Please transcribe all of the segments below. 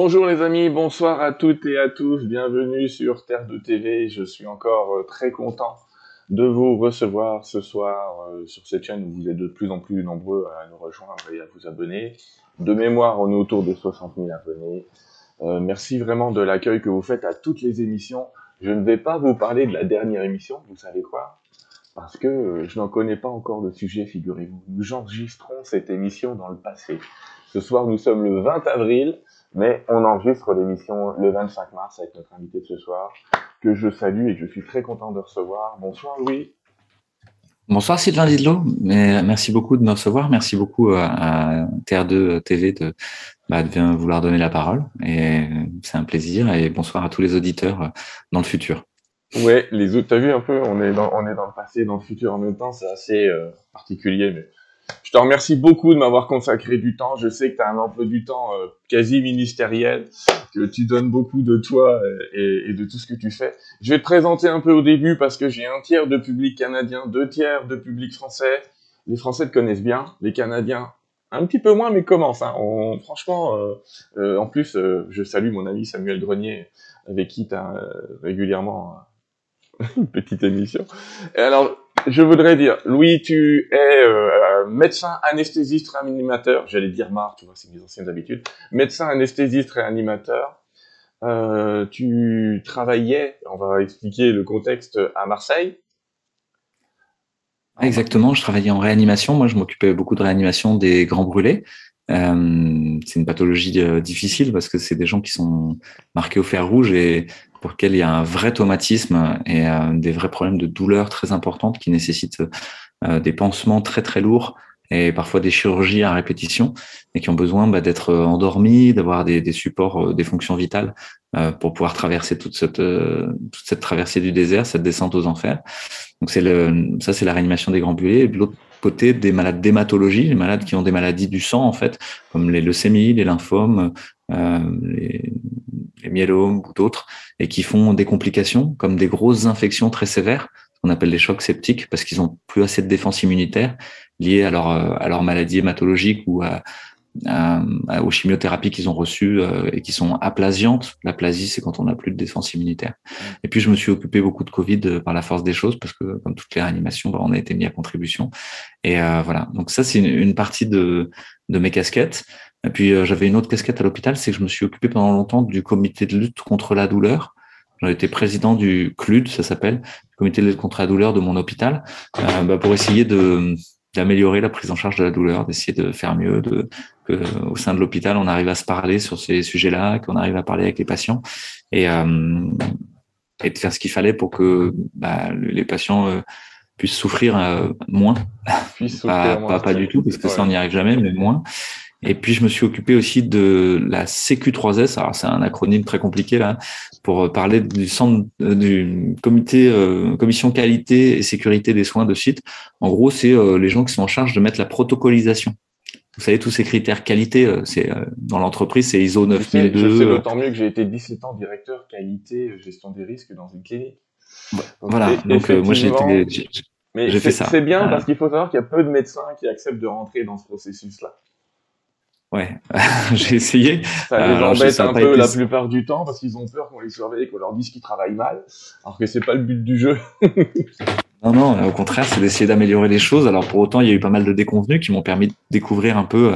Bonjour les amis, bonsoir à toutes et à tous, bienvenue sur Terre de TV. Je suis encore euh, très content de vous recevoir ce soir euh, sur cette chaîne où vous êtes de plus en plus nombreux à nous rejoindre et à vous abonner. De mémoire, on est autour de 60 000 abonnés. Euh, merci vraiment de l'accueil que vous faites à toutes les émissions. Je ne vais pas vous parler de la dernière émission, vous savez quoi? Parce que je n'en connais pas encore le sujet, figurez-vous. Nous enregistrons cette émission dans le passé. Ce soir, nous sommes le 20 avril mais on enregistre l'émission le 25 mars avec notre invité de ce soir, que je salue et que je suis très content de recevoir. Bonsoir Louis. Bonsoir Sylvain Didlot, merci beaucoup de me recevoir, merci beaucoup à, TR2 TV de, bah, de bien vouloir donner la parole et c'est un plaisir et bonsoir à tous les auditeurs dans le futur. Ouais, les autres, t'as vu un peu, on est dans, on est dans le passé, dans le futur en même temps, c'est assez euh, particulier, mais je te remercie beaucoup de m'avoir consacré du temps. Je sais que tu as un emploi du temps euh, quasi ministériel, que tu donnes beaucoup de toi euh, et, de tout ce que tu fais. Je vais te présenter un peu au début parce que j'ai un tiers de public canadien, deux tiers de public français. Les Français te connaissent bien, les Canadiens un petit peu moins, mais commencent. Hein. franchement, euh, en plus, je salue mon ami Samuel Grenier, avec qui tu as régulièrement une petite émission. Et alors, je voudrais dire, Louis, tu es euh, médecin anesthésiste réanimateur. J'allais dire Marc, tu vois, c'est mes anciennes habitudes. Médecin anesthésiste réanimateur. Euh, tu travaillais, on va expliquer le contexte, à Marseille. Exactement, je travaillais en réanimation. Moi, je m'occupais beaucoup de réanimation des grands brûlés. Euh, c'est une pathologie euh, difficile parce que c'est des gens qui sont marqués au fer rouge et pour lesquels il y a un vrai traumatisme et euh, des vrais problèmes de douleur très importantes qui nécessitent des pansements très très lourds et parfois des chirurgies à répétition et qui ont besoin bah, d'être endormis, d'avoir des, supports, des fonctions vitales pour pouvoir traverser toute cette, toute cette traversée du désert, cette descente aux enfers. Donc c'est le, ça c'est la réanimation des grands brûlés. Côté des malades d'hématologie, les malades qui ont des maladies du sang en fait, comme les leucémies, les lymphomes, euh, les, les, myélomes ou d'autres, et qui font des complications comme des grosses infections très sévères, qu'on appelle les chocs septiques, parce qu'ils ont plus assez de défense immunitaire liée à leur à leur maladie hématologique ou à, euh, aux chimiothérapies qu'ils ont reçues euh, et qui sont aplasiantes. L'aplasie, c'est quand on n'a plus de défense immunitaire. Et puis, je me suis occupé beaucoup de Covid euh, par la force des choses parce que, comme toutes les réanimations, bah, on a été mis à contribution. Et voilà. Donc ça, c'est une, partie de, de mes casquettes. Et puis, j'avais une autre casquette à l'hôpital, c'est que je me suis occupé pendant longtemps du comité de lutte contre la douleur. J'ai été président du CLUD, ça s'appelle, comité de lutte contre la douleur de mon hôpital, euh, bah, pour essayer de d'améliorer la prise en charge de la douleur, d'essayer de faire mieux, de que au sein de l'hôpital on arrive à se parler sur ces sujets-là, qu'on arrive à parler avec les patients et euh, et de faire ce qu'il fallait pour que bah, les patients euh, puissent souffrir euh, moins, pas, pas, pas, du tout parce que ça on n'y arrive jamais, mais moins. Et puis je me suis occupé aussi de la CQ3S. Alors c'est un acronyme très compliqué là pour parler du centre euh, du comité euh, commission qualité et sécurité des soins de site. En gros, c'est euh, les gens qui sont en charge de mettre la protocolisation. Vous savez tous ces critères qualité, c'est dans l'entreprise, c'est ISO 9002. Je sais, d'autant mieux que j'ai été 17 ans directeur qualité gestion des risques dans une clinique. voilà. Donc moi j'ai été mais j'ai fait ça. C'est bien parce qu'il faut savoir qu'il y a peu de médecins qui acceptent de rentrer dans ce processus-là. Ouais, j'ai essayé. Ça les embête un peu la plupart du temps parce qu'ils ont peur qu'on les surveille, qu'on leur dise qu'ils travaillent mal, alors que c'est pas le but du jeu. non, non, au contraire, c'est d'essayer d'améliorer les choses. Alors pour autant, il y a eu pas mal de déconvenus qui m'ont permis de découvrir un peu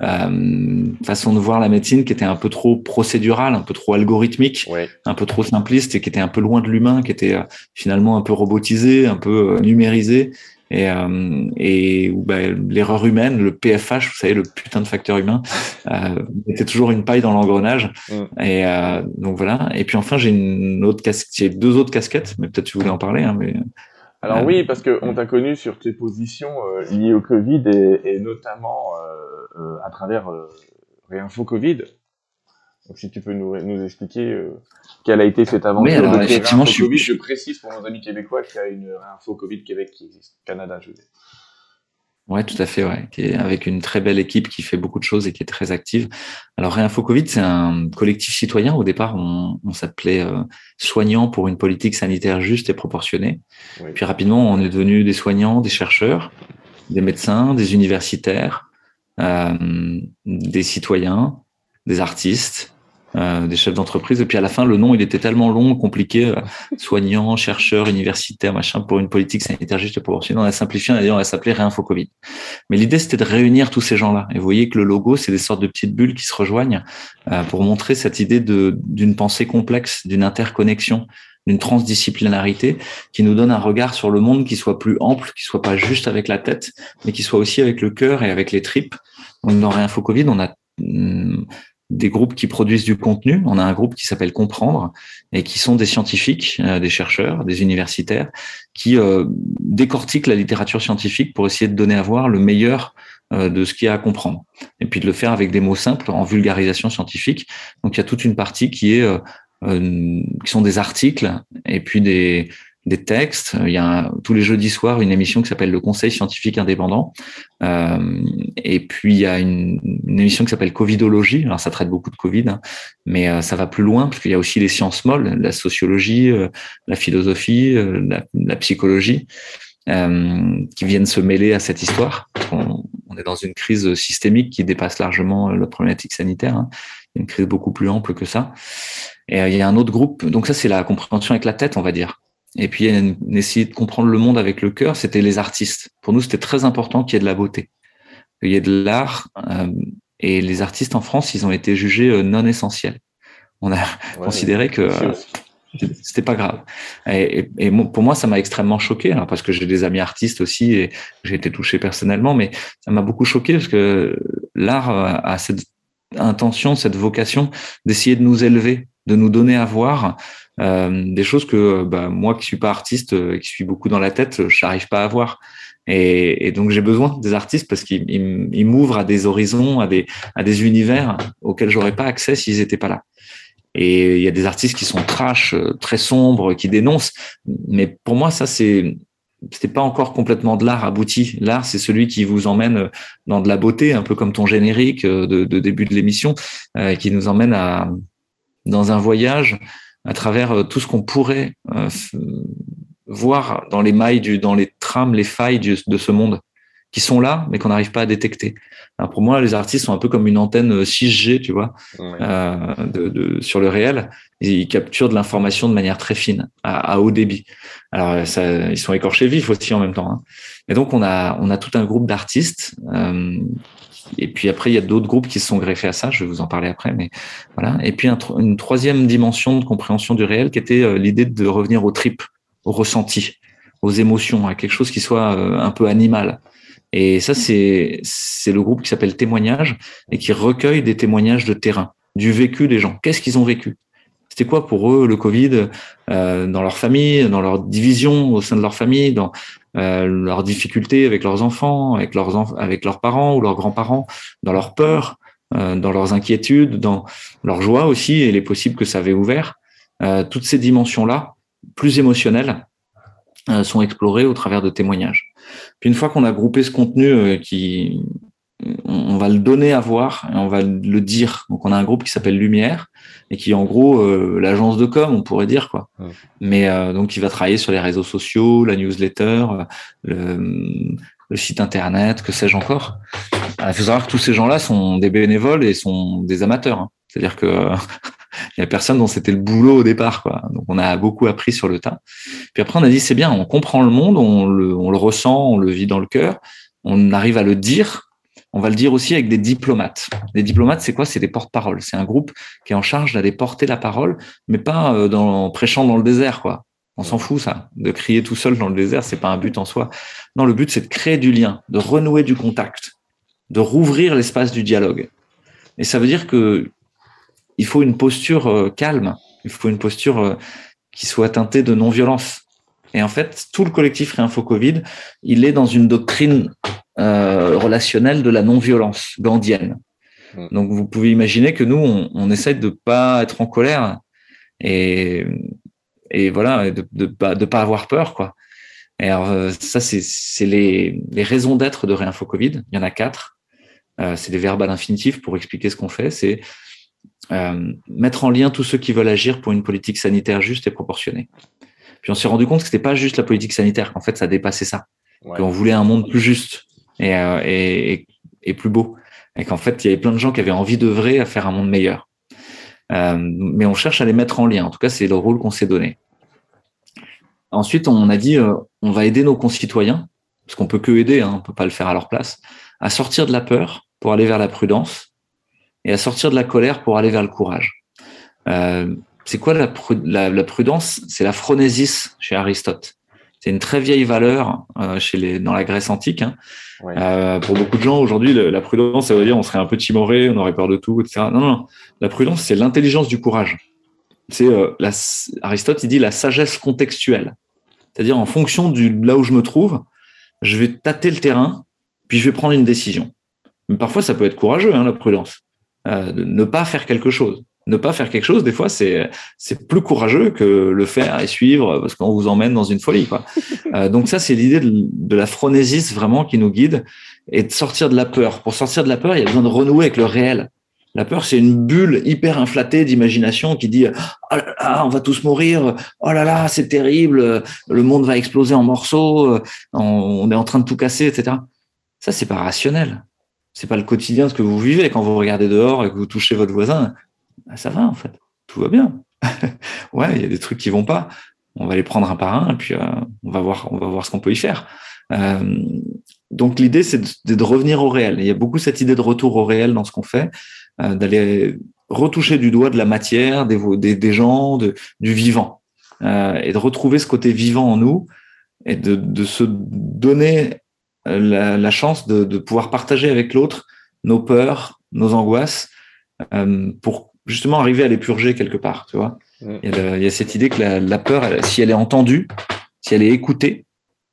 euh, façon de voir la médecine qui était un peu trop procédurale, un peu trop algorithmique, un peu trop simpliste et qui était un peu loin de l'humain, qui était euh, finalement un peu robotisé, un peu euh, numérisé et, euh, et où bah, l'erreur humaine, le PFH, vous savez, le putain de facteur humain, euh, était toujours une paille dans l'engrenage. Mm. Et euh, donc voilà. Et puis enfin, j'ai une autre casquette, j'ai deux autres casquettes, mais peut-être tu voulais en parler. Hein, mais alors oui, parce que on t'a connu sur tes positions euh, liées au Covid et, et notamment euh, à travers Réinfo Covid. Donc si tu peux nous, nous expliquer euh, quelle a été cette aventure de effectivement, je, Covid. Je précise pour nos amis québécois qu'il y a une info Covid Québec qui existe, Canada, je veux dire. Ouais, tout à fait, ouais, qui est avec une très belle équipe qui fait beaucoup de choses et qui est très active. Alors, Réinfo Covid, c'est un collectif citoyen. Au départ, on, on s'appelait euh, Soignants pour une politique sanitaire juste et proportionnée. Puis rapidement, on est devenu des soignants, des chercheurs, des médecins, des universitaires, euh, des citoyens, des artistes, euh, des chefs d'entreprise. Et puis à la fin, le nom, il était tellement long, compliqué, euh, soignant, chercheur, universitaire, machin, pour une politique sanitaire juste pour On a simplifié, on a dit on va s'appeler Réinfo Covid. Mais l'idée, c'était de réunir tous ces gens-là. Et vous voyez que le logo, c'est des sortes de petites bulles qui se rejoignent euh, pour montrer cette idée d'une pensée complexe, d'une interconnexion, d'une transdisciplinarité qui nous donne un regard sur le monde qui soit plus ample, qui soit pas juste avec la tête, mais qui soit aussi avec le cœur et avec les tripes. Donc dans Réinfo Covid, on a hum, des groupes qui produisent du contenu. On a un groupe qui s'appelle Comprendre et qui sont des scientifiques, euh, des chercheurs, des universitaires qui euh, décortiquent la littérature scientifique pour essayer de donner à voir le meilleur euh, de ce qu'il y a à comprendre. Et puis de le faire avec des mots simples en vulgarisation scientifique. Donc il y a toute une partie qui est qui sont des articles et puis des des textes. Il y a tous les jeudis soirs une émission qui s'appelle le Conseil scientifique indépendant. Euh, et puis il y a une, émission qui s'appelle Covidologie. Alors ça traite beaucoup de Covid, hein, mais euh, ça va plus loin parce qu'il y a aussi les sciences molles, la sociologie, euh, la philosophie, la, psychologie, qui viennent se mêler à cette histoire. On, est dans une crise systémique qui dépasse largement la problématique sanitaire. Hein. une crise beaucoup plus ample que ça. Et il y a un autre groupe. Donc ça, c'est la compréhension avec la tête, on va dire. Et puis, essayer de comprendre le monde avec le cœur, c'était les artistes. Pour nous, c'était très important qu'il y ait de la beauté, qu'il y ait de l'art. Euh, et les artistes en France, ils ont été jugés euh, non essentiels. On a considéré que euh, c'était pas grave. Et, et, pour moi, ça m'a extrêmement choqué, alors parce que j'ai des amis artistes aussi et j'ai été touché personnellement, mais ça m'a beaucoup choqué parce que l'art a cette intention, cette vocation d'essayer de nous élever, de nous donner à voir euh, des choses que bah, moi qui suis pas artiste, euh, qui suis beaucoup dans la tête, je n'arrive pas à voir. Et, et donc j'ai besoin des artistes parce qu'ils m'ouvrent à des horizons, à des, à des univers auxquels j'aurais pas accès s'ils étaient pas là. Et il y a des artistes qui sont trash, euh, très sombres, qui dénoncent. Mais pour moi, ça c'est c'était pas encore complètement de l'art abouti. L'art, c'est celui qui vous emmène dans de la beauté, un peu comme ton générique de, de début de l'émission, euh, qui nous emmène à dans un voyage à travers euh, tout ce qu'on pourrait euh, voir dans les mailles, du, dans les trames, les failles de ce monde qui sont là, mais qu'on n'arrive pas à détecter. Alors pour moi, les artistes sont un peu comme une antenne 6G, euh, tu vois, euh, de, de, sur le réel. Ils capturent de l'information de manière très fine, à, à haut débit. Alors ça, ils sont écorchés vifs aussi en même temps. Hein. Et donc on a on a tout un groupe d'artistes euh, et puis après, il y a d'autres groupes qui se sont greffés à ça. Je vais vous en parler après, mais voilà. Et puis une troisième dimension de compréhension du réel, qui était euh, l'idée de revenir aux tripes, aux ressentis, aux émotions, à quelque chose qui soit euh, un peu animal. Et ça, c'est c'est le groupe qui s'appelle Témoignage et qui recueille des témoignages de terrain, du vécu des gens. Qu'est-ce qu'ils ont vécu? C'était quoi pour eux le Covid euh, dans leur famille, dans leur division au sein de leur famille, dans euh, leurs difficultés avec leurs enfants, avec leurs avec leurs parents ou leurs grands-parents, dans leurs peurs, euh, dans leurs inquiétudes, dans leur joie aussi et les possibles que ça avait ouvert. Euh, toutes ces dimensions-là, plus émotionnelles, euh, sont explorées au travers de témoignages. Puis une fois qu'on a groupé ce contenu qui on va le donner à voir et on va le dire. Donc on a un groupe qui s'appelle Lumière et qui est en gros euh, l'agence de com, on pourrait dire quoi. Mais euh, donc il va travailler sur les réseaux sociaux, la newsletter, le, site internet, que sais-je encore. il faut savoir que tous ces gens-là sont des bénévoles et sont des amateurs. Hein. C'est-à-dire que il y a personne dont c'était le boulot au départ quoi. Donc on a beaucoup appris sur le tas. Puis après on a dit c'est bien, on comprend le monde, on le, on le ressent, on le vit dans le cœur, on arrive à le dire on va le dire aussi avec des diplomates. Les diplomates, c'est quoi? C'est des porte-paroles. C'est un groupe qui est en charge d'aller porter la parole, mais pas euh, en prêchant dans le désert. On s'en fout, ça. De crier tout seul dans le désert, c'est pas un but en soi. Non, le but, c'est de créer du lien, de renouer du contact, de rouvrir l'espace du dialogue. Et ça veut dire que il faut une posture euh, calme, il faut une posture euh, qui soit teintée de non-violence. Et en fait, tout le collectif Réinfo Covid, il est dans une doctrine euh, relationnel de la non-violence gandienne. Mm. Donc vous pouvez imaginer que nous, on, on essaie de pas être en colère et, et voilà, de, de, pas, de pas avoir peur, quoi. Et alors, euh, ça, c'est les, les raisons d'être de Réinfo Covid. Il y en a quatre. Euh, c'est des verbes à l'infinitif pour expliquer ce qu'on fait. C'est euh, mettre en lien tous ceux qui veulent agir pour une politique sanitaire juste et proportionnée. Puis on s'est rendu compte que c'était pas juste la politique sanitaire, qu'en fait, ça dépassait ça. Ouais. Qu'on voulait un monde plus juste, euh, et, et, plus beau. Et qu'en fait, il y avait plein de gens qui avaient envie d'œuvrer à faire un monde meilleur. mais on cherche à les mettre en lien. En tout cas, c'est le rôle qu'on s'est donné. Ensuite, on a dit, on va aider nos concitoyens, parce qu'on peut que aider, hein, on peut pas le faire à leur place, à sortir de la peur pour aller vers la prudence et à sortir de la colère pour aller vers le courage. Euh, c'est quoi la, la, prudence? C'est la phronésis chez Aristote. C'est une très vieille valeur euh, chez les, dans la Grèce antique. Hein. Euh, pour beaucoup de gens aujourd'hui, la prudence, ça veut dire on serait un peu timoré, on aurait peur de tout, etc. Non, non, la prudence, c'est l'intelligence du courage. C'est euh, Aristote, il dit la sagesse contextuelle. C'est-à-dire en fonction du là où je me trouve, je vais tâter le terrain, puis je vais prendre une décision. Parfois, ça peut être courageux, hein, la prudence. Euh, de ne pas faire quelque chose. Ne pas faire quelque chose, des fois, c'est c'est plus courageux que le faire et suivre parce qu'on vous emmène dans une folie. Quoi. Euh, donc ça, c'est l'idée de, de, la phronésis vraiment qui nous guide et de sortir de la peur. Pour sortir de la peur, il y a besoin de renouer avec le réel. La peur, c'est une bulle hyper inflattée d'imagination qui dit oh là là, on va tous mourir, oh là là, c'est terrible, le monde va exploser en morceaux, on est en train de tout casser, etc. Ça, c'est pas rationnel. C'est pas le quotidien ce que vous vivez quand vous regardez dehors et que vous touchez votre voisin. Ben, ça va en fait, tout va bien. ouais, il y a des trucs qui vont pas. On va les prendre un par un et puis euh, on va voir, on va voir ce qu'on peut y faire. Euh, donc l'idée, c'est de, revenir au réel. il y a beaucoup cette idée de retour au réel dans ce qu'on fait. Euh, d'aller retoucher du doigt de la matière, des, des, gens, du vivant, et de retrouver ce côté vivant en nous, et de, se donner la, la chance de, pouvoir partager avec l'autre nos peurs, nos angoisses, pour justement arriver à les purger quelque part. Tu vois, mm. il, y a il, y a cette idée que la, la, peur, si elle est entendue, si elle est écoutée,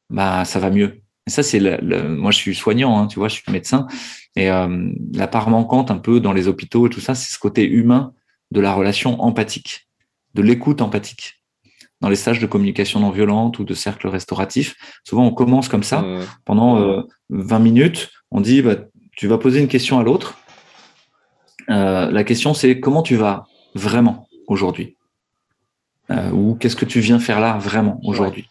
bah ça va mieux. Et ça, c'est le, moi, je suis soignant, hein, tu vois, je suis médecin. Et euh, la part manquante un peu dans les hôpitaux et tout ça, c'est ce côté humain de la relation empathique, de l'écoute empathique. Dans les stages de communication non violente ou de cercle restauratif, souvent on commence comme ça. Mmh. Pendant euh, 20 minutes, on dit bah, tu vas poser une question à l'autre. Euh, la question c'est comment tu vas vraiment aujourd'hui? Euh, Ou qu'est-ce que tu viens faire là vraiment aujourd'hui?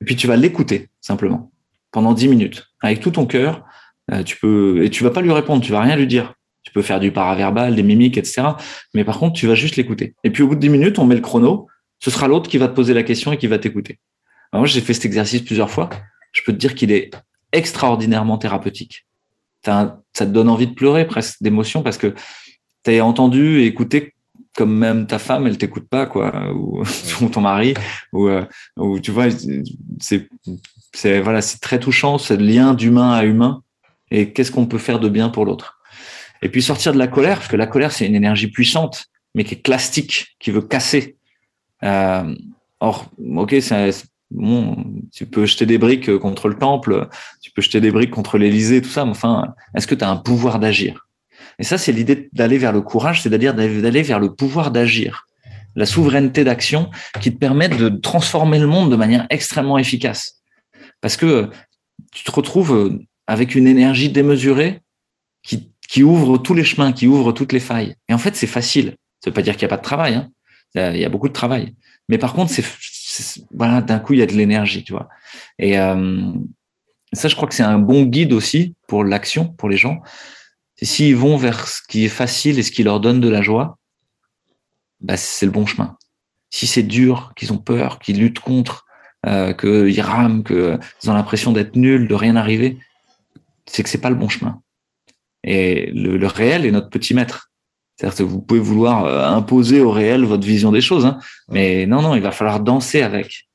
Et puis tu vas l'écouter simplement pendant 10 minutes avec tout ton cœur euh, tu peux et tu vas pas lui répondre, tu vas rien lui dire. Tu peux faire du paraverbal, des mimiques, etc. Mais par contre, tu vas juste l'écouter. Et puis au bout de 10 minutes, on met le chrono. Ce sera l'autre qui va te poser la question et qui va t'écouter. Moi, j'ai fait cet exercice plusieurs fois. Je peux te dire qu'il est extraordinairement thérapeutique. Ça te donne envie de pleurer presque d'émotion parce que tu as entendu et écouté comme même ta femme, elle t'écoute pas, quoi, ou, ton mari, ou, euh, ou tu vois, c'est, c'est voilà, c'est très touchant, ce lien d'humain à humain et qu'est-ce qu'on peut faire de bien pour l'autre. Et puis sortir de la colère, parce que la colère, c'est une énergie puissante, mais qui est plastique, qui veut casser. Euh, or, ok, c'est tu peux jeter des briques contre le temple, tu peux jeter des briques contre l'Élysée, tout ça, mais enfin, est-ce que tu as un pouvoir d'agir? Et ça, c'est l'idée d'aller vers le courage, c'est-à-dire d'aller vers le pouvoir d'agir, la souveraineté d'action qui te permet de transformer le monde de manière extrêmement efficace. Parce que tu te retrouves avec une énergie démesurée qui, ouvre tous les chemins, qui ouvre toutes les failles. Et en fait, c'est facile. Ça veut pas dire qu'il n'y a pas de travail. Hein. Il, y a, beaucoup de travail. Mais par contre, c'est d'un coup, il y a de l'énergie, tu vois. Et euh, ça, je crois que c'est un bon guide aussi pour l'action, pour les gens. S'ils vont vers ce qui est facile et ce qui leur donne de la joie, bah, c'est le bon chemin. Si c'est dur, qu'ils ont peur, qu'ils luttent contre, euh, qu'ils rament, qu'ils ont l'impression d'être nuls, de rien arriver, c'est que c'est pas le bon chemin. Et le, réel est notre petit maître. C'est-à-dire que vous pouvez vouloir euh, imposer au réel votre vision des choses, hein, mais non, non, il va falloir danser avec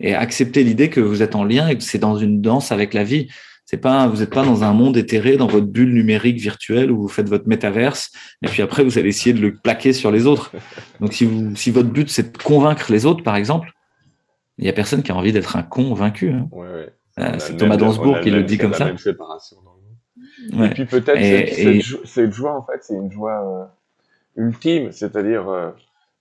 et accepter l'idée que vous êtes en lien et que c'est dans une danse avec la vie. C'est pas, vous n'êtes pas dans un monde éthéré, dans votre bulle numérique virtuelle où vous faites votre métaverse et puis après vous allez essayer de le plaquer sur les autres. Donc si vous, si votre but c'est de convaincre les autres, par exemple, il y a personne qui a envie d'être un convaincu. Hein. Ouais, ouais. Euh, c'est Thomas Dansbourg qui le dit comme ça. Et puis peut-être cette, joie, en fait, c'est une joie euh, ultime, c'est-à-dire euh,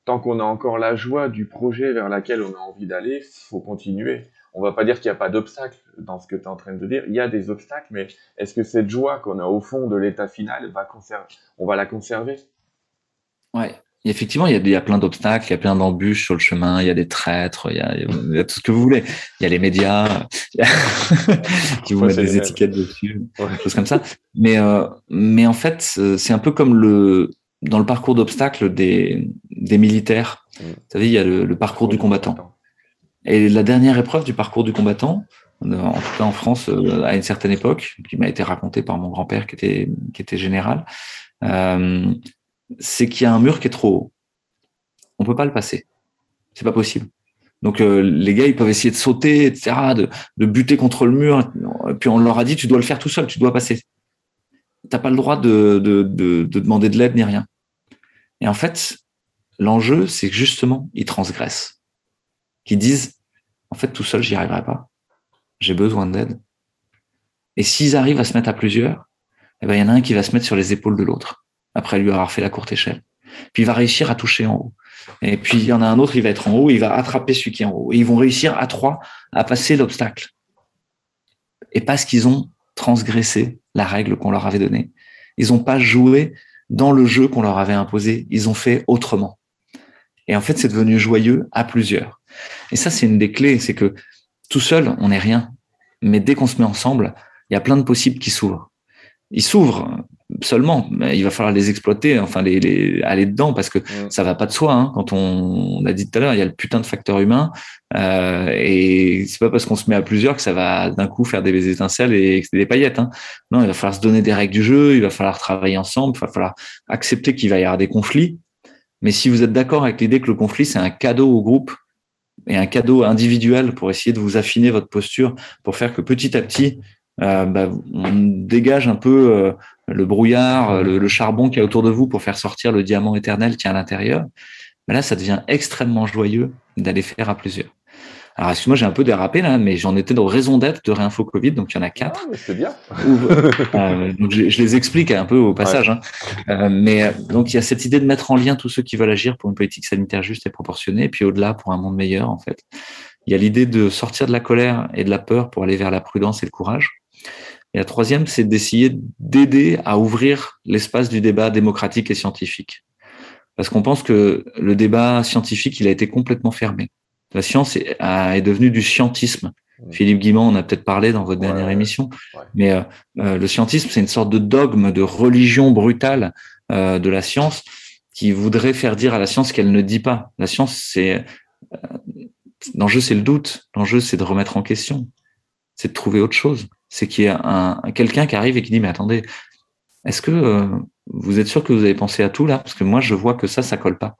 tant qu'on a encore la joie du projet vers lequel on a envie d'aller, faut continuer. On va pas dire qu'il n'y a pas d'obstacles dans ce que tu es en train de dire. Il y a des obstacles, mais est-ce que cette joie qu'on a au fond de l'état final va conserver, on va la conserver? Ouais, effectivement, il y, a, il y a plein d'obstacles, il y a plein d'embûches sur le chemin, il y a des traîtres, il y a, il y a tout ce que vous voulez. Il y a les médias qui vous mettent des étiquettes dessus, des choses comme ça. Mais, euh, mais en fait, c'est un peu comme le, dans le parcours d'obstacles des, des militaires. Mmh. Vous savez, il y a le, parcours du combattant. Et la dernière épreuve du parcours du combattant, en tout cas en France euh, à une certaine époque, qui m'a été racontée par mon grand-père qui était, qui était général, euh, c'est qu'il y a un mur qui est trop haut. On peut pas le passer. C'est pas possible. Donc euh, les gars, ils peuvent essayer de sauter, etc., de, de buter contre le mur. Puis on leur a dit, tu dois le faire tout seul, tu dois passer. T'as pas le droit de, de, de, de demander de l'aide ni rien. Et en fait, l'enjeu, c'est que justement, ils transgressent. Qu'ils disent, en fait, tout seul, j'y arriverai pas. J'ai besoin d'aide. Et s'ils arrivent à se mettre à plusieurs, eh ben, il y en a un qui va se mettre sur les épaules de l'autre, après lui avoir fait la courte échelle. Puis il va réussir à toucher en haut. Et puis il y en a un autre, il va être en haut, il va attraper celui qui est en haut. Et ils vont réussir à trois à passer l'obstacle. Et parce qu'ils ont transgressé la règle qu'on leur avait donnée. Ils n'ont pas joué dans le jeu qu'on leur avait imposé. Ils ont fait autrement. Et en fait, c'est devenu joyeux à plusieurs. Et ça, c'est une des clés, c'est que tout seul, on n'est rien. Mais dès qu'on se met ensemble, il y a plein de possibles qui s'ouvrent. Ils s'ouvrent seulement, il va falloir les exploiter, enfin les, les aller dedans parce que mm. ça va pas de soi. Hein. Quand on, on, a dit tout à l'heure, il y a le putain de facteur humain euh, et c'est pas parce qu'on se met à plusieurs que ça va d'un coup faire des étincelles et des paillettes. Hein. Non, il va falloir se donner des règles du jeu, il va falloir travailler ensemble, il va falloir accepter qu'il va y avoir des conflits. Mais si vous êtes d'accord avec l'idée que le conflit c'est un cadeau au groupe et un cadeau individuel pour essayer de vous affiner votre posture, pour faire que petit à petit euh, bah, on dégage un peu euh, le brouillard, le, charbon qui est autour de vous pour faire sortir le diamant éternel qui est à l'intérieur. Mais là, ça devient extrêmement joyeux d'aller faire à plusieurs. Alors, excuse-moi, j'ai un peu dérapé là, mais j'en étais dans raison d'être de Réinfo Covid, donc il y en a quatre. Ah, c'est bien. euh, donc je, je, les explique un peu au passage. Hein. Euh, mais donc il y a cette idée de mettre en lien tous ceux qui veulent agir pour une politique sanitaire juste et proportionnée, et puis au-delà pour un monde meilleur en fait. Il y a l'idée de sortir de la colère et de la peur pour aller vers la prudence et le courage. Et la troisième, c'est d'essayer d'aider à ouvrir l'espace du débat démocratique et scientifique. Parce qu'on pense que le débat scientifique, il a été complètement fermé. La science est, est devenue du scientisme. Philippe Guimand en a peut-être parlé dans votre dernière émission, mais euh, euh, le scientisme, c'est une sorte de dogme, de religion brutale euh, de la science qui voudrait faire dire à la science qu'elle ne dit pas. La science, c'est l'enjeu, c'est le doute. L'enjeu, c'est de remettre en question, c'est de trouver autre chose c'est qu'il y a un, quelqu'un qui arrive et qui dit mais attendez, est-ce que euh, vous êtes sûr que vous avez pensé à tout là? Parce que moi je vois que ça, ça colle pas.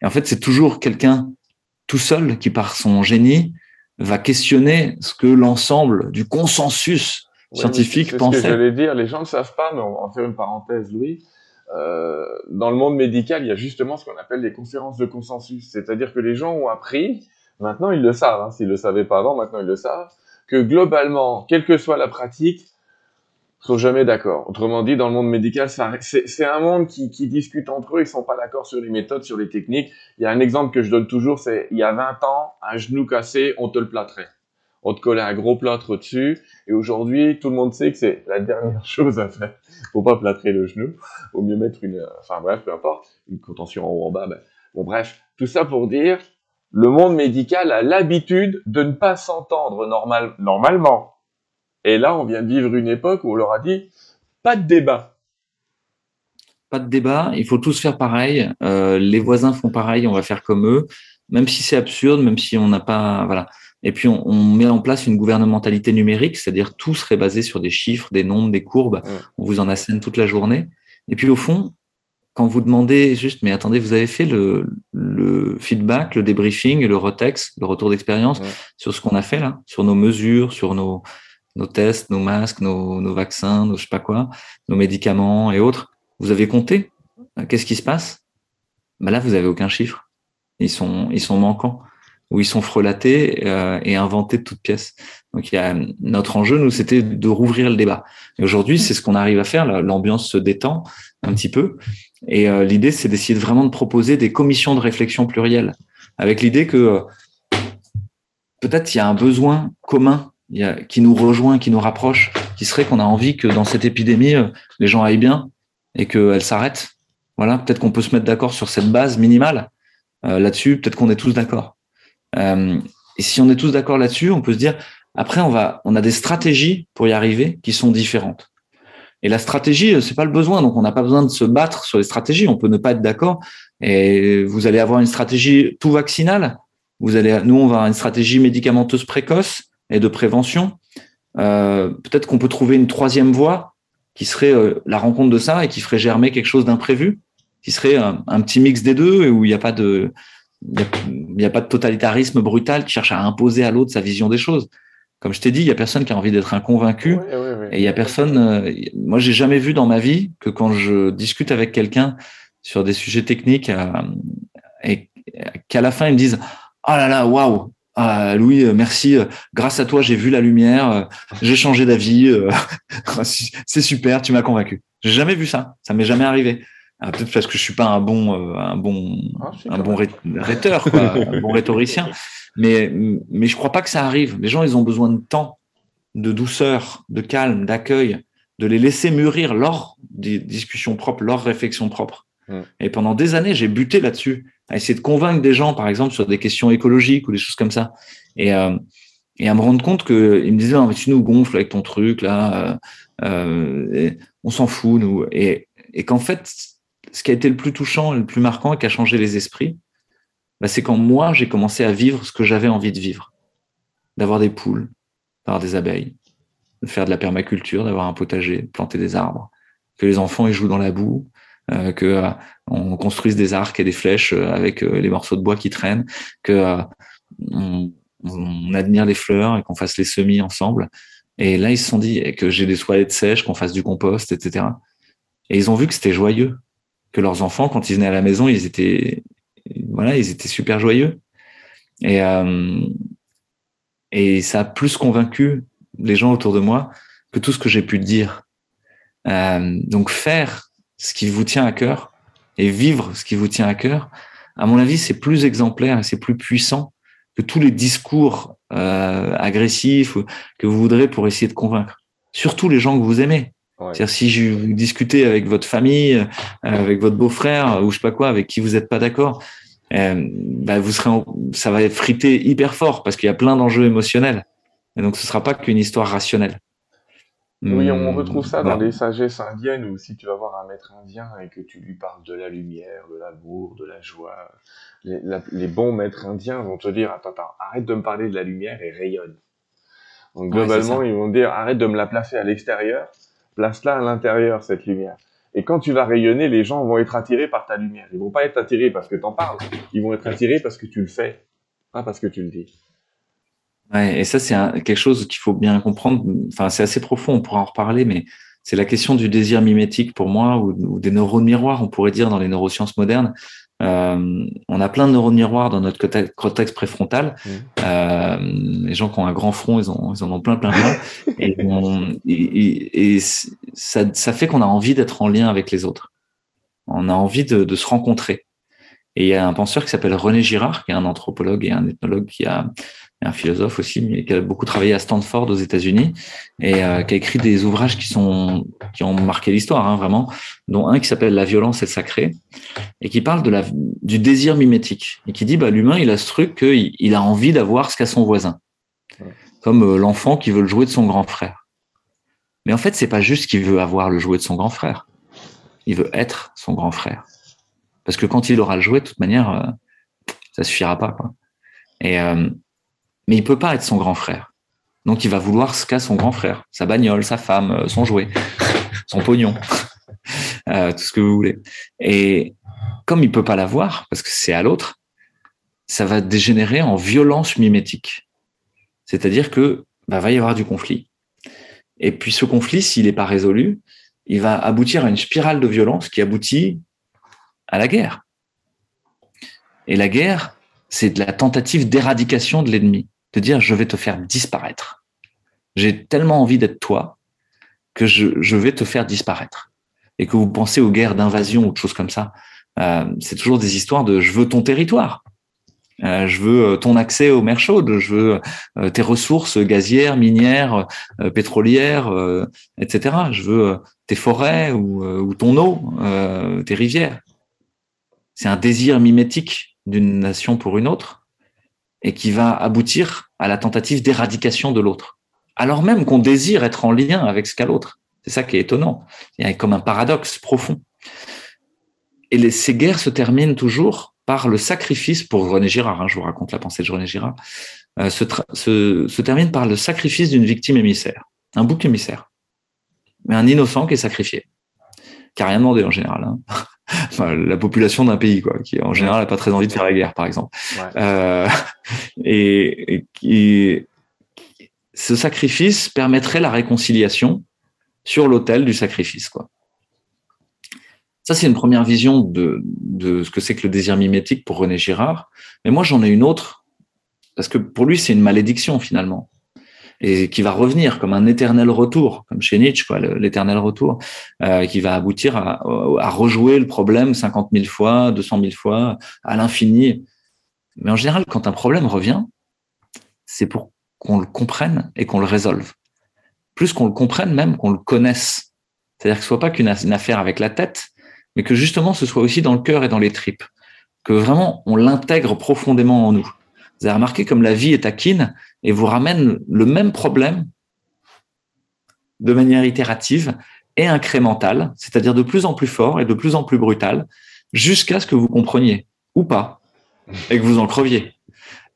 Et en fait, c'est toujours quelqu'un tout seul qui, par son génie, va questionner ce que l'ensemble du consensus scientifique pensait. C'est ce que j'allais dire. Les gens ne savent pas, mais on va en faire une parenthèse, Louis. Euh, dans le monde médical, il y a justement ce qu'on appelle les conférences de consensus. C'est-à-dire que les gens ont appris, maintenant ils le savent, hein, s'ils le savaient pas avant, maintenant ils le savent, que globalement, quelle que soit la pratique, sont jamais d'accord. Autrement dit, dans le monde médical, c'est un monde qui, discute entre eux, ils sont pas d'accord sur les méthodes, sur les techniques. Il y a un exemple que je donne toujours, c'est il y a 20 ans, un genou cassé, on te le plâtrait. On te collait un gros plâtre au-dessus, et aujourd'hui, tout le monde sait que c'est la dernière chose à faire. Faut pas plâtrer le genou, faut mieux mettre une, enfin bref, peu importe, une contention en haut ou en bas. Ben, bon bref, tout ça pour dire, le monde médical a l'habitude de ne pas s'entendre normal, normalement. Et là, on vient de vivre une époque où on leur a dit pas de débat. Pas de débat, il faut tous faire pareil. Euh, les voisins font pareil, on va faire comme eux, même si c'est absurde, même si on n'a pas, voilà. Et puis on, met en place une gouvernementalité numérique, c'est-à-dire tout serait basé sur des chiffres, des nombres, des courbes. On vous en assène toute la journée. Et puis au fond, quand vous demandez juste, mais attendez, vous avez fait le, le feedback, le débriefing, le retex, le retour d'expérience sur ce qu'on a fait là, sur nos mesures, sur nos, nos tests, nos masques, nos, nos vaccins, nos je sais pas quoi, nos médicaments et autres. Vous avez compté Qu'est-ce qui se passe? Ben Là, vous avez aucun chiffre. Ils sont, ils sont manquants ou ils sont frelatés euh, et inventés de toutes pièces. Donc, il y a, notre enjeu, nous, c'était de rouvrir le débat. Et aujourd'hui, c'est ce qu'on arrive à faire. L'ambiance se détend un petit peu. Et euh, l'idée, c'est d'essayer vraiment de proposer des commissions de réflexion plurielles, avec l'idée que euh, peut-être il y a un besoin commun qui nous rejoint, qui nous rapproche, qui serait qu'on a envie que dans cette épidémie, euh, les gens aillent bien et qu'elle s'arrête. Voilà, peut-être qu'on peut se mettre d'accord sur cette base minimale. là-dessus, peut-être qu'on est tous d'accord. et si on est tous d'accord là-dessus, on peut se dire, après, on va, on a des stratégies pour y arriver qui sont différentes. Et la stratégie, c'est pas le besoin. Donc, on n'a pas besoin de se battre sur les stratégies. On peut ne pas être d'accord. Et vous allez avoir une stratégie tout vaccinale. Vous allez, nous, on va avoir une stratégie médicamenteuse précoce et de prévention. Euh, peut-être qu'on peut trouver une troisième voie qui serait euh, la rencontre de ça et qui ferait germer quelque chose d'imprévu, qui serait un, petit mix des deux où pas de, il n'y a, pas de totalitarisme brutal qui cherche à imposer à l'autre sa vision des choses. Comme je t'ai dit, il y a personne qui a envie d'être un convaincu. Et il y a personne. Euh, moi, j'ai jamais vu dans ma vie que quand je discute avec quelqu'un sur des sujets techniques euh, et qu'à la fin ils me disent "Oh là là, waouh, ah, Louis, euh, merci. Grâce à toi, j'ai vu la lumière. J'ai changé d'avis. C'est super. Tu m'as convaincu. J'ai jamais vu ça. Ça m'est jamais arrivé. Ah, peut-être parce que je suis pas un bon, un bon, ah, un bon rhéteur, quoi, un bon rhétoricien. Mais, mais je crois pas que ça arrive. Les gens, ils ont besoin de temps, de douceur, de calme, d'accueil, de les laisser mûrir leur discussions propres, leurs réflexions propres. Mm. Et pendant des années, j'ai buté là-dessus, à essayer de convaincre des gens, par exemple, sur des questions écologiques ou des choses comme ça. Et, euh, et à me rendre compte qu'ils me disaient, non, mais tu nous gonfles avec ton truc, là, euh, euh on s'en fout, nous. Et, et qu'en fait, ce qui a été le plus touchant le plus marquant et qui a changé les esprits, bah, c'est quand moi, j'ai commencé à vivre ce que j'avais envie de vivre. D'avoir des poules, d'avoir des abeilles, de faire de la permaculture, d'avoir un potager, planter des arbres, que les enfants ils jouent dans la boue, euh, que euh, on construise des arcs et des flèches euh, avec les morceaux de bois qui traînent, que on, on, admire les fleurs et qu'on fasse les semis ensemble. Et là, ils se sont dit que j'ai des toilettes sèches, qu'on fasse du compost, etc. Et ils ont vu que c'était joyeux, que leurs enfants, quand ils venaient à la maison, ils étaient, voilà, ils étaient super joyeux. Et, euh, et ça a plus convaincu les gens autour de moi que tout ce que j'ai pu dire. Euh, donc faire ce qui vous tient à cœur et vivre ce qui vous tient à cœur, à mon avis, c'est plus exemplaire et c'est plus puissant que tous les discours euh, agressifs que vous voudrez pour essayer de convaincre. Surtout les gens que vous aimez. C'est-à-dire si je vous discutez avec votre famille, euh, avec votre beau-frère ou je sais pas quoi, avec qui vous n'êtes pas d'accord, euh, bah vous serez, ça va être frité hyper fort parce qu'il y a plein d'enjeux émotionnels. Et donc ce sera pas qu'une histoire rationnelle. Oui, on hmm, retrouve ça dans les sagesses indiennes où si tu vas voir un maître indien et que tu lui parles de la lumière, de l'amour, de la joie, les, les, bons maîtres indiens vont te dire attends, attends, arrête de me parler de la lumière et rayonne. Donc globalement, ils vont dire arrête de me la placer à l'extérieur place-la à l'intérieur, cette lumière. Et quand tu vas rayonner, les gens vont être attirés par ta lumière. Ils vont pas être attirés parce que tu en parles. Ils vont être attirés parce que tu le fais, pas parce que tu le dis. Ouais, et ça, c'est quelque chose qu'il faut bien comprendre. Enfin, c'est assez profond, on pourra en reparler, mais c'est la question du désir mimétique pour moi, ou, ou des neurones miroirs, on pourrait dire dans les neurosciences modernes. Euh, on a plein de neurones miroirs dans notre cortex préfrontal. Mmh. Euh, les gens qui ont un grand front, ils, ont, ils en ont plein, plein, plein. et, et, ça, ça, fait qu'on a envie d'être en lien avec les autres. On a envie de, de se rencontrer. Et il y a un penseur qui s'appelle René Girard, qui est un anthropologue et un ethnologue qui a un philosophe aussi, mais qui a beaucoup travaillé à Stanford aux États-Unis et euh, qui a écrit des ouvrages qui sont qui ont marqué l'histoire, hein, vraiment, dont un qui s'appelle La violence et le sacré et qui parle de la du désir mimétique et qui dit bah l'humain il a ce truc qu'il il a envie d'avoir ce qu'a son voisin, comme euh, l'enfant qui veut le jouet de son grand frère. Mais en fait c'est pas juste qu'il veut avoir le jouet de son grand frère, il veut être son grand frère parce que quand il aura le jouet de toute manière euh, ça suffira pas quoi. Et mais il peut pas être son grand frère. Donc il va vouloir ce qu'a son grand frère, sa bagnole, sa femme, euh, son jouet, son pognon, euh, tout ce que vous voulez. Et comme il peut pas l'avoir parce que c'est à l'autre, ça va dégénérer en violence mimétique. C'est-à-dire que bah, va y avoir du conflit. Et puis ce conflit, s'il n'est pas résolu, il va aboutir à une spirale de violence qui aboutit à la guerre. Et la guerre, c'est de la tentative d'éradication de l'ennemi dire je vais te faire disparaître. J'ai tellement envie d'être toi que je, vais te faire disparaître. Et que vous pensez aux guerres d'invasion ou de choses comme ça, euh, c'est toujours des histoires de je veux ton territoire. Euh, je veux euh, ton accès aux mers chaudes, je veux tes ressources gazières, minières, pétrolières, etc. Je veux tes forêts ou, ou ton eau, tes rivières. C'est un désir mimétique d'une nation pour une autre et qui va aboutir à la tentative d'éradication de l'autre. Alors même qu'on désire être en lien avec ce qu'a l'autre. C'est ça qui est étonnant. Il y a comme un paradoxe profond. Et ces guerres se terminent toujours par le sacrifice, pour René Girard, hein, je vous raconte la pensée de René Girard, euh, se, se, se, termine par le sacrifice d'une victime émissaire, un bouc émissaire, mais un innocent qui est sacrifié, qui n'a rien demandé en général. Hein. Enfin, la population d'un pays, quoi, qui en général n'a pas très envie de faire la guerre, par exemple. Ouais. Euh, et, et, ce sacrifice permettrait la réconciliation sur l'autel du sacrifice, quoi. Ça, c'est une première vision de, de ce que c'est que le désir mimétique pour René Girard. Mais moi, j'en ai une autre, parce que pour lui, c'est une malédiction finalement, et qui va revenir comme un éternel retour, comme chez Nietzsche, quoi, l'éternel retour, euh, qui va aboutir à, à, rejouer le problème 50 000 fois, 200 000 fois, à l'infini. Mais en général, quand un problème revient, c'est pour qu'on le comprenne et qu'on le résolve. Plus qu'on le comprenne, même qu'on le connaisse. C'est-à-dire que ce soit pas qu'une affaire avec la tête, mais que justement ce soit aussi dans le cœur et dans les tripes, que vraiment on l'intègre profondément en nous. Vous avez remarqué comme la vie est taquine et vous ramène le même problème de manière itérative et incrémentale, c'est-à-dire de plus en plus fort et de plus en plus brutal, jusqu'à ce que vous compreniez ou pas et que vous en creviez.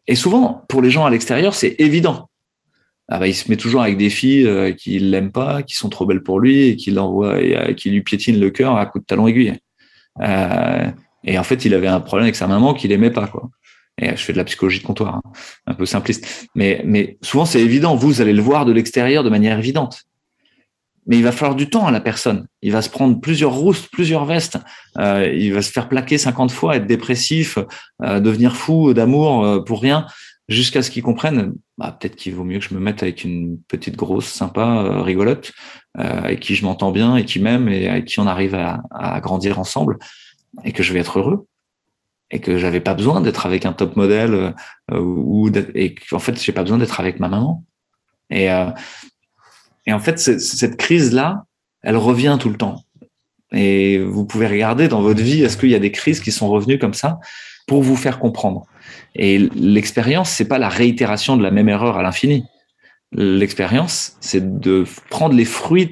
Et souvent, pour les gens à l'extérieur, c'est évident. Ah bah, il se met toujours avec des filles euh, qui l'aiment pas, qui sont trop belles pour lui et qui euh, lui piétinent le cœur à coups de talon aiguille. Euh, et en fait, il avait un problème avec sa maman qu'il aimait pas, quoi. Et je fais de la psychologie de comptoir, hein, un peu simpliste. Mais, souvent, c'est évident. Vous allez le voir de l'extérieur de manière évidente. Mais il va falloir du temps à la personne. Il va se prendre plusieurs roustes, plusieurs vestes. Euh, il va se faire plaquer 50 fois, être dépressif, euh, devenir fou d'amour euh, pour rien jusqu'à ce qu'ils comprennent, bah, peut-être qu'il vaut mieux que je me mette avec une petite grosse, sympa, rigolote, avec qui je m'entends bien et qui m'aime et avec qui on arrive à, grandir ensemble et que je vais être heureux et que j'avais pas besoin d'être avec un top modèle euh, ou et qu'en fait j'ai pas besoin d'être avec ma maman. Et euh, et en fait cette crise là elle revient tout le temps. Et vous pouvez regarder dans votre vie est-ce qu'il y a des crises qui sont revenues comme ça pour vous faire comprendre? Et l'expérience, c'est pas la réitération de la même erreur à l'infini. L'expérience, c'est de prendre les fruits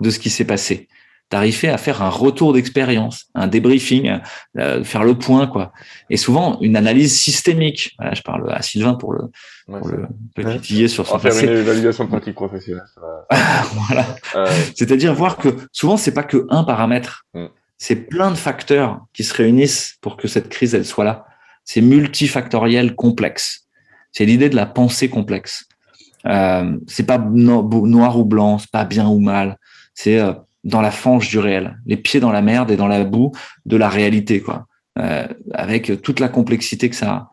de ce qui s'est passé, d'arriver à faire un retour d'expérience, un débriefing, euh, faire le point, quoi. Et souvent une analyse systémique. Voilà, je parle à Sylvain pour le, ouais, pour le petitiller sur son On va faire une évaluation de pratique professionnelle. voilà. Euh... C'est-à-dire voir que souvent c'est pas que un paramètre, mm. c'est plein de facteurs qui se réunissent pour que cette crise elle soit là c'est multifactoriel complexe. C'est l'idée de la pensée complexe. Euh, c'est pas noir ou blanc, c'est pas bien ou mal. C'est euh, dans la fange du réel, les pieds dans la merde et dans la boue de la réalité, quoi. Euh, avec toute la complexité que ça a.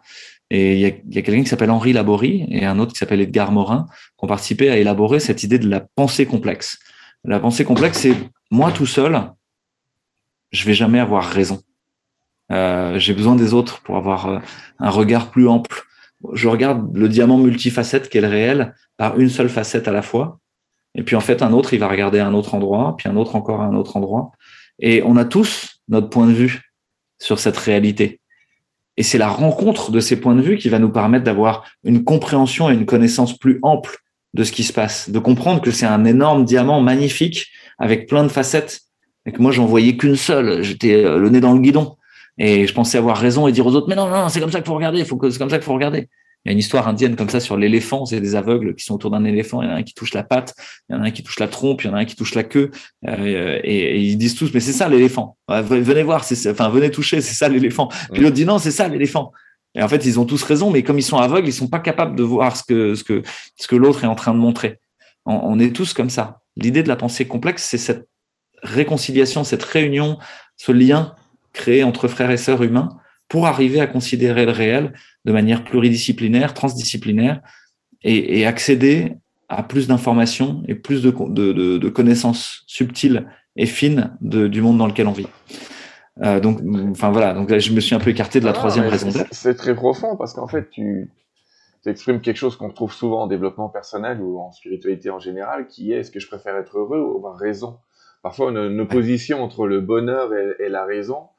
Et il y a, y a quelqu'un qui s'appelle Henri Laborie et un autre qui s'appelle Edgar Morin qui ont participé à élaborer cette idée de la pensée complexe. La pensée complexe, c'est moi tout seul, je vais jamais avoir raison. Euh, j'ai besoin des autres pour avoir euh, un regard plus ample. Je regarde le diamant multifacette qu'est le réel par une seule facette à la fois. Et puis en fait, un autre, il va regarder un autre endroit, puis un autre encore à un autre endroit. Et on a tous notre point de vue sur cette réalité. Et c'est la rencontre de ces points de vue qui va nous permettre d'avoir une compréhension et une connaissance plus ample de ce qui se passe, de comprendre que c'est un énorme diamant magnifique avec plein de facettes et que moi j'en voyais qu'une seule, j'étais euh, le nez dans le guidon. Et je pensais avoir raison et dire aux autres, mais non, non, c'est comme ça qu'il faut regarder, faut que, c'est comme ça qu'il faut regarder. Il y a une histoire indienne comme ça sur l'éléphant, c'est des aveugles qui sont autour d'un éléphant, il y en a un qui touche la patte, il y en a un qui touche la trompe, il y en a un qui touche la queue, euh, et, et, ils disent tous, mais c'est ça l'éléphant. venez voir, c'est, enfin venez toucher, c'est ça l'éléphant. Puis l'autre dit non, c'est ça l'éléphant. Et en fait, ils ont tous raison, mais comme ils sont aveugles, ils sont pas capables de voir ce que ce que ce que l'autre est en train de montrer. On, on est tous comme ça. L'idée de la pensée complexe, c'est cette réconciliation, cette réunion, ce lien créé entre frères et sœurs humains pour arriver à considérer le réel de manière pluridisciplinaire, transdisciplinaire et, et accéder à plus d'informations et plus de, de, de, de, connaissances subtiles et fines du monde dans lequel on vit. Euh, donc, enfin voilà, donc là, je me suis un peu écarté de la ah, troisième raison d'être. C'est très profond parce qu'en fait, tu, exprimes quelque chose qu'on trouve souvent en développement personnel ou en spiritualité en général, qui est est-ce que je préfère être heureux ou avoir raison Parfois, une, une opposition entre le bonheur et, et la raison,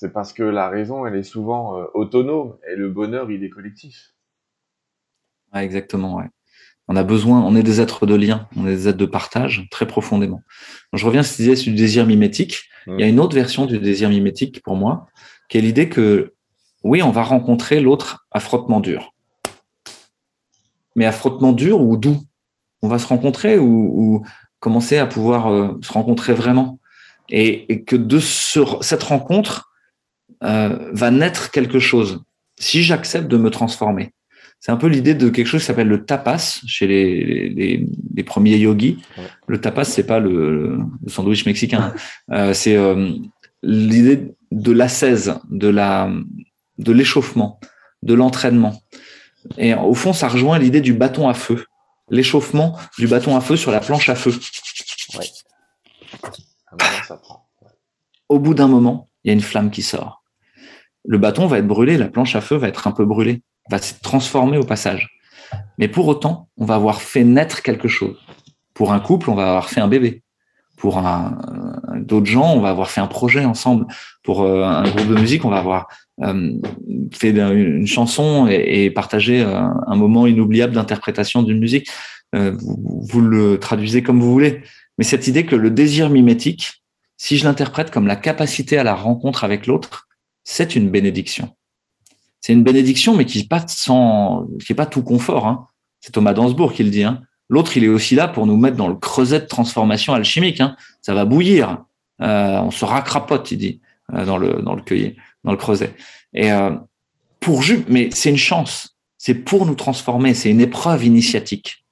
c'est parce que la raison, elle est souvent euh, autonome et le bonheur, il est collectif. Ouais, exactement, ouais. On a besoin, on est des êtres de lien, on est des êtres de partage très profondément. je reviens à cette idée du désir mimétique. Il y a une autre version du désir mimétique pour moi, qui est l'idée que oui, on va rencontrer l'autre à frottement dur. Mais à frottement dur ou doux? On va se rencontrer ou, commencer à pouvoir euh, se rencontrer vraiment? Et, que de cette rencontre euh, va naître quelque chose. Si j'accepte de me transformer, c'est un peu l'idée de quelque chose qui s'appelle le tapas chez les, les, premiers yogis. Le tapas, c'est pas le, sandwich mexicain. Euh, c'est euh, l'idée de l'assaise, de la, de l'échauffement, de l'entraînement. Et au fond, ça rejoint l'idée du bâton à feu. L'échauffement du bâton à feu sur la planche à feu. Au bout d'un moment, il y a une flamme qui sort. Le bâton va être brûlé, la planche à feu va être un peu brûlée va se transformer au passage. Mais pour autant, on va avoir fait naître quelque chose. Pour un couple, on va avoir fait un bébé. Pour un, d'autres gens, on va avoir fait un projet ensemble. Pour euh, un groupe de musique, on va avoir euh, fait une chanson et, partagé euh, un moment inoubliable d'interprétation d'une musique. vous, vous, le traduisez comme vous voulez. Mais cette idée que le désir mimétique, si je l'interprète comme la capacité à la rencontre avec l'autre, c'est une bénédiction c'est une bénédiction, mais qui n'est pas sans, pas tout confort. Hein. C'est Thomas Dansbourg qui le dit. Hein. L'autre, il est aussi là pour nous mettre dans le creuset de transformation alchimique. Hein. Ça va bouillir. Euh, on se racrapote, il dit, euh, dans le dans le creuset. Et euh, pour mais c'est une chance. C'est pour nous transformer. C'est une épreuve initiatique.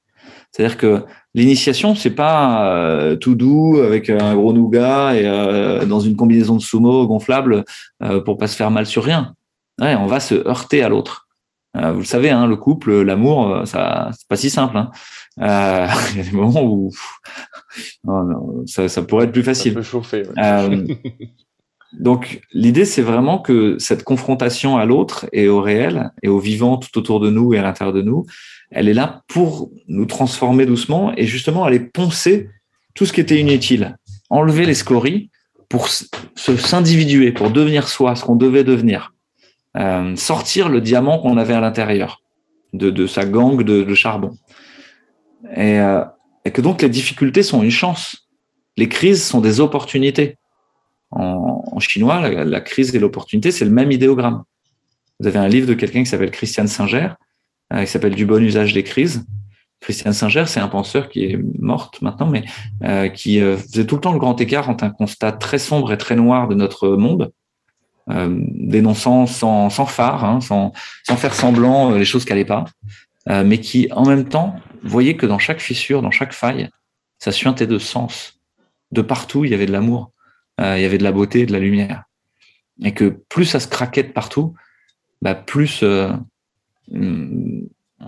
C'est-à-dire que l'initiation, c'est pas euh, tout doux avec un gros nougat et euh, dans une combinaison de sumo gonflable pour pas se faire mal sur rien on va se heurter à l'autre. Euh, vous le savez, hein, le couple, l'amour, euh, ça, c'est pas si simple. Hein. Euh, il y a des moments où ça, pourrait être plus facile. Ça peut chauffer. donc, l'idée, c'est vraiment que cette confrontation à l'autre et au réel et au vivant tout autour de nous et à l'intérieur de nous, elle est là pour nous transformer doucement et justement aller poncer tout ce qui était inutile, enlever les scories pour se s'individuer, pour devenir soi, ce qu'on devait devenir. Euh, sortir le diamant qu'on avait à l'intérieur de, sa gangue de, charbon. Euh, et, que donc les difficultés sont une chance. Les crises sont des opportunités. En, chinois, la, crise et l'opportunité, c'est le même idéogramme. Vous avez un livre de quelqu'un qui s'appelle Christian Singer, qui s'appelle Du bon usage des crises. Christian Singer, c'est un penseur qui est mort maintenant, mais qui faisait tout le temps le grand écart entre un constat très sombre et très noir de notre monde, euh, dénonçant sans, sans phare, hein, sans, sans faire semblant euh, les choses qui n'allaient pas, euh, mais qui en même temps voyait que dans chaque fissure, dans chaque faille, ça suintait de sens. De partout, il y avait de l'amour, il y avait de la beauté, de la lumière, et que plus ça se craquait de partout, bah plus mm,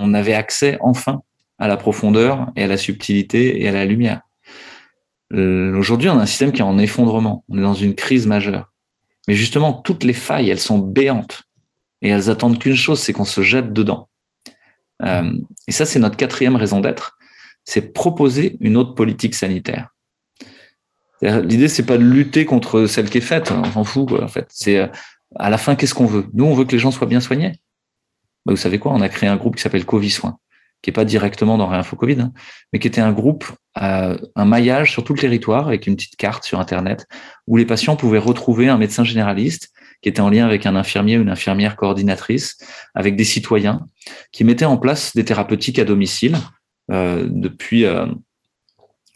on avait accès enfin à la profondeur et à la subtilité et à la lumière. Aujourd'hui, on a un système qui est en effondrement. On est dans une crise majeure. Mais justement, toutes les failles, elles sont béantes. Et elles attendent qu'une chose, c'est qu'on se jette dedans. Euh, et ça, c'est notre quatrième raison d'être. C'est proposer une autre politique sanitaire. L'idée, c'est pas de lutter contre celle qui est faite. On s'en fout, en fait. C'est euh, à la fin, qu'est-ce qu'on veut? Nous, on veut que les gens soient bien soignés. Bah, vous savez quoi On a créé un groupe qui s'appelle Covid Soins qui est pas directement dans Réinfo Covid, hein, mais qui était un groupe, euh, un maillage sur tout le territoire avec une petite carte sur Internet où les patients pouvaient retrouver un médecin généraliste qui était en lien avec un infirmier ou une infirmière coordinatrice, avec des citoyens qui mettaient en place des thérapeutiques à domicile euh, depuis euh,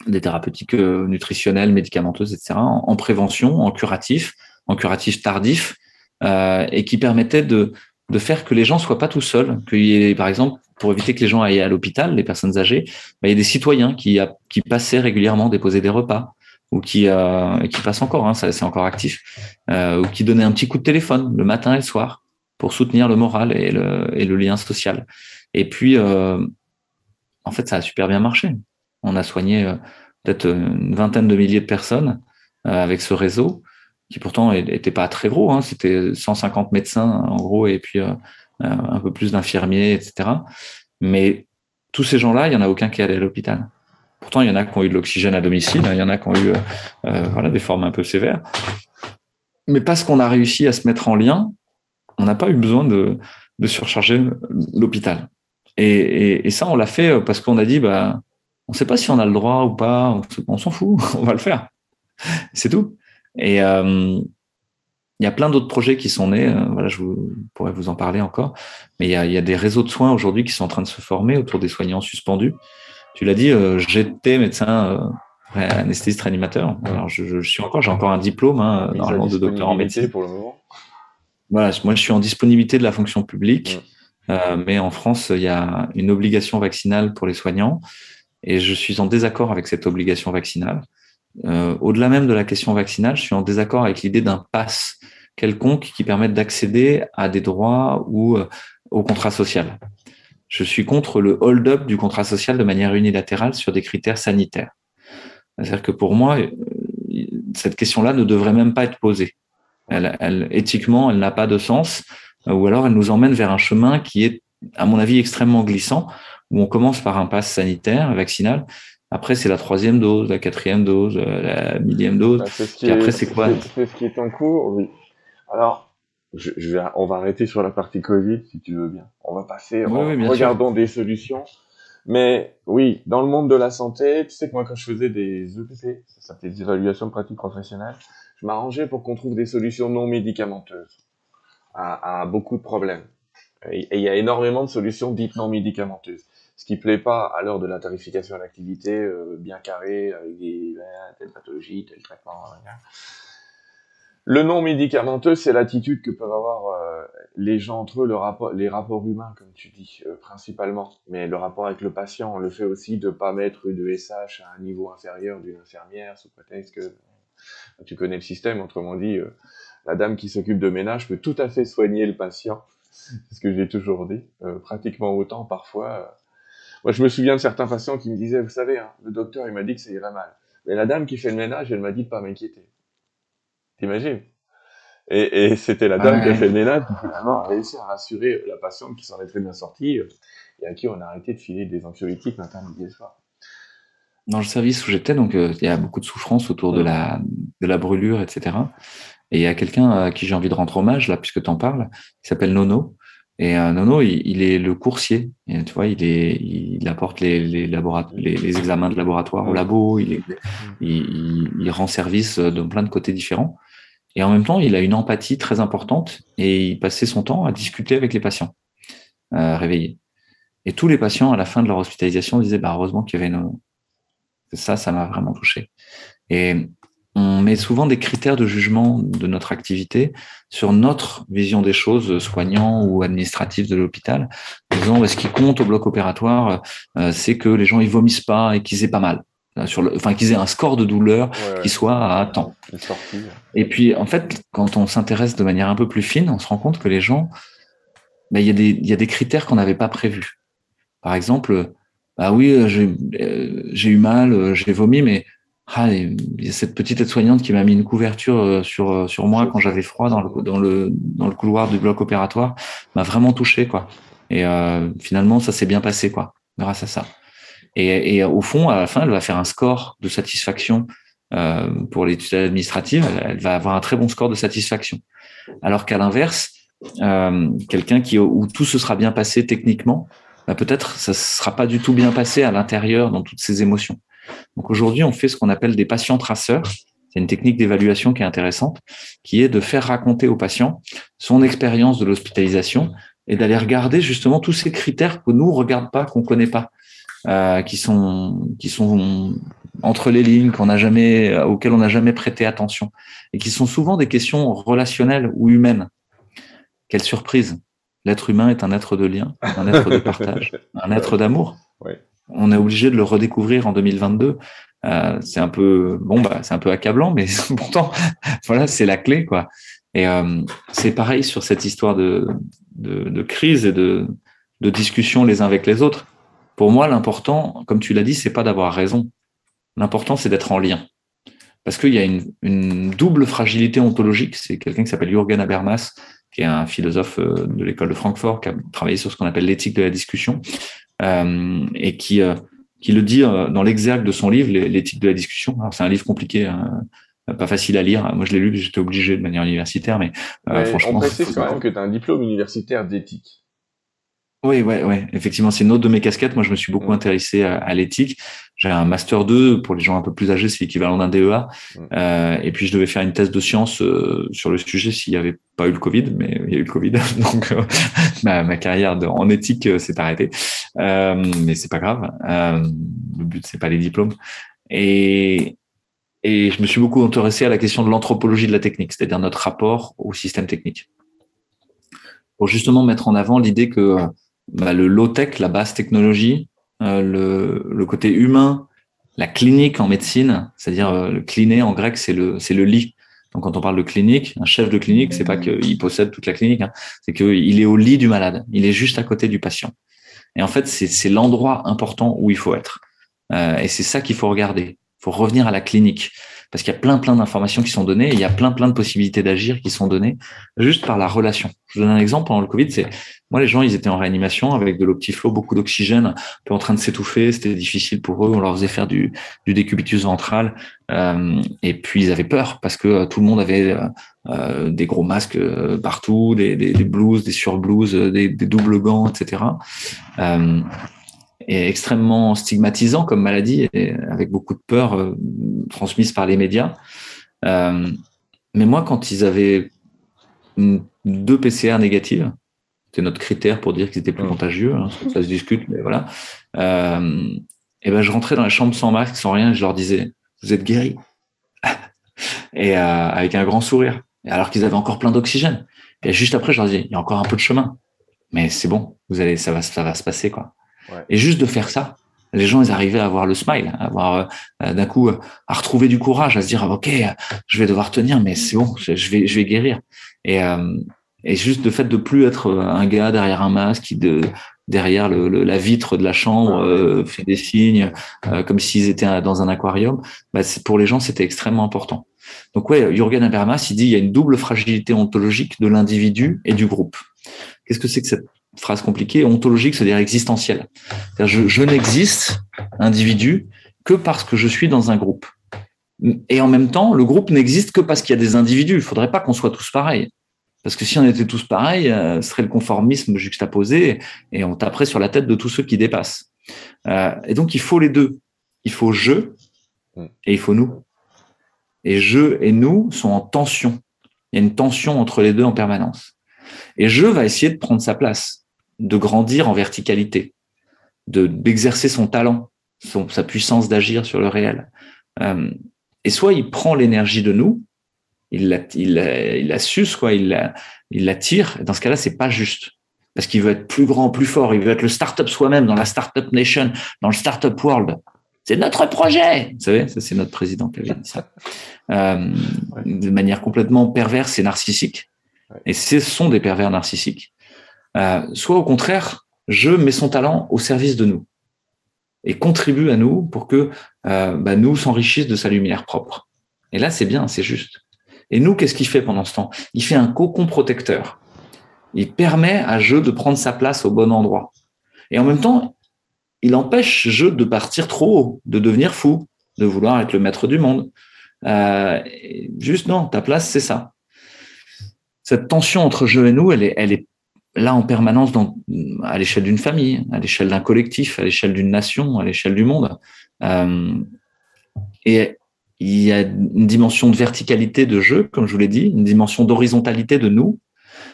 des thérapeutiques nutritionnelles, médicamenteuses, etc., en, en, prévention, en curatif, en curatif tardif, et qui permettaient de de faire que les gens soient pas tout seuls, qu'il par exemple, pour éviter que les gens aillent à l'hôpital, les personnes âgées, bah, il y a des citoyens qui, passaient régulièrement déposer des repas ou qui, euh, qui passent encore, hein, c'est encore actif, euh, ou qui donnaient un petit coup de téléphone le matin et le soir pour soutenir le moral et le, et le lien social. Et puis, euh, en fait, ça a super bien marché. On a soigné euh, peut-être une vingtaine de milliers de personnes avec ce réseau qui pourtant n'était pas très gros. Hein. C'était 150 médecins en gros et puis euh, euh, un peu plus d'infirmiers, etc. Mais tous ces gens-là, il y en a aucun qui est allé à l'hôpital. Pourtant, il y en a qui ont eu de l'oxygène à domicile, il y en a qui ont eu euh, voilà, des formes un peu sévères. Mais parce qu'on a réussi à se mettre en lien, on n'a pas eu besoin de, de surcharger l'hôpital. Et, et, ça, on l'a fait parce qu'on a dit, bah, on ne sait pas si on a le droit ou pas, on s'en fout, on va le faire. C'est tout. Et euh, il y a plein d'autres projets qui sont nés. Euh, voilà, je vous, pourrais vous en parler encore. Mais il y a, y a, des réseaux de soins aujourd'hui qui sont en train de se former autour des soignants suspendus. Tu l'as dit, euh, j'étais médecin anesthésiste réanimateur. Alors je, je, suis encore, j'ai encore un diplôme hein, normalement de docteur en médecine. Pour le moment. Voilà, moi je suis en disponibilité de la fonction publique, euh, mais en France il y a une obligation vaccinale pour les soignants et je suis en désaccord avec cette obligation vaccinale. Euh, au-delà même de la question vaccinale, je suis en désaccord avec l'idée d'un pass quelconque qui permette d'accéder à des droits ou euh, au contrat social. Je suis contre le hold-up du contrat social de manière unilatérale sur des critères sanitaires. C'est-à-dire que pour moi, euh, cette question-là ne devrait même pas être posée. Elle, elle, éthiquement, elle n'a pas de sens, ou alors elle nous emmène vers un chemin qui est, à mon avis, extrêmement glissant, où on commence par un pass sanitaire, vaccinal, après, c'est la troisième dose, la quatrième dose, euh, la millième dose. Bah, et après, c'est quoi C'est ce qui est en cours, oui. Alors, je, vais, on va arrêter sur la partie Covid, si tu veux bien. On va passer, oui, regardons des solutions. Mais oui, dans le monde de la santé, tu sais que moi, quand je faisais des EPP, ça s'appelait des évaluations pratiques professionnelles, je m'arrangeais pour qu'on trouve des solutions non médicamenteuses à, à beaucoup de problèmes. Et il y a énormément de solutions dites non médicamenteuses ce qui plaît pas à l'heure de la tarification à l'activité euh, bien carré avec des telle pathologie, tel traitement. Le non médicamenteux, c'est l'attitude que peuvent avoir euh, les gens entre eux, le rapport, les rapports humains, comme tu dis, euh, principalement. Mais le rapport avec le patient, le fait aussi de pas mettre une SH à un niveau inférieur d'une infirmière sous prétexte que tu connais le système. Autrement dit, la dame qui s'occupe de ménage peut tout à fait soigner le patient. C'est ce que j'ai toujours dit. pratiquement autant parfois moi, je me souviens de certains patients qui me disaient, vous savez, hein, le docteur, il m'a dit que ça irait mal. Mais la dame qui fait le ménage, elle m'a dit de pas m'inquiéter. T'imagines? Et, et c'était la dame qui a fait le ménage qui finalement a réussi à rassurer la patiente qui s'en est très bien sortie euh, et à qui on a arrêté de filer des anxiolytiques matin, midi et soir. Dans le service où j'étais, donc euh, il y a beaucoup de souffrance autour de la de la brûlure, etc. Et il y a quelqu'un à qui j'ai envie de rendre hommage là, puisque tu en parles, qui s'appelle Nono, et euh, Nono, il, il, est le coursier. Et, tu vois, il, est, il apporte les, les, les, les examens de laboratoire au labo. Il, est, il, il, rend service de plein de côtés différents. Et en même temps, il a une empathie très importante et il passait son temps à discuter avec les patients euh, réveillés. Et tous les patients, à la fin de leur hospitalisation, disaient bah, heureusement qu'il y avait Nono. Ça, ça m'a vraiment touché. Et on met souvent des critères de jugement de notre activité sur notre vision des choses, soignants ou administratifs de l'hôpital. Disons, ce qui compte au bloc opératoire, euh, c'est que les gens ils vomissent pas et qu'ils aient pas mal. Euh, sur le, enfin, qu'ils aient un score de douleur qui soit à temps. Et puis, en fait, quand on s'intéresse de manière un peu plus fine, on se rend compte que les gens, ben, il y a des, il y a des critères qu'on n'avait pas prévus. Par exemple, bah oui, euh, j'ai eu mal, j'ai vomi, mais ah, il y a cette petite aide-soignante qui m'a mis une couverture euh, sur euh, sur moi quand j'avais froid dans le dans le dans le couloir du bloc opératoire, m'a vraiment touché quoi. Et euh, finalement, ça s'est bien passé quoi, grâce à ça. Et, et au fond, à la fin, elle va faire un score de satisfaction euh, pour l'étude administrative. Elle, va avoir un très bon score de satisfaction. Alors qu'à l'inverse, euh, quelqu'un qui où tout se sera bien passé techniquement, bah peut-être ça sera pas du tout bien passé à l'intérieur dans toutes ses émotions. Donc aujourd'hui, on fait ce qu'on appelle des patients traceurs. C'est une technique d'évaluation qui est intéressante, qui est de faire raconter au patient son expérience de l'hospitalisation et d'aller regarder justement tous ces critères que nous on regarde pas, qu'on connaît pas, euh, qui sont qui sont entre les lignes, qu'on n'a jamais, euh, auxquelles on n'a jamais prêté attention, et qui sont souvent des questions relationnelles ou humaines. Quelle surprise L'être humain est un être de lien, un être de partage, un être d'amour. On est obligé de le redécouvrir en 2022. Euh, c'est un peu bon, bah c'est un peu accablant, mais pourtant voilà, c'est la clé quoi. Et euh, c'est pareil sur cette histoire de, de, de crise et de, de discussion les uns avec les autres. Pour moi, l'important, comme tu l'as dit, c'est pas d'avoir raison. L'important, c'est d'être en lien. Parce qu'il y a une, une, double fragilité ontologique. C'est quelqu'un qui s'appelle Jürgen Habermas, qui est un philosophe euh, de l'école de Francfort, qui a travaillé sur ce qu'on appelle l'éthique de la discussion, et qui, euh, qui le dit euh, dans l'exergue de son livre, l'éthique de la discussion. c'est un livre compliqué. Pas facile à lire. Moi, je l'ai lu, j'étais obligé de manière universitaire, mais, franchement. On précise quand même que tu as un diplôme universitaire d'éthique. Oui, ouais, ouais. Effectivement, c'est une autre de mes casquettes. Moi, je me suis beaucoup intéressé à, l'éthique. J'ai un master 2 pour les gens un peu plus âgés, c'est l'équivalent d'un DEA. Mm. Euh, et puis, je devais faire une thèse de sciences euh, sur le sujet s'il n'y avait pas eu le Covid, mais il y a eu le Covid, donc euh, ma, carrière en éthique s'est arrêtée. mais c'est pas grave. le but, c'est pas les diplômes. Et et je me suis beaucoup intéressé à la question de l'anthropologie de la technique, c'est-à-dire notre rapport au système technique, pour justement mettre en avant l'idée que bah, le low-tech, la basse technologie, euh, le, le, côté humain, la clinique en médecine, c'est-à-dire euh, le cliné en grec, c'est le, c'est le lit. Donc quand on parle de clinique, un chef de clinique, c'est pas qu'il possède toute la clinique, hein, c'est qu'il est au lit du malade, il est juste à côté du patient. Et en fait, c'est, c'est l'endroit important où il faut être. Euh, et c'est ça qu'il faut regarder. Il faut revenir à la clinique parce qu'il y a plein plein d'informations qui sont données, et il y a plein plein de possibilités d'agir qui sont données juste par la relation. Je vous donne un exemple pendant le Covid, c'est moi les gens ils étaient en réanimation avec de l'optiflow, beaucoup d'oxygène, un peu en train de s'étouffer, c'était difficile pour eux, on leur faisait faire du, du décubitus ventral euh, et puis ils avaient peur parce que euh, tout le monde avait euh, des gros masques partout, des, des, des blouses, des surblouses, des doubles gants, etc. Est extrêmement stigmatisant comme maladie, et avec beaucoup de peur euh, transmise par les médias. Euh, mais moi, quand ils avaient deux PCR négatives, c'est notre critère pour dire qu'ils étaient plus contagieux, hein, ça se discute, mais voilà. Euh, et ben, je rentrais dans la chambre sans masque, sans rien, et je leur disais, vous êtes guéris. et euh, avec un grand sourire. Alors qu'ils avaient encore plein d'oxygène. Et juste après, je leur disais, il y a encore un peu de chemin, mais c'est bon, vous allez, ça va, ça va se passer, quoi. Et juste de faire ça, les gens, ils arrivaient à avoir le smile, à avoir euh, d'un coup à retrouver du courage, à se dire ok, je vais devoir tenir, mais c'est bon, je vais, je vais guérir. Et, euh, et juste le fait de plus être un gars derrière un masque, qui de derrière le, la vitre de la chambre euh, fait des signes comme s'ils étaient dans un aquarium, bah, pour les gens c'était extrêmement important. Donc ouais, Jürgen Habermas, il dit il y a une double fragilité ontologique de l'individu et du groupe. Qu'est-ce que c'est que cette phrase compliquée, ontologique, c'est-à-dire existentielle. je, n'existe, individu, que parce que je suis dans un groupe. Et en même temps, le groupe n'existe que parce qu'il y a des individus. Il faudrait pas qu'on soit tous pareils. Parce que si on était tous pareils, euh, ce serait le conformisme juxtaposé et on taperait sur la tête de tous ceux qui dépassent. Euh, et donc, il faut les deux. Il faut je et il faut nous. Et je et nous sont en tension. Il y a une tension entre les deux en permanence. Et je va essayer de prendre sa place de grandir en verticalité, de d'exercer son talent, son, sa puissance d'agir sur le réel. Euh, et soit il prend l'énergie de nous, il la, il, il la suce, quoi, il la, il la tire. Dans ce cas-là, c'est pas juste. Parce qu'il veut être plus grand, plus fort. Il veut être le startup soi-même dans la startup nation, dans le startup world. C'est notre projet. Vous savez, ça c'est notre président qui avait dit ça. Euh, de manière complètement perverse et narcissique. Et ce sont des pervers narcissiques. Euh, soit au contraire, je mets son talent au service de nous et contribue à nous pour que euh, bah, nous s'enrichissent de sa lumière propre. Et là, c'est bien, c'est juste. Et nous, qu'est-ce qu'il fait pendant ce temps? Il fait un cocon protecteur. Il permet à jeu de prendre sa place au bon endroit. Et en même temps, il empêche jeu de partir trop haut, de devenir fou, de vouloir être le maître du monde. Euh, juste non, ta place, c'est ça. Cette tension entre jeu et nous, elle est, elle est là en permanence à l'échelle d'une famille, à l'échelle d'un collectif, à l'échelle d'une nation, à l'échelle du monde. Euh, et il y a une dimension de verticalité de jeu, comme je vous l'ai dit, une dimension d'horizontalité de nous,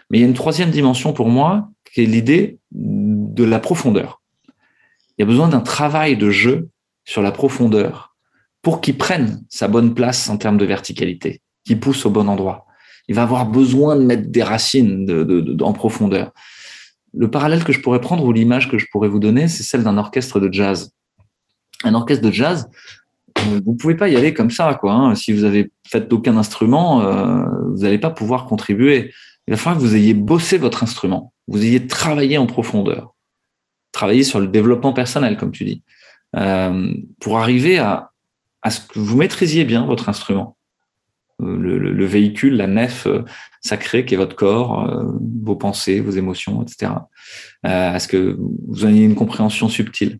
mais il y a une troisième dimension pour moi, qui est l'idée de la profondeur. Il y a besoin d'un travail de jeu sur la profondeur pour qu'il prenne sa bonne place en termes de verticalité, qu'il pousse au bon endroit il va avoir besoin de mettre des racines en profondeur. Le parallèle que je pourrais prendre ou l'image que je pourrais vous donner, c'est celle d'un orchestre de jazz. Un orchestre de jazz, euh, vous pouvez pas y aller comme ça, quoi. Hein. Si vous avez fait aucun instrument, euh, vous n'allez pas pouvoir contribuer. Il va falloir que vous ayez bossé votre instrument, vous ayez travaillé en profondeur, travaillé sur le développement personnel, comme tu dis, euh, pour arriver à ce que vous maîtrisiez bien votre instrument le, véhicule, la nef euh, sacrée qui est votre corps, euh, vos pensées, vos émotions, etc. Euh, à ce que vous ayez une compréhension subtile?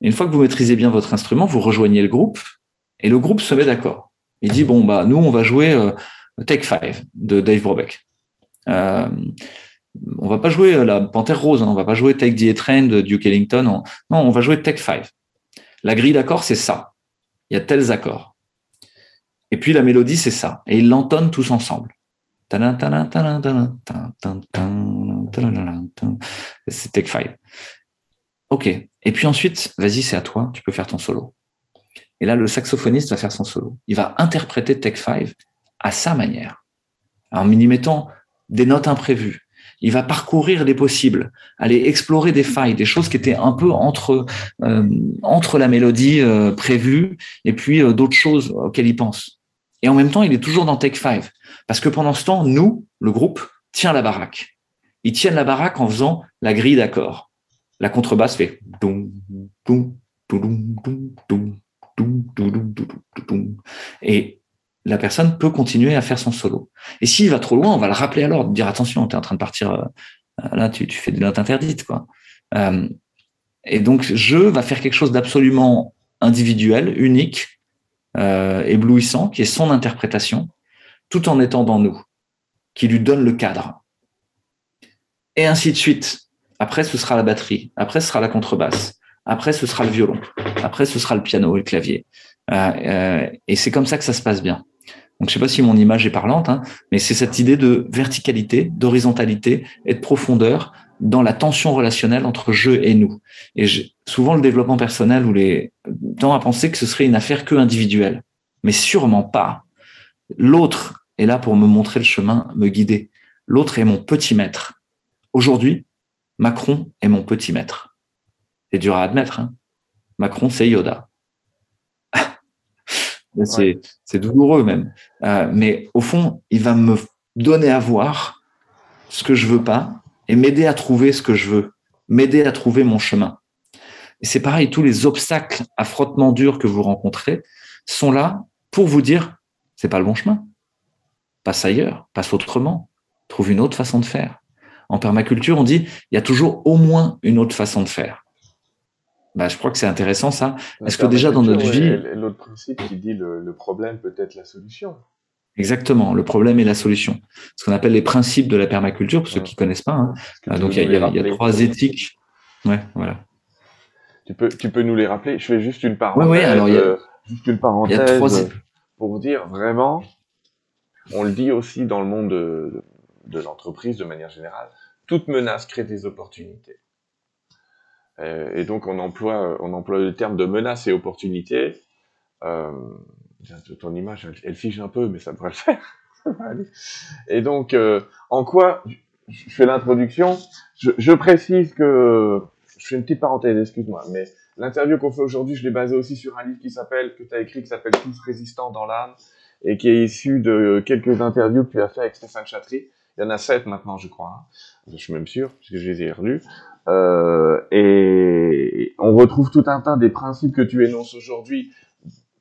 une fois que vous maîtrisez bien votre instrument, vous rejoignez le groupe et le groupe se met d'accord. Il dit bon bah nous on va jouer Take Five de Dave Brobeck. on va pas jouer la Panthère Rose, hein, on va pas jouer Take the Train de Duke Ellington. non, on va jouer Take 5. La grille d'accords, c'est ça. Il y a tels accords. Et puis la mélodie, c'est ça. Et ils l'entonnent tous ensemble. C'est Take 5. Ok. Et puis ensuite, vas-y, c'est à toi, tu peux faire ton solo. Et là, le saxophoniste va faire son solo. Il va interpréter Take 5 à sa manière. En y des notes imprévues. Il va parcourir les possibles, aller explorer des failles, des choses qui étaient un peu entre euh, entre la mélodie euh, prévue et puis euh, d'autres choses auxquelles il pense. Et en même temps, il est toujours dans Take 5 parce que pendant ce temps, nous, le groupe, tient la baraque. Ils tiennent la baraque en faisant la grille d'accords. La contrebasse fait et la personne peut continuer à faire son solo. Et s'il va trop loin, on va le rappeler à l'ordre, dire attention, tu es en train de partir, euh, là, tu, fais des notes interdites. Quoi. Euh, et donc, je va faire quelque chose d'absolument individuel, unique, euh, éblouissant, qui est son interprétation, tout en étant dans nous, qui lui donne le cadre. Et ainsi de suite. Après, ce sera la batterie. Après, ce sera la contrebasse. Après, ce sera le violon. Après, ce sera le piano et le clavier. et c'est comme ça que ça se passe bien. Donc, je sais pas si mon image est parlante, hein, mais c'est cette idée de verticalité, d'horizontalité et de profondeur dans la tension relationnelle entre je et nous. Et souvent, le développement personnel ou les tend à penser que ce serait une affaire que individuelle, mais sûrement pas. L'autre est là pour me montrer le chemin, me guider. L'autre est mon petit maître. Aujourd'hui, Macron est mon petit maître. C'est dur à admettre. Hein. Macron, c'est Yoda. C'est douloureux même. Euh, mais au fond, il va me donner à voir ce que je veux pas et m'aider à trouver ce que je veux, m'aider à trouver mon chemin. Et c'est pareil, tous les obstacles à frottement dur que vous rencontrez sont là pour vous dire, c'est pas le bon chemin. Passe ailleurs, passe autrement, trouve une autre façon de faire. En permaculture, on dit, il y a toujours au moins une autre façon de faire. Bah, je crois que c'est intéressant ça. Est-ce que déjà dans notre vie... L'autre principe qui dit le, le problème peut être la solution. Exactement, le problème est la solution. Ce qu'on appelle les principes de la permaculture, pour ceux qui connaissent pas. Hein. Euh, donc il y, a, y a trois éthiques. Ouais, voilà. Tu peux, tu peux nous les rappeler Je fais juste une parenthèse. Ouais, alors il y a, euh, juste une parenthèse y a trois... pour dire vraiment. On le dit aussi dans le monde de, de l'entreprise de manière générale. Toute menace crée des opportunités. Euh, et donc on emploie, on emploie le terme de menace et opportunité. Euh, ton image, elle, fige un peu, mais ça devrait le faire. et donc, euh, en quoi je fais l'introduction je, précise que je fais une petite parenthèse, excuse-moi, mais l'interview qu'on fait aujourd'hui, je l'ai basée aussi sur un livre qui s'appelle que tu as écrit, qui s'appelle Tous résistants dans l'âme, et qui est issu de quelques interviews que tu as fait avec Stéphane Chatry. Il y en a sept maintenant, je crois. Hein. Je suis même sûr, puisque je les ai relus. Euh, et on retrouve tout un tas des principes que tu énonces aujourd'hui,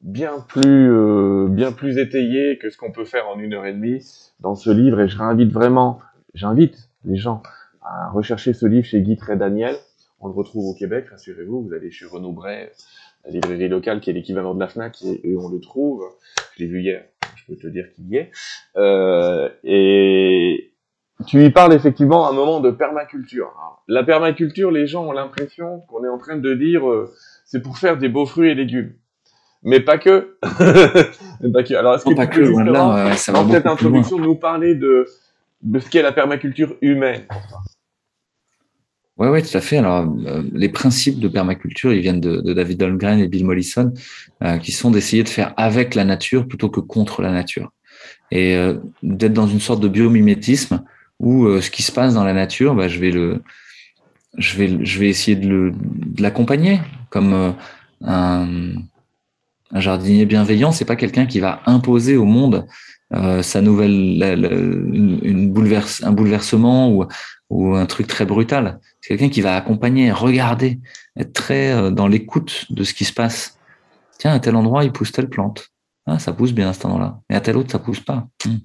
bien plus, euh, bien plus étayés que ce qu'on peut faire en une heure et demie dans ce livre. Et je réinvite vraiment, j'invite les gens à rechercher ce livre chez Guy Très Daniel. On le retrouve au Québec, rassurez-vous. Vous allez chez Renaud Bray, la librairie locale qui est l'équivalent de la Fnac, et, on le trouve. Je l'ai vu hier. Je peux te dire qu'il y est. Euh, et, tu y parles effectivement à un moment de permaculture. la permaculture, les gens ont l'impression qu'on est en train de dire euh, c'est pour faire des beaux fruits et légumes. Mais pas que. pas que. Alors, est-ce que pas peux justement, dans cette introduction, nous parler de, de ce qu'est la permaculture humaine? Oui, ouais, tout à fait. Alors, euh, les principes de permaculture, ils viennent de, de David Holmgren et Bill Mollison, euh, qui sont d'essayer de faire avec la nature plutôt que contre la nature. Et d'être dans une sorte de biomimétisme où euh, ce qui se passe dans la nature, bah, je vais le, je vais, je vais essayer de, l'accompagner comme euh, un, un, jardinier bienveillant. C'est pas quelqu'un qui va imposer au monde euh, sa nouvelle, un bouleversement ou, un truc très brutal. C'est quelqu'un qui va accompagner, regarder, être très euh, dans l'écoute de ce qui se passe. Tiens, à tel endroit, il pousse telle plante. Ah, ça pousse bien à cet endroit-là. Et à tel autre, ça pousse pas. Hmm.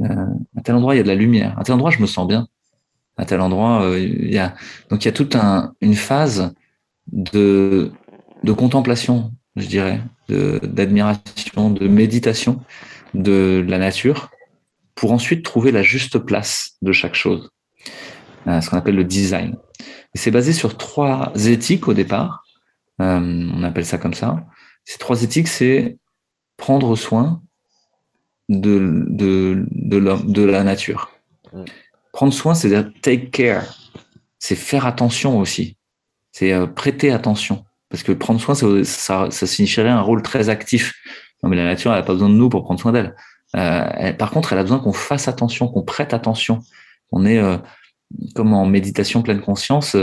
Euh, à tel endroit il y a de la lumière, à tel endroit je me sens bien, à tel endroit il y a donc il y a toute un, une phase de contemplation, je dirais, d'admiration, de, méditation de la nature, pour ensuite trouver la juste place de chaque chose. ce qu'on appelle le design. c'est basé sur trois éthiques au départ. on appelle ça comme ça. Ces trois éthiques, c'est prendre soin de, de, de, de la nature. Mm. Prendre soin, c'est dire take care. C'est faire attention aussi. C'est euh, prêter attention. Parce que prendre soin, ça, signifierait un rôle très actif. Non, mais la nature, elle n'a pas besoin de nous pour prendre soin d'elle. Euh, par contre, elle a besoin qu'on fasse attention, qu'on prête attention. On est, euh, comme en méditation pleine conscience,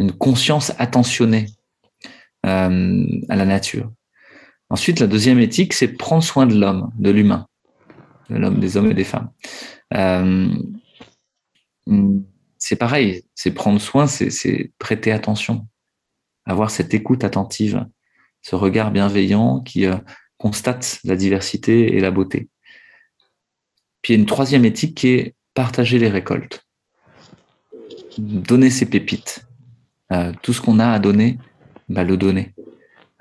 une conscience attentionnée à la nature. Ensuite, la deuxième éthique, c'est prendre soin de l'homme, de l'humain, de l'homme, des hommes et des femmes. Euh, c'est pareil, c'est prendre soin, c'est prêter attention, avoir cette écoute attentive, ce regard bienveillant qui euh, constate la diversité et la beauté. Puis il y a une troisième éthique qui est partager les récoltes, donner ses pépites, euh, tout ce qu'on a à donner, bah, le donner.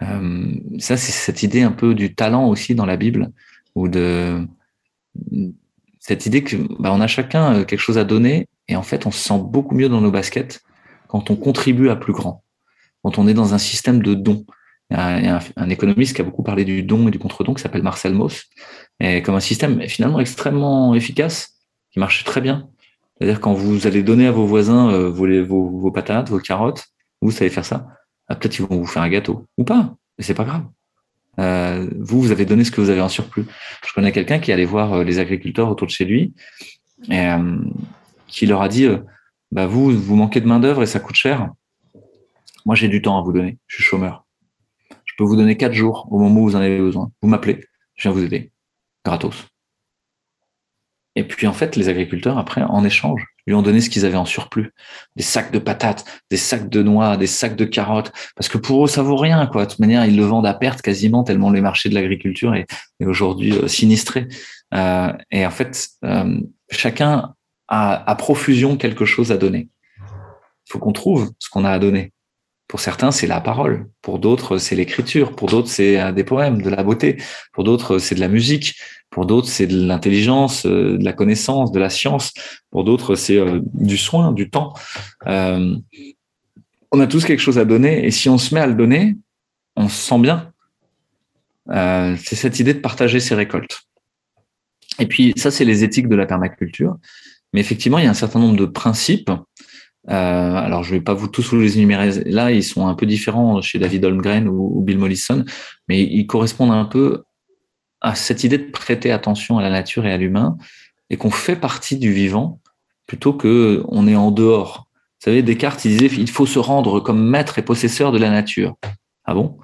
Euh, ça, c'est cette idée un peu du talent aussi dans la Bible, ou de cette idée que bah, a chacun quelque chose à donner, et en fait, on se sent beaucoup mieux dans nos baskets quand on contribue à plus grand, quand on est dans un système de dons. Il y a un, économiste qui a beaucoup parlé du don et du contre-don qui s'appelle Marcel Mauss, et comme un système finalement extrêmement efficace, qui marche très bien. C'est-à-dire quand vous allez donner à vos voisins euh, vos, patates, vos carottes, vous savez faire ça ah, peut-être qu'ils vont vous faire un gâteau ou pas, mais c'est pas grave. Euh, vous, vous avez donné ce que vous avez en surplus. Je connais quelqu'un qui allait voir euh, les agriculteurs autour de chez lui et qui leur a dit bah vous, vous manquez de main d'œuvre et ça coûte cher. Moi, j'ai du temps à vous donner. Je suis chômeur. Je peux vous donner quatre jours au moment où vous en avez besoin. Vous m'appelez, je viens vous aider, gratos. Et puis en fait, les agriculteurs après, en échange, lui ont donné ce qu'ils avaient en surplus. Des sacs de patates, des sacs de noix, des sacs de carottes. Parce que pour eux, ça vaut rien. De toute manière, ils le vendent à perte quasiment tellement les marchés de l'agriculture est, aujourd'hui euh, sinistré. Euh, et en fait, euh, chacun a à profusion quelque chose à donner. Il faut qu'on trouve ce qu'on a à donner. Pour certains, c'est la parole. Pour d'autres, c'est l'écriture. Pour d'autres, c'est des poèmes, de la beauté. Pour d'autres, c'est de la musique. Pour d'autres, c'est de l'intelligence, euh, de la connaissance, de la science. Pour d'autres, c'est euh, du soin, du temps. Euh, on a tous quelque chose à donner. Et si on se met à le donner, on se sent bien. c'est cette idée de partager ses récoltes. Et puis, ça, c'est les éthiques de la permaculture. Mais effectivement, il y a un certain nombre de principes euh, alors, je vais pas vous tous les énumérer là, ils sont un peu différents chez David Holmgren ou, Bill Mollison, mais ils correspondent un peu à cette idée de prêter attention à la nature et à l'humain et qu'on fait partie du vivant plutôt que on est en dehors. Vous savez, Descartes, disait il faut se rendre comme maître et possesseur de la nature. Ah bon?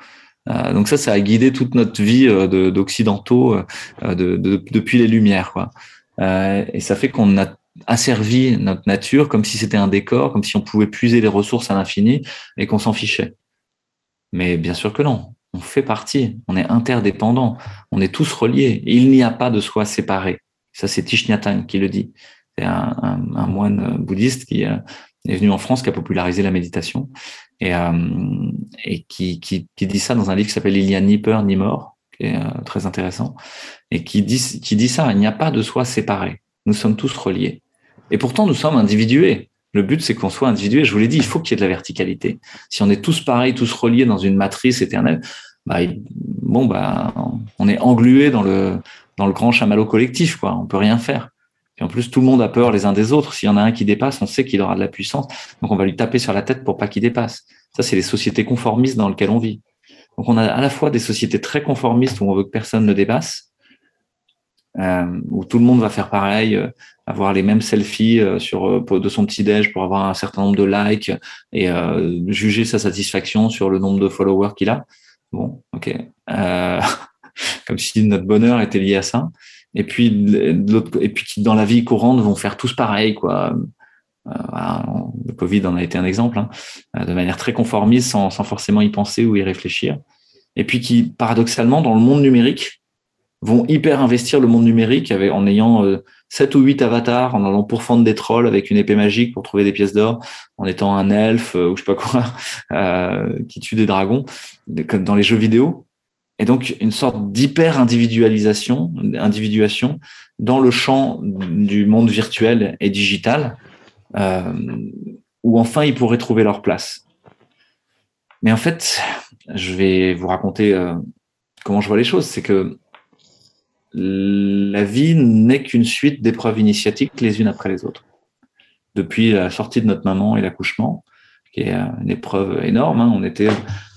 Euh, donc ça, ça a guidé toute notre vie euh, d'occidentaux de, de, depuis les Lumières. Quoi. Et ça fait qu'on a asservi notre nature comme si c'était un décor, comme si on pouvait puiser les ressources à l'infini et qu'on s'en fichait. Mais bien sûr que non. On fait partie, on est interdépendants, on est tous reliés. il n'y a pas de soi séparé. Ça, c'est Thich qui le dit. C'est un, moine bouddhiste qui euh, est venu en France, qui a popularisé la méditation et, euh, et qui, qui, dit ça dans un livre qui s'appelle Il n'y a ni peur ni mort, qui est euh, très intéressant, et qui dit, qui dit ça, il n'y a pas de soi séparé. Nous sommes tous reliés. Et pourtant, nous sommes individués. Le but, c'est qu'on soit individué. Je vous l'ai dit, il faut qu'il y ait de la verticalité. Si on est tous pareils, tous reliés dans une matrice éternelle, bah, bon, bah, on est englué dans le, dans le grand chamallow collectif, quoi. On peut rien faire. Et en plus, tout le monde a peur les uns des autres. S'il y en a un qui dépasse, on sait qu'il aura de la puissance. Donc, on va lui taper sur la tête pour pas qu'il dépasse. Ça, c'est les sociétés conformistes dans lesquelles on vit. Donc, on a à la fois des sociétés très conformistes où on veut que personne ne dépasse, euh, où tout le monde va faire pareil, euh, avoir les mêmes selfies euh, sur euh, de son petit déj pour avoir un certain nombre de likes et euh, juger sa satisfaction sur le nombre de followers qu'il a. Bon, ok. comme si notre bonheur était lié à ça. Et puis, et puis qui dans la vie courante vont faire tous pareil, quoi. le Covid en a été un exemple, hein, de manière très conformiste, sans, sans forcément y penser ou y réfléchir. Et puis qui, paradoxalement, dans le monde numérique, vont hyper investir le monde numérique avec, en ayant euh, 7 ou 8 avatars, en allant pourfendre des trolls avec une épée magique pour trouver des pièces d'or, en étant un elfe euh, ou je sais pas quoi, euh, qui tue des dragons, comme dans les jeux vidéo. Et donc une sorte d'hyper individualisation, individuation dans le champ du monde virtuel et digital, où enfin ils pourraient trouver leur place. Mais en fait, je vais vous raconter comment je vois les choses. C'est que la vie n'est qu'une suite d'épreuves initiatiques les unes après les autres. Depuis la sortie de notre maman et l'accouchement, qui est une épreuve énorme. Hein. On était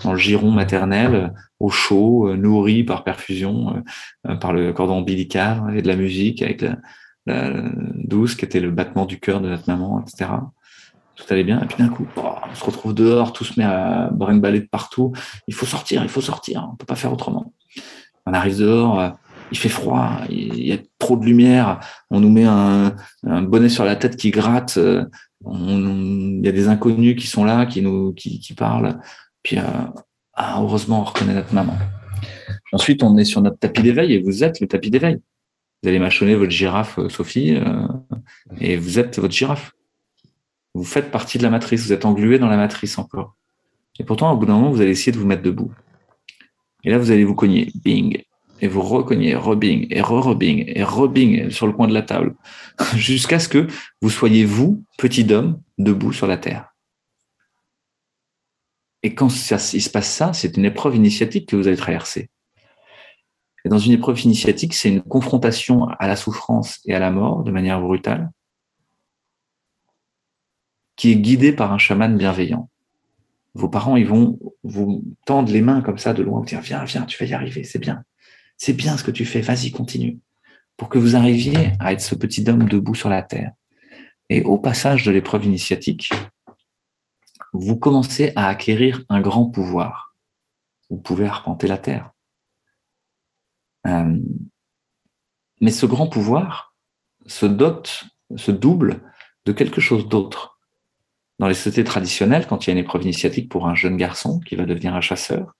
dans le giron maternel, au chaud, nourri par perfusion, euh, par le cordon ombilical et de la musique avec la, douce qui était le battement du cœur de notre maman, etc. Tout allait bien. Et puis d'un coup, oh, on se retrouve dehors, tout se met à brinque-baller de partout. Il faut sortir, il faut sortir. On peut pas faire autrement. On arrive dehors, euh, il fait froid, il y a trop de lumière. On nous met un, bonnet sur la tête qui gratte. Euh, il y a des inconnus qui sont là, qui nous qui, qui parlent. Puis euh, ah, heureusement, on reconnaît notre maman. Ensuite, on est sur notre tapis d'éveil et vous êtes le tapis d'éveil. Vous allez mâchonner votre girafe, euh, Sophie, et vous êtes votre girafe. Vous faites partie de la matrice, vous êtes englué dans la matrice encore. Et pourtant, au bout d'un moment, vous allez essayer de vous mettre debout. Et là, vous allez vous cogner, bing, et vous recognez, rebing, et re-rebing, et rebing sur le coin de la table, jusqu'à ce que vous soyez vous, petit homme, debout sur la terre. Et quand ça, il se passe ça, c'est une épreuve initiatique que vous allez traverser. Et dans une épreuve initiatique, c'est une confrontation à la souffrance et à la mort de manière brutale, qui est guidée par un chaman bienveillant. Vos parents, ils vont vous tendre les mains comme ça de loin, vous dire, viens, viens, tu vas y arriver, c'est bien. C'est bien ce que tu fais, vas-y, continue. Pour que vous arriviez à être ce petit homme debout sur la terre. Et au passage de l'épreuve initiatique, vous commencez à acquérir un grand pouvoir. Vous pouvez arpenter la terre. Euh, mais ce grand pouvoir se dote, se double de quelque chose d'autre. Dans les sociétés traditionnelles, quand il y a une épreuve initiatique pour un jeune garçon qui va devenir un chasseur,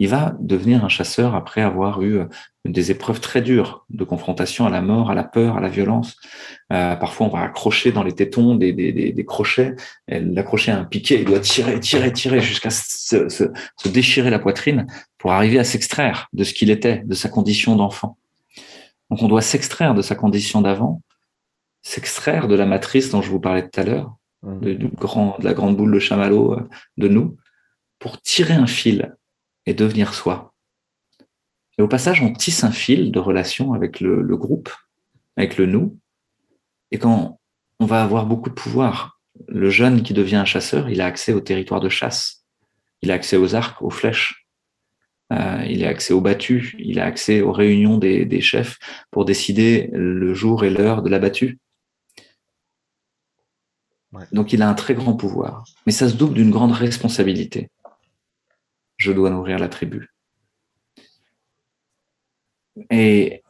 il va devenir un chasseur après avoir eu euh, des épreuves très dures de confrontation à la mort, à la peur, à la violence. Euh, parfois, on va accrocher dans les tétons des, des, des, des crochets, l'accrocher à un piquet, il doit tirer, tirer, tirer jusqu'à se, se, se, déchirer la poitrine pour arriver à s'extraire de ce qu'il était, de sa condition d'enfant. Donc, on doit s'extraire de sa condition d'avant, s'extraire de la matrice dont je vous parlais tout à l'heure, mmh. de, grand, de la grande boule de chamallow euh, de nous, pour tirer un fil et devenir soi. Et au passage, on tisse un fil de relation avec le, groupe, avec le nous. Et quand on va avoir beaucoup de pouvoir, le jeune qui devient un chasseur, il a accès au territoire de chasse, il a accès aux arcs, aux flèches, euh, il a accès aux battus, il a accès aux réunions des, des chefs pour décider le jour et l'heure de la battue. Donc il a un très grand pouvoir, mais ça se double d'une grande responsabilité je dois nourrir la tribu. Et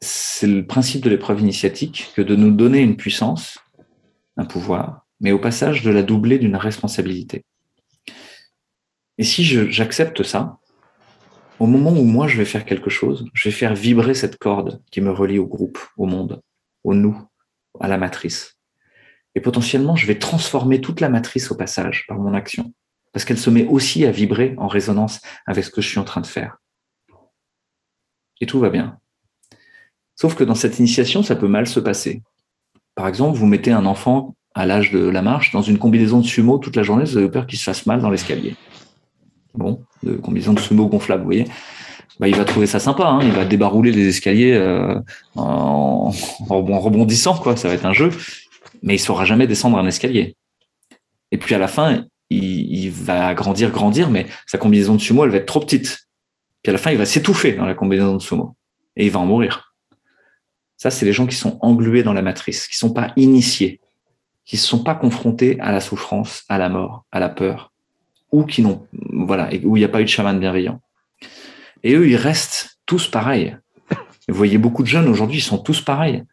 c'est le principe de l'épreuve initiatique que de nous donner une puissance, un pouvoir, mais au passage de la doubler d'une responsabilité. Et si j'accepte ça, au moment où moi je vais faire quelque chose, je vais faire vibrer cette corde qui me relie au groupe, au monde, au nous, à la matrice. Et potentiellement, je vais transformer toute la matrice au passage par mon action parce qu'elle se met aussi à vibrer en résonance avec ce que je suis en train de faire. Et tout va bien. Sauf que dans cette initiation, ça peut mal se passer. Par exemple, vous mettez un enfant à l'âge de la marche dans une combinaison de sumo toute la journée, vous avez peur qu'il se fasse mal dans l'escalier. Bon, de combinaison de sumo gonflable, vous voyez. Bah, il va trouver ça sympa, hein. il va débarrouler les escaliers euh, en, en, rebondissant, quoi. Ça va être un jeu, mais il saura jamais descendre un escalier. Et puis à la fin, il, va grandir, grandir, mais sa combinaison de sumo, elle va être trop petite. Puis à la fin, il va s'étouffer dans la combinaison de sumo et il va en mourir. Ça, c'est les gens qui sont englués dans la matrice, qui sont pas initiés, qui ne sont pas confrontés à la souffrance, à la mort, à la peur, ou qui n'ont, voilà, où il n'y a pas eu de chaman bienveillant. Et eux, ils restent tous pareils. Vous voyez beaucoup de jeunes aujourd'hui, ils sont tous pareils.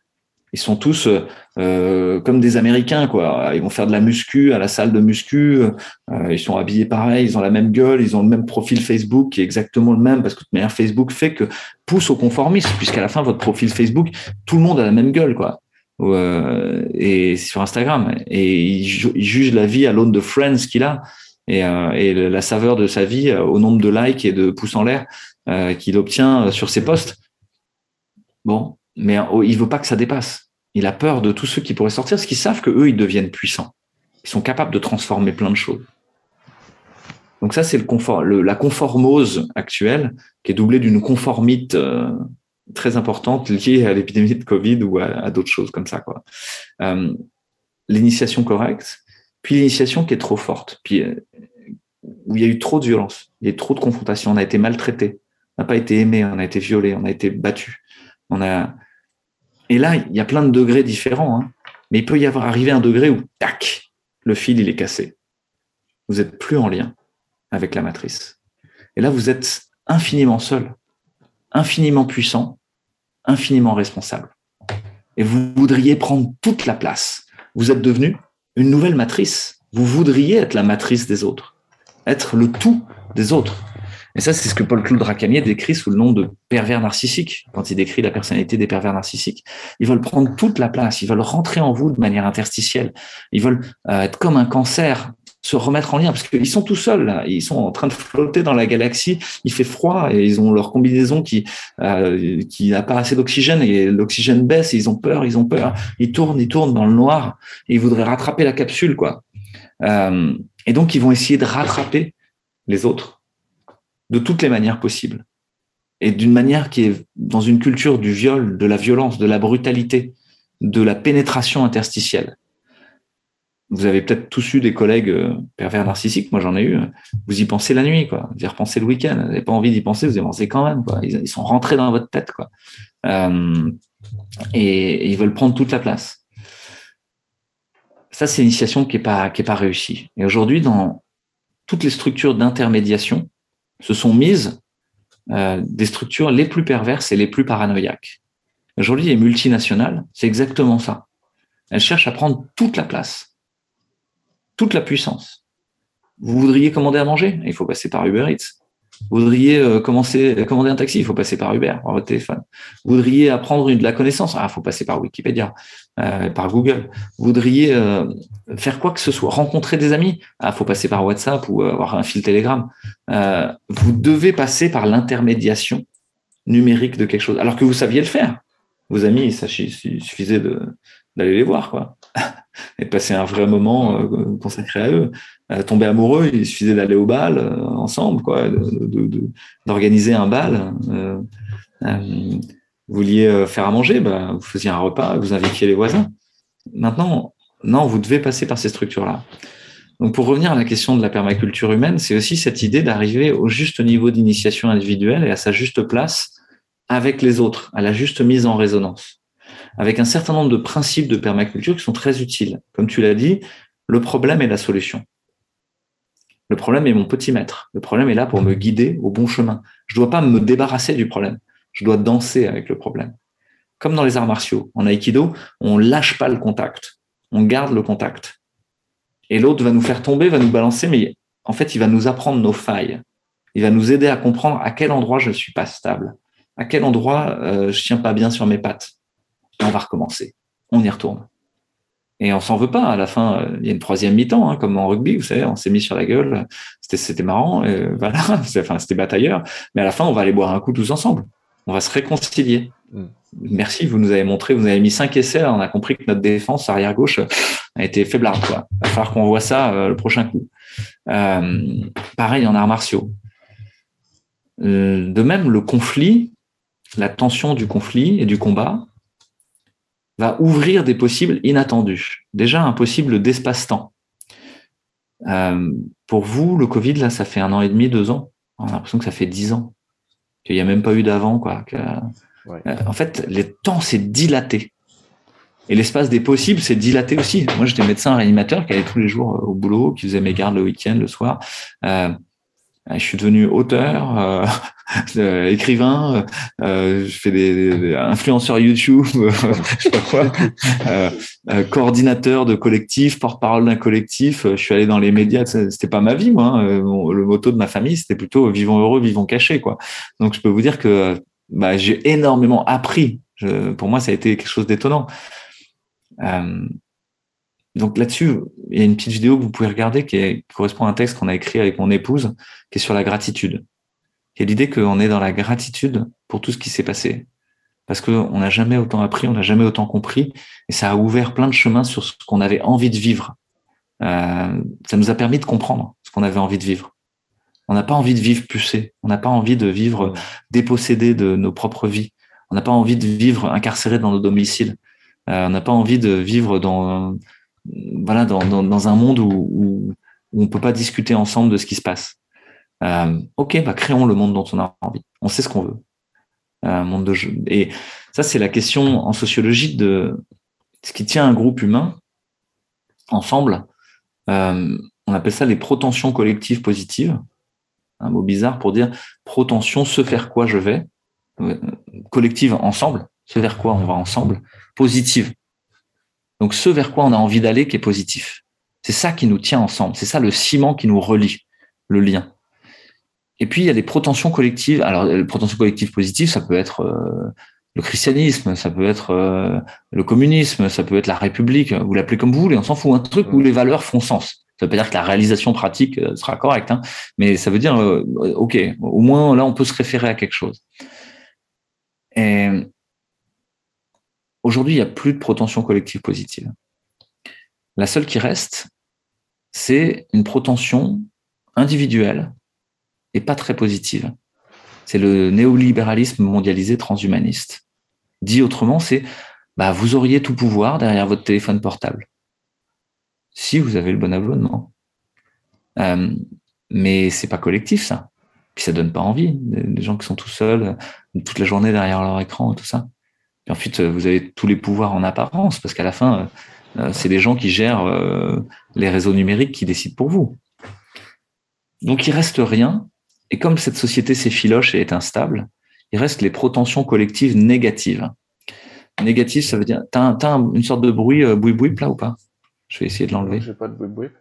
Ils sont tous euh, euh, comme des Américains, quoi. Ils vont faire de la muscu à la salle de muscu. Euh, ils sont habillés pareil, ils ont la même gueule, ils ont le même profil Facebook qui est exactement le même parce que de manière Facebook fait que pousse au conformisme, puisqu'à la fin votre profil Facebook, tout le monde a la même gueule, quoi. Euh, et sur Instagram et il, juge la vie à l'aune de Friends qu'il a et, et, la saveur de sa vie au nombre de likes et de pouces en l'air qu'il obtient sur ses posts. Bon, mais oh, il veut pas que ça dépasse. Il a peur de tous ceux qui pourraient sortir, parce qu'ils savent que eux, ils deviennent puissants. Ils sont capables de transformer plein de choses. Donc ça, c'est le la conformose actuelle, qui est doublée d'une conformite euh, très importante liée à l'épidémie de Covid ou à, d'autres choses comme ça. Quoi. Euh, l'initiation correcte, puis l'initiation qui est trop forte, puis euh, où il y a eu trop de violence, il y a eu trop de confrontation, on a été maltraité, on n'a pas été aimé, on a été violé, on a été battu, Et là, il y a plein de degrés différents, hein, mais il peut y avoir arrivé un degré où tac, le fil il est cassé. Vous êtes plus en lien avec la matrice. Et là, vous êtes infiniment seul, infiniment puissant, infiniment responsable. Et vous voudriez prendre toute la place. Vous êtes devenu une nouvelle matrice. Vous voudriez être la matrice des autres, être le tout des autres. Et ça, c'est ce que Paul-Claude Racamier décrit sous le nom de pervers narcissique, quand il décrit la personnalité des pervers narcissiques. Ils veulent prendre toute la place, ils veulent rentrer en vous de manière interstitielle, ils veulent euh, être comme un cancer se remettre en lien parce qu'ils sont tout seuls ils sont en train de flotter dans la galaxie. Il fait froid et ils ont leur combinaison qui euh, qui n'a pas assez d'oxygène et l'oxygène baisse et ils ont peur ils ont peur. Ils tournent ils tournent dans le noir et ils voudraient rattraper la capsule quoi. Euh, et donc ils vont essayer de rattraper les autres de toutes les manières possibles et d'une manière qui est dans une culture du viol de la violence de la brutalité de la pénétration interstitielle vous avez peut-être tous eu des collègues euh, pervers narcissiques, moi j'en ai eu. Vous y pensez la nuit, quoi. Vous y repensez le week-end. Vous n'avez pas envie d'y penser, vous y pensez quand même, quoi. Ils, sont rentrés dans votre tête, quoi. Euh, et, ils veulent prendre toute la place. Ça, c'est une initiation qui n'est pas, pas réussie. Et aujourd'hui, dans toutes les structures d'intermédiation, se sont mises euh, des structures les plus perverses et les plus paranoïaques. Aujourd'hui, les multinationales, c'est exactement ça. Elles cherchent à prendre toute la place toute la puissance. Vous voudriez commander à manger? Il faut passer par Uber Eats. Voudriez euh, commencer, euh, commander un taxi Il faut passer par Uber, par votre téléphone. Voudriez apprendre de la connaissance Ah, il faut passer par Wikipédia, euh, par Google. Voudriez faire quoi que ce soit, rencontrer des amis Ah, faut passer par WhatsApp ou avoir un fil Telegram. vous devez passer par l'intermédiation numérique de quelque chose, alors que vous saviez le faire. Vos amis, il suffisait d'aller les voir, et passer un vrai moment consacré à eux. Euh, tomber amoureux, il suffisait d'aller au bal euh, ensemble, quoi, d'organiser un bal. vous vouliez faire à manger, bah, vous faisiez un repas, vous invitiez les voisins. Maintenant, non, vous devez passer par ces structures-là. Donc, pour revenir à la question de la permaculture humaine, c'est aussi cette idée d'arriver au juste niveau d'initiation individuelle et à sa juste place avec les autres, à la juste mise en résonance avec un certain nombre de principes de permaculture qui sont très utiles. Comme tu l'as dit, le problème est la solution. Le problème est mon petit maître. Le problème est là pour me guider au bon chemin. Je ne dois pas me débarrasser du problème. Je dois danser avec le problème. Comme dans les arts martiaux. En aïkido, on lâche pas le contact. On garde le contact. Et l'autre va nous faire tomber, va nous balancer, mais en fait, il va nous apprendre nos failles. Il va nous aider à comprendre à quel endroit je ne suis pas stable, à quel endroit euh, je tiens pas bien sur mes pattes on va recommencer. On y retourne. Et on s'en veut pas. À la fin, euh, il y a une troisième mi-temps, hein, comme en rugby, vous savez, on s'est mis sur la gueule. C'était, marrant, voilà. Enfin, c'était batailleur. Mais à la fin, on va aller boire un coup tous ensemble. On va se réconcilier. Mm. Merci, vous nous avez montré, vous avez mis cinq essais. On a compris que notre défense arrière gauche a été faiblarde. Quoi. Il va falloir qu'on voit ça euh, le prochain coup. Euh, pareil en arts martiaux. de même, le conflit, la tension du conflit et du combat, va ouvrir des possibles inattendus. Déjà un possible d'espace-temps. Euh, pour vous, le Covid, là, ça fait un an et demi, deux ans. On a l'impression que ça fait dix ans. Qu'il n'y a même pas eu d'avant, quoi. Euh, en fait, le temps s'est dilaté. Et l'espace des possibles s'est dilaté aussi. Moi, j'étais médecin réanimateur qui allait tous les jours euh, au boulot, qui faisait mes gardes le week-end, le soir. Je suis devenu auteur, euh, écrivain, euh, je fais des, influenceurs YouTube, je sais pas quoi, euh, coordinateur de collectif, porte-parole d'un collectif. Je suis allé dans les médias, c'était pas ma vie, moi. Hein. Le motto de ma famille, c'était plutôt vivons heureux, vivons cachés, quoi. Donc je peux vous dire que bah, j'ai énormément appris. pour moi, ça a été quelque chose d'étonnant. Donc là-dessus, il y a une petite vidéo que vous pouvez regarder qui, correspond à un texte qu'on a écrit avec mon épouse, qui est sur la gratitude. Il y a l'idée qu'on est dans la gratitude pour tout ce qui s'est passé. parce qu'on n'a jamais autant appris, on n'a jamais autant compris, et ça a ouvert plein de chemins sur ce qu'on avait envie de vivre. Euh, ça nous a permis de comprendre ce qu'on avait envie de vivre. On n'a pas envie de vivre pucé, on n'a pas envie de vivre dépossédé de nos propres vies, on n'a pas envie de vivre incarcéré dans nos domiciles, euh, on n'a pas envie de vivre dans voilà dans, dans, dans un monde où, où, où on peut pas discuter ensemble de ce qui se passe. Euh, ok, bah créons le monde dont on a envie. On sait ce qu'on veut. Un monde de jeu. Et ça, c'est la question en sociologie de ce qui tient un groupe humain ensemble. Euh, on appelle ça les protensions collectives positives. Un mot bizarre pour dire protension, ce vers quoi je vais. Euh, collective ensemble, ce vers quoi on va ensemble. Positive. Donc ce vers quoi on a envie d'aller qui est positif. C'est ça qui nous tient ensemble. C'est ça le ciment qui nous relie, le lien. Et puis, il y a des protensions collectives. Alors, les protensions collectives positives, ça peut être euh, le christianisme, ça peut être euh, le communisme, ça peut être la République, vous l'appelez comme vous voulez, on s'en fout. Un truc où les valeurs font sens. Ça veut pas dire que la réalisation pratique euh, sera correcte, hein, mais ça veut dire, OK, au moins là, on peut se référer à quelque chose. Et aujourd'hui, il n'y a plus de protension collective positive. La seule qui reste, c'est une protension individuelle et pas très positive. C'est le néolibéralisme mondialisé transhumaniste. Dit autrement, c'est bah, vous auriez tout pouvoir derrière votre téléphone portable. Si vous avez le bon abonnement. Euh, mais c'est pas collectif, ça. Puis ça donne pas envie. Des gens qui sont tout seuls, toute la journée derrière leur écran, tout ça. Puis ensuite, vous avez tous les pouvoirs en apparence, parce qu'à la fin, euh, c'est des gens qui gèrent euh, les réseaux numériques qui décident pour vous. Donc il reste rien et comme cette société s'effiloche et est instable, il reste les protensions collectives négatives. Négative, ça veut dire, t'as, as une sorte de bruit euh, boui boui là ou pas? Je vais essayer de l'enlever. Pas de.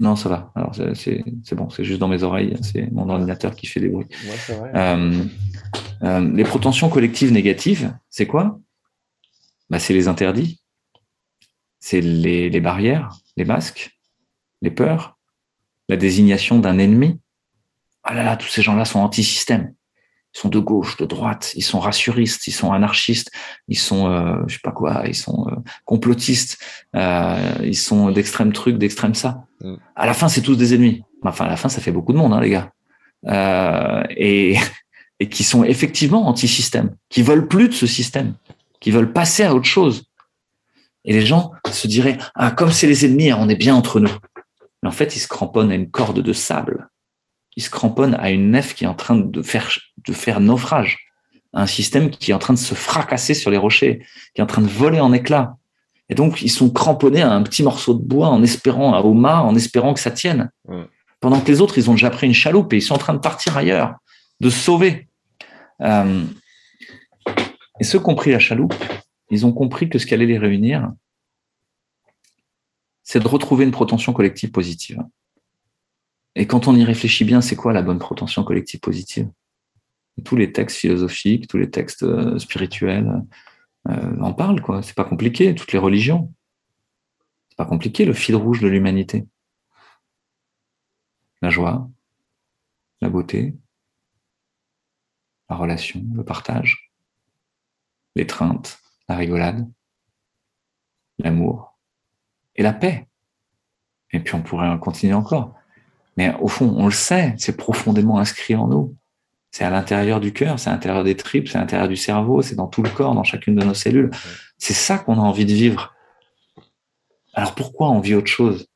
Non, ça va. Alors c'est, bon, c'est juste dans mes oreilles, c'est mon ordinateur qui fait des bruits. Ouais, c'est vrai. Euh, euh, les protensions collectives négatives, c'est quoi? Bah, C'est les interdits, c'est les, les barrières, les masques, les peurs, la désignation d'un ennemi, ah là là, tous ces gens-là sont anti-système. Ils sont de gauche, de droite, ils sont rassuristes, ils sont anarchistes, ils sont, euh, je sais pas quoi, ils sont euh, complotistes, euh, ils sont d'extrême truc, d'extrême ça. Mm. À la fin, c'est tous des ennemis. Enfin, à la fin, ça fait beaucoup de monde, hein, les gars. Euh, et, et qui sont effectivement anti-système, qui veulent plus de ce système, qui veulent passer à autre chose. Et les gens se diraient, ah, comme c'est les ennemis, on est bien entre nous. Mais en fait, ils se cramponnent à une corde de sable il se cramponne à une nef qui est en train de faire, de faire naufrage, un système qui est en train de se fracasser sur les rochers, qui est en train de voler en éclats. Et donc, ils sont cramponnés à un petit morceau de bois en espérant, à Oma, en espérant que ça tienne. Pendant que les autres, ils ont déjà pris une chaloupe et ils sont en train de partir ailleurs, de sauver. Euh, et ceux qui ont pris la chaloupe, ils ont compris que ce qui allait les réunir, c'est de retrouver une protension collective positive. Et quand on y réfléchit bien, c'est quoi la bonne protension collective positive? Tous les textes philosophiques, tous les textes euh, spirituels euh, en parlent, quoi. C'est pas compliqué, toutes les religions. C'est pas compliqué, le fil rouge de l'humanité. La joie, la beauté, la relation, le partage, l'étreinte, la rigolade, l'amour et la paix. Et puis on pourrait continuer encore. Mais au fond, on le sait, c'est profondément inscrit en nous. C'est à l'intérieur du cœur, c'est à l'intérieur des tripes, c'est à l'intérieur du cerveau, c'est dans tout le corps, dans chacune de nos cellules. C'est ça qu'on a envie de vivre. Alors pourquoi on vit autre chose?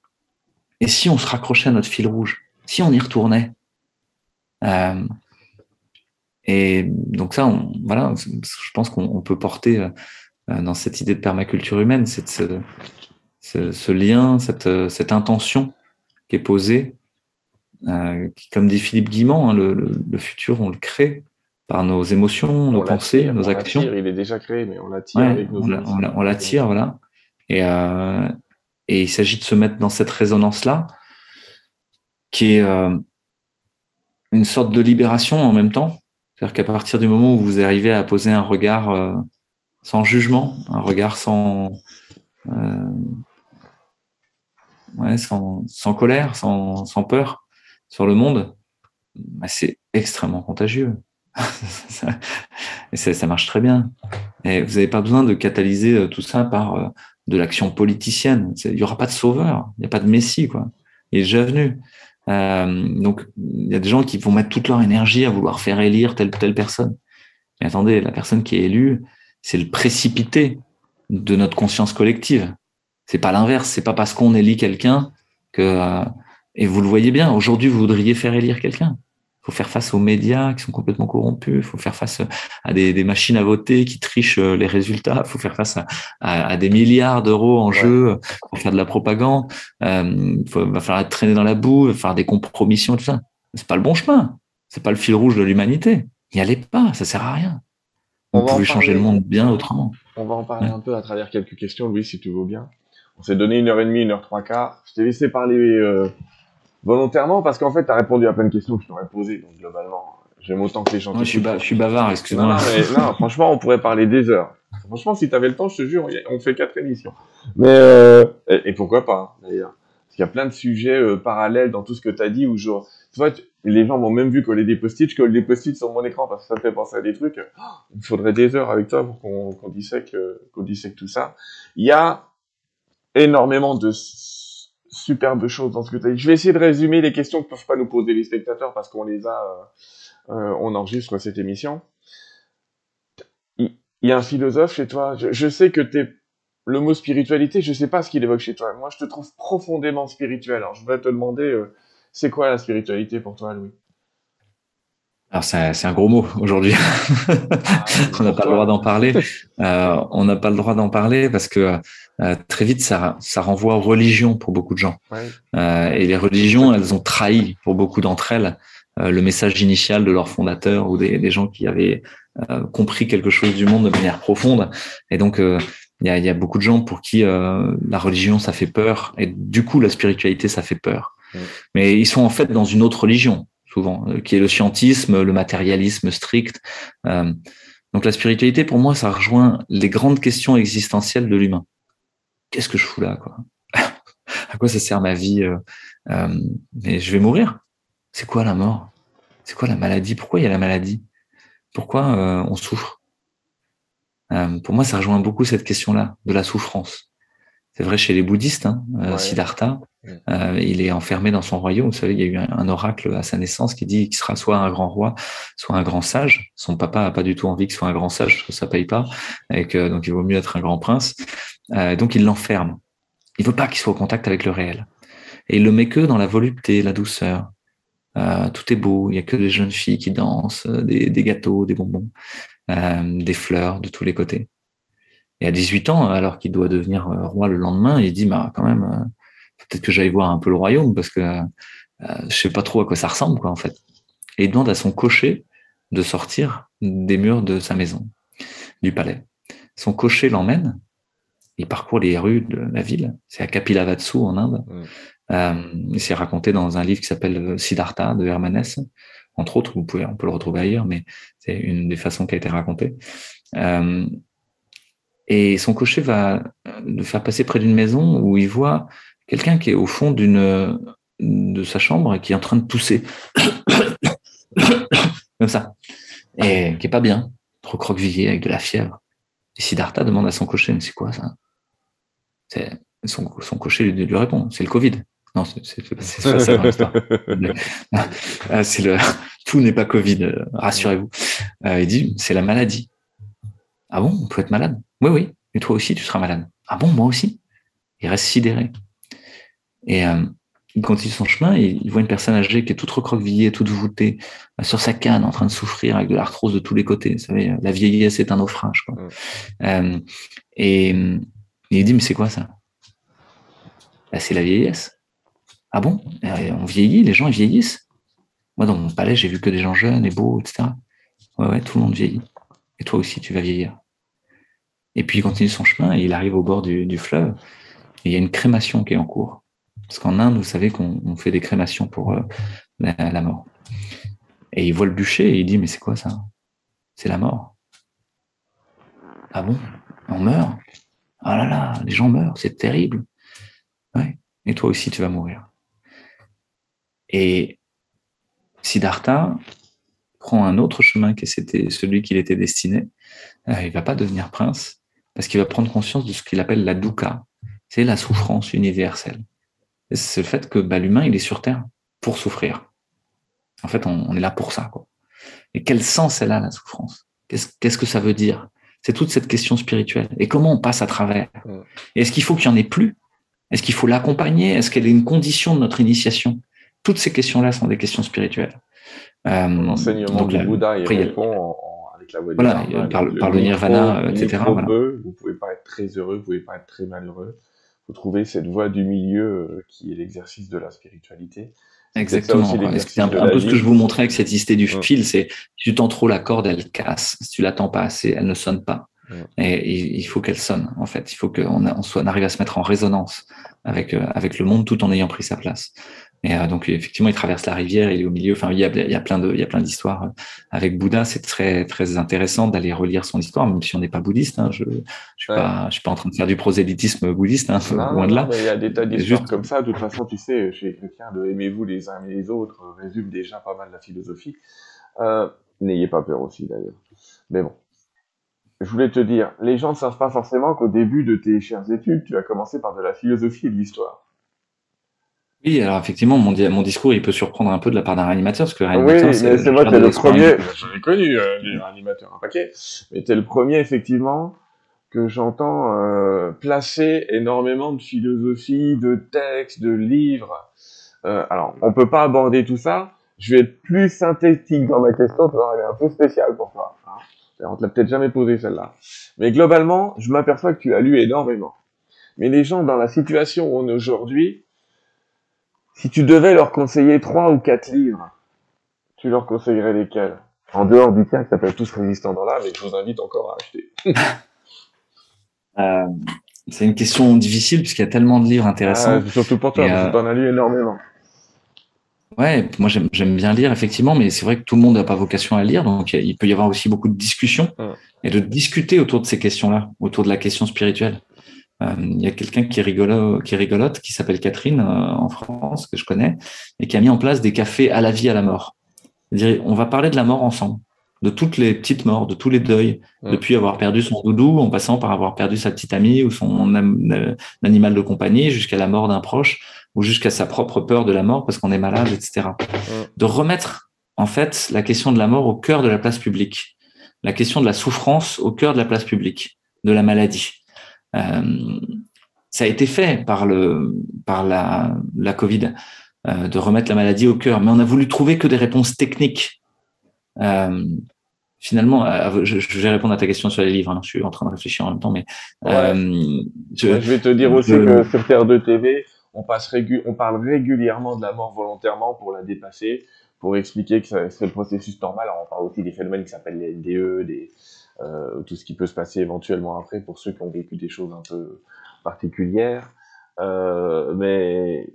Et si on se raccrochait à notre fil rouge? Si on y retournait? Euh, Et donc ça, on, voilà, je pense qu'on peut porter euh, dans cette idée de permaculture humaine, cette, ce, ce, ce lien, cette, cette intention qui est posée euh, comme dit Philippe Guimand, hein, le, futur, on le crée par nos émotions, nos pensées, nos actions. il est déjà créé, mais on l'attire avec nos On l'attire, voilà. Et, euh, et il s'agit de se mettre dans cette résonance-là, qui est euh, une sorte de libération en même temps. C'est-à-dire qu'à partir du moment où vous arrivez à poser un regard euh, sans jugement, un regard sans, ouais, sans, sans colère, sans, sans peur, sur le monde, bah, c'est extrêmement contagieux. Et ça, ça marche très bien. Et vous n'avez pas besoin de catalyser euh, tout ça par euh, de l'action politicienne. Il n'y aura pas de sauveur, il n'y a pas de messie, quoi. Il est déjà venu. Euh, donc, il y a des gens qui vont mettre toute leur énergie à vouloir faire élire telle ou telle personne. Mais attendez, la personne qui est élue, c'est le précipité de notre conscience collective. C'est pas l'inverse. C'est pas parce qu'on élit quelqu'un que euh, et vous le voyez bien. Aujourd'hui, vous voudriez faire élire quelqu'un. Il faut faire face aux médias qui sont complètement corrompus. Il faut faire face à des, des, machines à voter qui trichent euh, les résultats. Il faut faire face à, à, des milliards d'euros en jeu pour faire de la propagande. Euh, il va falloir traîner dans la boue, faire des compromissions, tout ça. C'est pas le bon chemin. C'est pas le fil rouge de l'humanité. N'y allez pas, ça sert à rien. On, pouvait changer le monde bien autrement. On va en parler un peu à travers quelques questions, Louis, si tu veux bien. On s'est donné une heure et demie, une heure trois quarts. Je t'ai laissé parler euh, volontairement parce qu'en fait, tu as répondu à plein de questions que je t'aurais posées. Donc, globalement, j'aime autant que les gens. je, suis je suis bavard, excuse-moi. Non, franchement, on pourrait parler des heures. Franchement, si tu avais le temps, je te jure, on fait quatre émissions. Mais euh, et, pourquoi pas, d'ailleurs Parce qu'il y a plein de sujets euh, parallèles dans tout ce que tu as dit où genre, tu vois, les gens m'ont même vu coller des post-it, je colle des post-it sur mon écran parce que ça me fait penser à des trucs. Oh, il faudrait des heures avec toi pour qu'on qu'on dissèque, euh, qu'on dissèque tout ça. Il y a énormément de superbes choses dans ce que tu as dit. Je vais essayer de résumer les questions que peuvent pas nous poser les spectateurs parce qu'on les a, euh, euh, on enregistre cette émission. Il y a un philosophe chez toi. Je, sais que t'es le mot spiritualité, je sais pas ce qu'il évoque chez toi. Moi, je te trouve profondément spirituel. Alors, je voudrais te demander, euh, c'est quoi la spiritualité pour toi, Louis? Alors c'est un gros mot aujourd'hui. On n'a pas le droit d'en parler. Euh, on n'a pas le droit d'en parler parce que euh, très vite ça, ça renvoie aux religions pour beaucoup de gens. Euh, et les religions, elles ont trahi pour beaucoup d'entre elles euh, le message initial de leurs fondateurs ou des, des gens qui avaient euh, compris quelque chose du monde de manière profonde. Et donc il y a, y, a, beaucoup de gens pour qui la religion ça fait peur et du coup la spiritualité ça fait peur. Mais ils sont en fait dans une autre religion souvent, euh, qui est le scientisme, le matérialisme strict. Euh, donc la spiritualité, pour moi, ça rejoint les grandes questions existentielles de l'humain. Qu'est-ce que je fous là quoi? À quoi ça sert ma vie euh, Mais je vais mourir. C'est quoi la mort? C'est quoi la maladie? Pourquoi il y a la maladie? Pourquoi on souffre? Pour moi, ça rejoint beaucoup cette question-là de la souffrance. C'est vrai chez les bouddhistes, hein, Siddhartha, euh, il est enfermé dans son royaume. Vous savez, il y a eu un, oracle à sa naissance qui dit qu'il sera soit un grand roi, soit un grand sage. Son papa a pas du tout envie qu'il soit un grand sage, ça paye pas, et donc il vaut mieux être un grand prince. Euh, donc il l'enferme. Il veut pas qu'il soit au contact avec le réel. Et il le met que dans la volupté, la douceur. Euh, tout est beau. Il y a que des jeunes filles qui dansent, des, des gâteaux, des bonbons, des fleurs de tous les côtés. Et à 18 ans, alors qu'il doit devenir roi le lendemain, il dit, bah quand même peut-être que j'aille voir un peu le royaume parce que euh, je sais pas trop à quoi ça ressemble, quoi, en fait. Et il demande à son cocher de sortir des murs de sa maison, du palais. Son cocher l'emmène, il parcourt les rues de la ville, c'est à Kapilavatsu en Inde. Mm. Euh, c'est raconté dans un livre qui s'appelle Siddhartha de Hermanès, entre autres, vous pouvez, on peut le retrouver ailleurs, mais c'est une des façons qui a été racontée. Euh, et son cocher va le faire passer près d'une maison où il voit quelqu'un qui est au fond d'une de sa chambre et qui est en train de tousser comme ça et qui est pas bien, trop croquevillé avec de la fièvre. Et Siddhartha demande à son cocher, mais c'est quoi ça? C'est son, son cocher lui, lui répond, c'est le Covid. Non, c'est pas ça ah, c'est le tout n'est pas Covid, euh, rassurez-vous. Euh, il dit c'est la maladie. Ah bon, on peut être malade? Oui, oui. Et toi aussi, tu seras malade. Ah bon, moi aussi? Il reste sidéré. Et euh, il continue son chemin et il voit une personne âgée qui est toute recroquevillée, toute voûtée, euh, sur sa canne, en train de souffrir avec de l'arthrose de tous les côtés. Vous savez, la vieillesse est un naufrage. Quoi. Euh, et, il dit, mais c'est quoi ça? Bah, C'est la vieillesse. Ah bon? On vieillit, les gens vieillissent? Moi, dans mon palais, j'ai vu que des gens jeunes et beaux, etc. Ouais, ouais, tout le monde vieillit. Et toi aussi, tu vas vieillir. Et puis il continue son chemin et il arrive au bord du, du fleuve. Et il y a une crémation qui est en cours. Parce qu'en Inde, vous savez qu'on fait des crémations pour euh, la, mort. Et il voit le bûcher et il dit, mais c'est quoi ça? C'est la mort. Ah bon? On meurt? Ah là là, les gens meurent, c'est terrible. Et toi aussi, tu vas mourir. Et Siddhartha, prend un autre chemin que c'était celui qu'il était destiné, euh, il va pas devenir prince parce qu'il va prendre conscience de ce qu'il appelle la dukkha, c'est la souffrance universelle. C'est le fait que bah, l'humain il est sur terre pour souffrir. En fait, on, est là pour ça. Quoi. Et quel sens elle a la souffrance? Qu'est-ce que ça veut dire? C'est toute cette question spirituelle. Et comment on passe à travers? Est-ce qu'il faut qu'il y en ait plus? Est-ce qu'il faut l'accompagner? Est-ce qu'elle est une condition de notre initiation? Toutes ces questions-là sont des questions spirituelles. Euh, L'enseignement du Bouddha, il répond avec la voie voilà, par, le, par le nirvana, etc. Vous pouvez pas être très heureux, vous pouvez pas être très malheureux. Vous trouvez cette voie du milieu euh, qui est l'exercice de la spiritualité. Exactement. C'est un, peu ce que je vous montrais avec cette histoire du fil, c'est si tu tends trop la corde, elle casse. Si tu l'attends pas assez, elle ne sonne pas. Et il faut qu'elle sonne, en fait. Il faut qu'on on arrive à se mettre en résonance avec, euh, avec le monde tout en ayant pris sa place. Et euh, donc effectivement, il traverse la rivière, il est au milieu. Enfin, il y a, il y a plein de, il y a plein d'histoires euh, avec Bouddha. C'est très très intéressant d'aller relire son histoire, même si on n'est pas bouddhiste. Hein, je, je suis pas, je suis pas en train de faire du prosélytisme bouddhiste, hein, loin de là. il y a des tas d'histoires comme ça. De toute façon, tu sais, chez les chrétiens, de aimez-vous les uns et les autres résume déjà pas mal la philosophie. Euh, N'ayez pas peur aussi d'ailleurs. Mais bon, je voulais te dire, les gens ne savent pas forcément qu'au début de tes chères études, tu as commencé par de la philosophie et de l'histoire. Oui, alors effectivement, mon, mon, discours, il peut surprendre un peu de la part d'un réanimateur, parce que le réanimateur, oui, c'est, c'est moi, t'es le premier, j'en ai connu euh, des réanimateurs un paquet, mais t'es le premier, effectivement, que j'entends euh, placer énormément de philosophie, de textes, de livres. Euh, alors, on peut pas aborder tout ça, je vais être plus synthétique dans ma question, tu vois, elle est un peu spéciale pour toi. Hein. On te l'a peut-être jamais posé celle-là. Mais globalement, je m'aperçois que tu as lu énormément. Mais les gens dans la situation où on est aujourd'hui, si tu devais leur conseiller trois ou quatre livres, tu leur conseillerais lesquels? En dehors du tien qui s'appelle Tous résistants dans l'âme et je vous invite encore à acheter. euh, c'est une question difficile puisqu'il y a tellement de livres intéressants. Ah, surtout pour toi, parce que tu en as lu énormément. Ouais, moi j'aime bien lire effectivement, mais c'est vrai que tout le monde n'a pas vocation à lire, donc il peut y avoir aussi beaucoup de discussions et de discuter autour de ces questions-là, autour de la question spirituelle. Euh, il y a quelqu'un qui, rigolo, qui rigolote, qui s'appelle Catherine euh, en France, que je connais, et qui a mis en place des cafés à la vie, à la mort. C'est-à-dire, on va parler de la mort ensemble, de toutes les petites morts, de tous les deuils, depuis avoir perdu son doudou, en passant par avoir perdu sa petite amie ou son euh, animal de compagnie, jusqu'à la mort d'un proche, ou jusqu'à sa propre peur de la mort parce qu'on est malade, etc. De remettre, en fait, la question de la mort au cœur de la place publique, la question de la souffrance au cœur de la place publique, de la maladie. Euh, ça a été fait par le par la, la Covid euh, de remettre la maladie au cœur, mais on a voulu trouver que des réponses techniques. Euh, finalement, je, je, vais répondre à ta question sur les livres. Hein, je suis en train de réfléchir en même temps, mais je, vais te dire aussi que sur Terre de TV, on passe on parle régulièrement de la mort volontairement pour la dépasser, pour expliquer que c'est le processus normal. Alors, on parle aussi des phénomènes qui s'appellent les NDE, des euh, tout ce qui peut se passer éventuellement après pour ceux qui ont vécu des choses un peu particulières. Euh, mais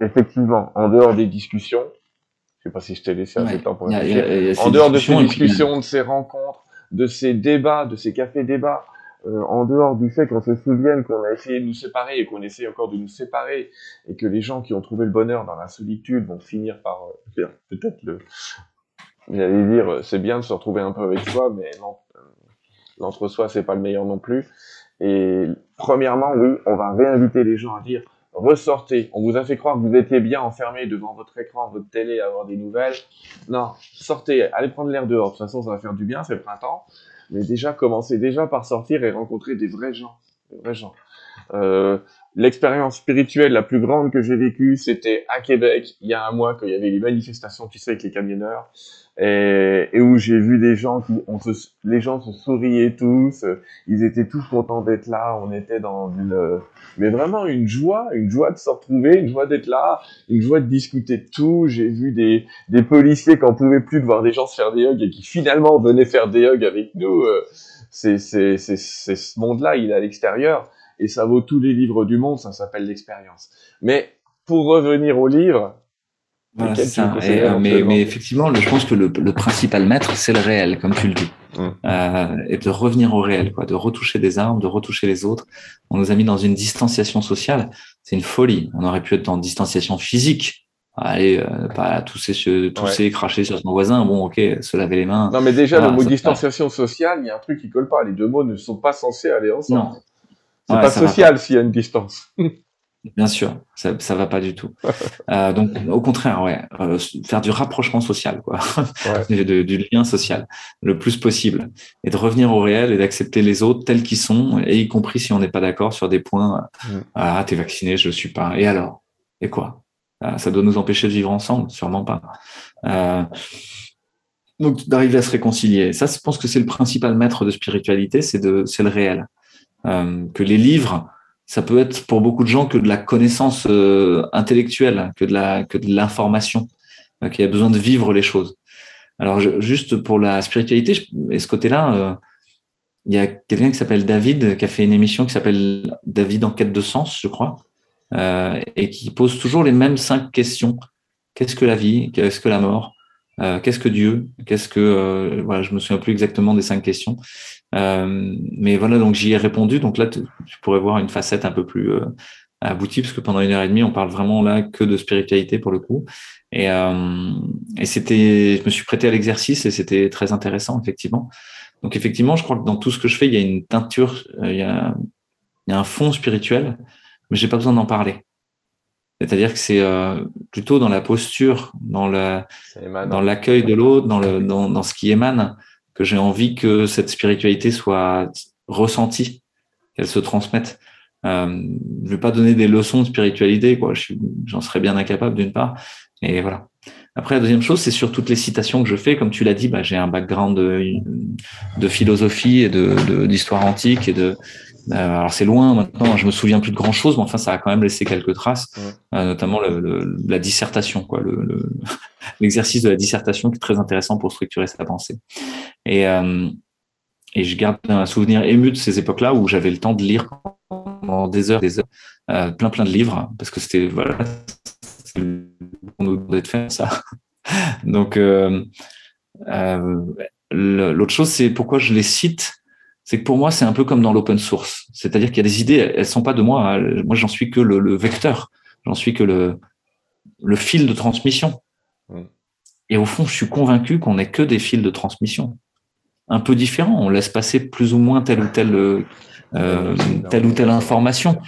effectivement, en dehors des discussions, je sais pas si je t'ai laissé assez de temps pour réfléchir, en dehors de ces discussions, de ces rencontres, de ces débats, de ces cafés-débats, euh, en dehors du fait qu'on se souvienne qu'on a essayé de nous séparer et qu'on essaie encore de nous séparer et que les gens qui ont trouvé le bonheur dans la solitude vont finir par euh, peut-être le, J'allais dire, euh, c'est bien de se retrouver un peu avec soi, mais euh, l'entre-soi, c'est pas le meilleur non plus. Et premièrement, oui, on va réinviter les gens à dire, ressortez. On vous a fait croire que vous étiez bien enfermé devant votre écran, votre télé, à avoir des nouvelles. Non, sortez, allez prendre l'air dehors. De toute façon, ça va faire du bien, c'est le printemps. Mais déjà, commencez déjà par sortir et rencontrer des vrais gens. Des vrais gens. Euh, L'expérience spirituelle la plus grande que j'ai vécue, c'était à Québec, il y a un mois, quand il y avait les manifestations, tu sais, avec les camionneurs et, où j'ai vu des gens qui, on se, les gens se souriaient tous, ils étaient tous contents d'être là, on était dans une, mais vraiment une joie, une joie de se retrouver, une joie d'être là, une joie de discuter de tout. J'ai vu des, des policiers qui en pouvaient plus de voir des gens se faire des hugs et qui finalement venaient faire des hugs avec nous. C'est, c'est, c'est, c'est ce monde-là, il est à l'extérieur et ça vaut tous les livres du monde, ça s'appelle l'expérience. Mais pour revenir au livre, euh, mais, mais, effectivement, je pense que le, le principal maître, c'est le réel, comme tu le dis. Euh, et de revenir au réel, quoi, de retoucher des armes, de retoucher les autres. On nous a mis dans une distanciation sociale. C'est une folie. On aurait pu être dans distanciation physique. allez, euh, pas tousser, tousser cracher sur son voisin. Bon, ok, se laver les mains. Non, mais déjà, le mot distanciation sociale, il y a un truc qui colle pas. Les deux mots ne sont pas censés aller ensemble. Non. C'est pas social s'il y a une distance. Bien sûr, ça, ça va pas du tout. Euh, donc, au contraire, ouais, euh, faire du rapprochement social, quoi, du lien social, le plus possible, et de revenir au réel et d'accepter les autres tels qu'ils sont, et y compris si on n'est pas d'accord sur des points. Mm. Ah, t'es vacciné, je suis pas. Et alors? Et quoi? Euh, Ça doit nous empêcher de vivre ensemble? Sûrement pas. Euh, donc, d'arriver à se réconcilier. Ça, je pense que c'est le principal maître de spiritualité, c'est de, c'est le réel. Euh, que les livres ça peut être pour beaucoup de gens que de la connaissance euh, intellectuelle, que de la que de l'information, euh, qui a besoin de vivre les choses. Alors juste pour la spiritualité et ce côté-là, il y a quelqu'un qui s'appelle David qui a fait une émission qui s'appelle David en quête de sens, je crois, et qui pose toujours les mêmes cinq questions. Qu'est-ce que la vie? Qu'est-ce que la mort? Qu'est-ce que Dieu? Qu'est-ce que voilà, je me souviens plus exactement des cinq questions. Euh, mais voilà, donc j'y ai répondu. Donc là, tu, pourrais voir une facette un peu plus euh, aboutie, parce que pendant une heure et demie, on parle vraiment là que de spiritualité pour le coup. Et, euh, et c'était, je me suis prêté à l'exercice et c'était très intéressant, effectivement. Donc effectivement, je crois que dans tout ce que je fais, il y a une teinture, il y a, il y a un fond spirituel, mais j'ai pas besoin d'en parler. C'est-à-dire que c'est plutôt dans la posture, dans la, dans l'accueil de l'autre, dans le, dans, dans ce qui émane, que j'ai envie que cette spiritualité soit ressentie, qu'elle se transmette. Euh, je vais pas donner des leçons de spiritualité, quoi. J'en serais bien incapable d'une part. Et voilà. Après, la deuxième chose, c'est sur toutes les citations que je fais. Comme tu l'as dit, bah, j'ai un background de, de philosophie et de d'histoire antique et de alors c'est loin maintenant, je me souviens plus de grand chose, mais enfin ça a quand même laissé quelques traces, euh, notamment le, la dissertation, quoi, l'exercice de la dissertation qui est très intéressant pour structurer sa pensée. Et, euh, et je garde un souvenir ému de ces époques-là où j'avais le temps de lire pendant des heures, des heures, plein plein de livres, parce que c'était voilà, on nous demandait de faire ça. Donc l'autre chose, c'est pourquoi je les cite c'est que pour moi, c'est un peu comme dans l'open source. C'est-à-dire qu'il y a des idées, elles sont pas de moi. Hein. Moi, j'en suis que le, vecteur. J'en suis que le, le fil de transmission. Et au fond, je suis convaincu qu'on n'est que des fils de transmission. Un peu différents. On laisse passer plus ou moins telle ou telle, euh, telle ou telle information.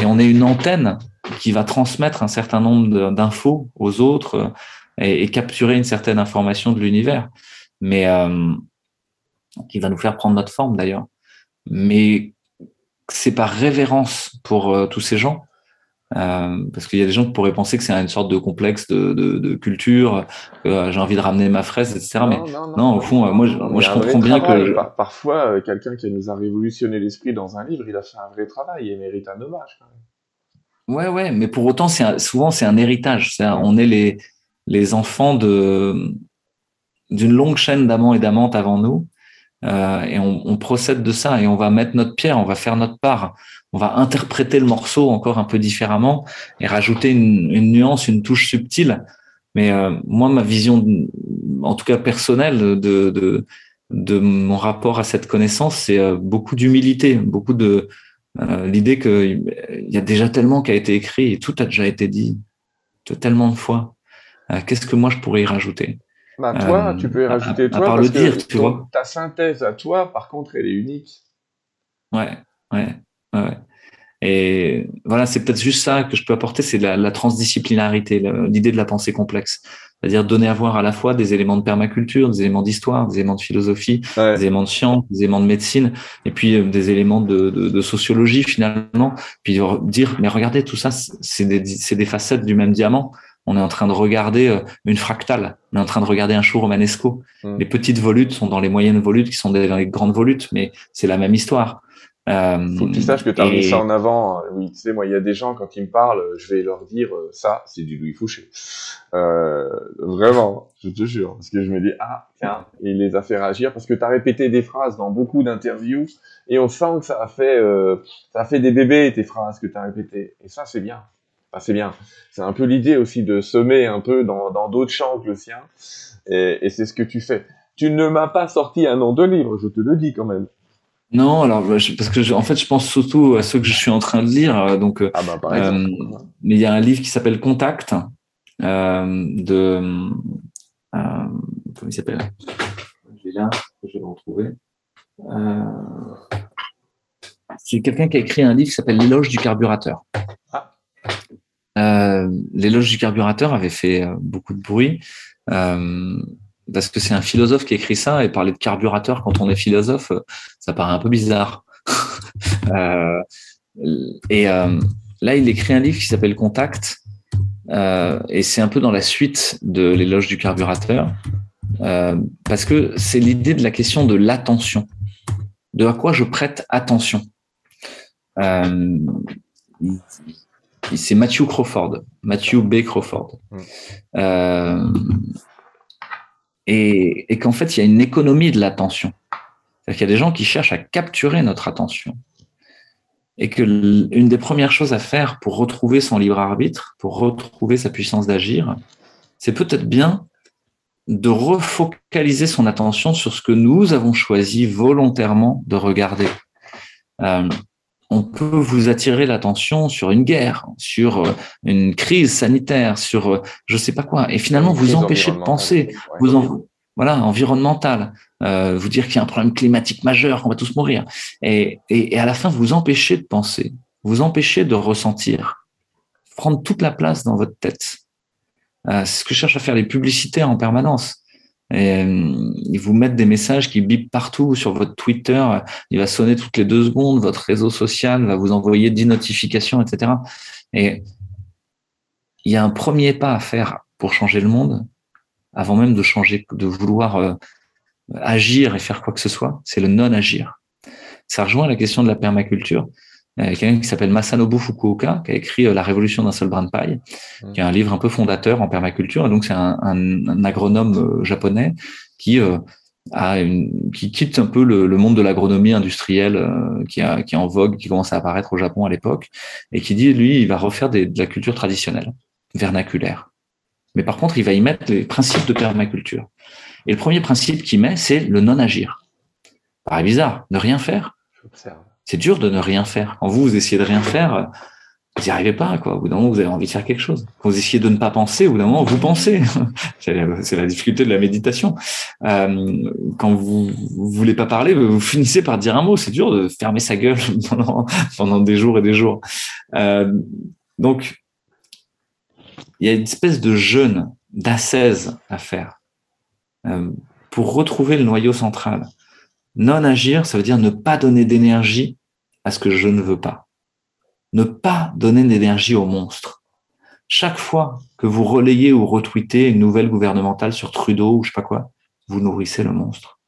Et on est une antenne qui va transmettre un certain nombre d'infos aux autres euh, et, capturer une certaine information de l'univers. Mais, euh, qui va nous faire prendre notre forme d'ailleurs. Mais c'est par révérence pour euh, tous ces gens, euh, parce qu'il y a des gens qui pourraient penser que c'est une sorte de complexe de, de, de culture, euh, j'ai envie de ramener ma fraise, etc. mais non, au fond, moi, je, moi, je comprends bien que parfois, quelqu'un qui nous a révolutionné l'esprit dans un livre, il a fait un vrai travail et mérite un hommage. Quand même. Ouais, ouais, mais pour autant, c'est souvent c'est un héritage. on est les les enfants de d'une longue chaîne d'amants et d'amantes avant nous euh, et on, on, procède de ça et on va mettre notre pierre, on va faire notre part, on va interpréter le morceau encore un peu différemment et rajouter une, une nuance, une touche subtile. Mais euh, moi, ma vision, en tout cas personnelle, de, de, de mon rapport à cette connaissance, c'est euh, beaucoup d'humilité, beaucoup de l'idée qu'il y a déjà tellement qui a été écrit et tout a déjà été dit tellement de fois. Qu'est-ce que moi je pourrais y rajouter? Bah, toi, tu peux y rajouter toi, parce que ta synthèse à toi, par contre, elle est unique. Ouais, ouais, ouais. Et voilà, c'est peut-être juste ça que je peux apporter, c'est la, transdisciplinarité, l'idée de la pensée complexe. C'est-à-dire donner à voir à la fois des éléments de permaculture, des éléments d'histoire, des éléments de philosophie, des éléments de science, des éléments de médecine, et puis euh, des éléments de, de, de, sociologie finalement. Puis dire, mais regardez, tout ça, c'est des, des facettes du même diamant on est en train de regarder euh, une fractale, on est en train de regarder un show romanesco. Hmm. Les petites volutes sont dans les moyennes volutes qui sont dans les grandes volutes, mais c'est la même histoire. Euh, Faut que tu saches que tu as mis ça en avant. Oui, tu sais, moi, il y a des gens, quand ils me parlent, je vais leur dire, euh, ça, c'est du Louis Fouché. Euh, vraiment, je te jure. Parce que je me dis, ah, tiens, il les a fait réagir parce que tu as répété des phrases dans beaucoup d'interviews et on sent que ça a fait, ça a fait des bébés, tes phrases que tu as répétées. Et ça, c'est bien c'est bien. C'est un peu l'idée aussi de semer un peu dans d'autres champs que le sien. Et, et c'est ce que tu fais. Tu ne m'as pas sorti un nom de livre, je te le dis quand même. Non, alors parce que en fait, je pense surtout à ceux que je suis en train de lire. Euh, donc, euh, ah bah, euh, mais il y a un livre qui s'appelle Contact euh, de euh, comment il s'appelle? Je vais là, je vais le retrouver. C'est quelqu'un qui a écrit un livre qui s'appelle L'éloge du carburateur. Ah. Euh, L'éloge du carburateur avait fait euh, beaucoup de bruit euh, parce que c'est un philosophe qui écrit ça et parler de carburateur quand on est philosophe, ça paraît un peu bizarre. et là, il écrit un livre qui s'appelle Contact et c'est un peu dans la suite de l'éloge du carburateur parce que c'est l'idée de la question de l'attention, de à quoi je prête attention. C'est Matthew Crawford, Matthew B. Crawford. Euh, et, qu'en fait, il y a une économie de l'attention. C'est-à-dire qu'il y a des gens qui cherchent à capturer notre attention. Et que l'une des premières choses à faire pour retrouver son libre arbitre, pour retrouver sa puissance d'agir, c'est peut-être bien de refocaliser son attention sur ce que nous avons choisi volontairement de regarder. Euh, on peut vous attirer l'attention sur une guerre, sur euh, une crise sanitaire, sur euh, je sais pas quoi, et finalement vous empêcher de penser, vous en, voilà, environnemental, euh, vous dire qu'il y a un problème climatique majeur, qu'on va tous mourir, et, et, à la fin vous empêcher de penser, vous empêcher de ressentir, prendre toute la place dans votre tête. c'est ce que cherchent à faire les publicitaires en permanence. Et, euh, ils vous mettent des messages qui bipent partout sur votre Twitter. Il va sonner toutes les deux secondes. Votre réseau social va vous envoyer 10 notifications, etc. Et il y a un premier pas à faire pour changer le monde, avant même de changer, de vouloir euh, agir et faire quoi que ce soit, c'est le non-agir. Ça rejoint la question de la permaculture. Il y a quelqu'un qui s'appelle Masanobu Fukuoka, qui a écrit euh, La révolution d'un seul brin de paille, mmh. qui est un livre un peu fondateur en permaculture. Et donc, c'est un, un, agronome euh, japonais qui, euh, a une, qui quitte un peu le, monde de l'agronomie industrielle qui, a, qui est en vogue, qui commence à apparaître au Japon à l'époque, et qui dit, lui, il va refaire des, de la culture traditionnelle, vernaculaire. Mais par contre, il va y mettre les principes de permaculture. Et le premier principe qu'il met, c'est le non-agir. Paraît bizarre, ne rien faire c'est dur de ne rien faire. Quand vous, vous essayez de rien faire, vous n'y arrivez pas, quoi. Au bout d'un moment, vous avez envie de faire quelque chose. Quand vous essayez de ne pas penser, au bout d'un moment, vous pensez. c'est la difficulté de la méditation. Euh, quand vous, vous voulez pas parler, vous finissez par dire un mot. C'est dur de fermer sa gueule pendant, des jours et des jours. Euh, donc, il y a une espèce de jeûne, d'ascèse à faire euh, pour retrouver le noyau central. Non agir, ça veut dire ne pas donner d'énergie à ce que je ne veux pas. Ne pas donner d'énergie au monstre. Chaque fois que vous relayez ou retweetez une nouvelle gouvernementale sur Trudeau ou je sais pas quoi, vous nourrissez le monstre.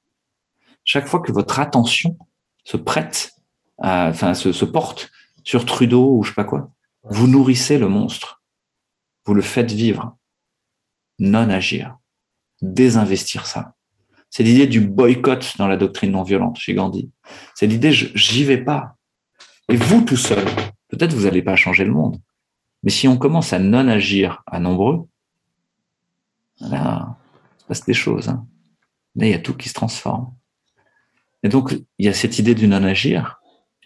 Chaque fois que votre attention se prête, enfin se, se porte sur Trudeau ou je sais pas quoi, vous nourrissez le monstre. Vous le faites vivre. Non agir. Désinvestir ça. C'est l'idée du boycott dans la doctrine non violente chez Gandhi. C'est l'idée j'y vais pas. Et vous tout seul, peut-être vous n'allez pas changer le monde. Mais si on commence à non agir à nombreux, là, il se passe des choses. Hein. Là, il y a tout qui se transforme. Et donc, il y a cette idée du non agir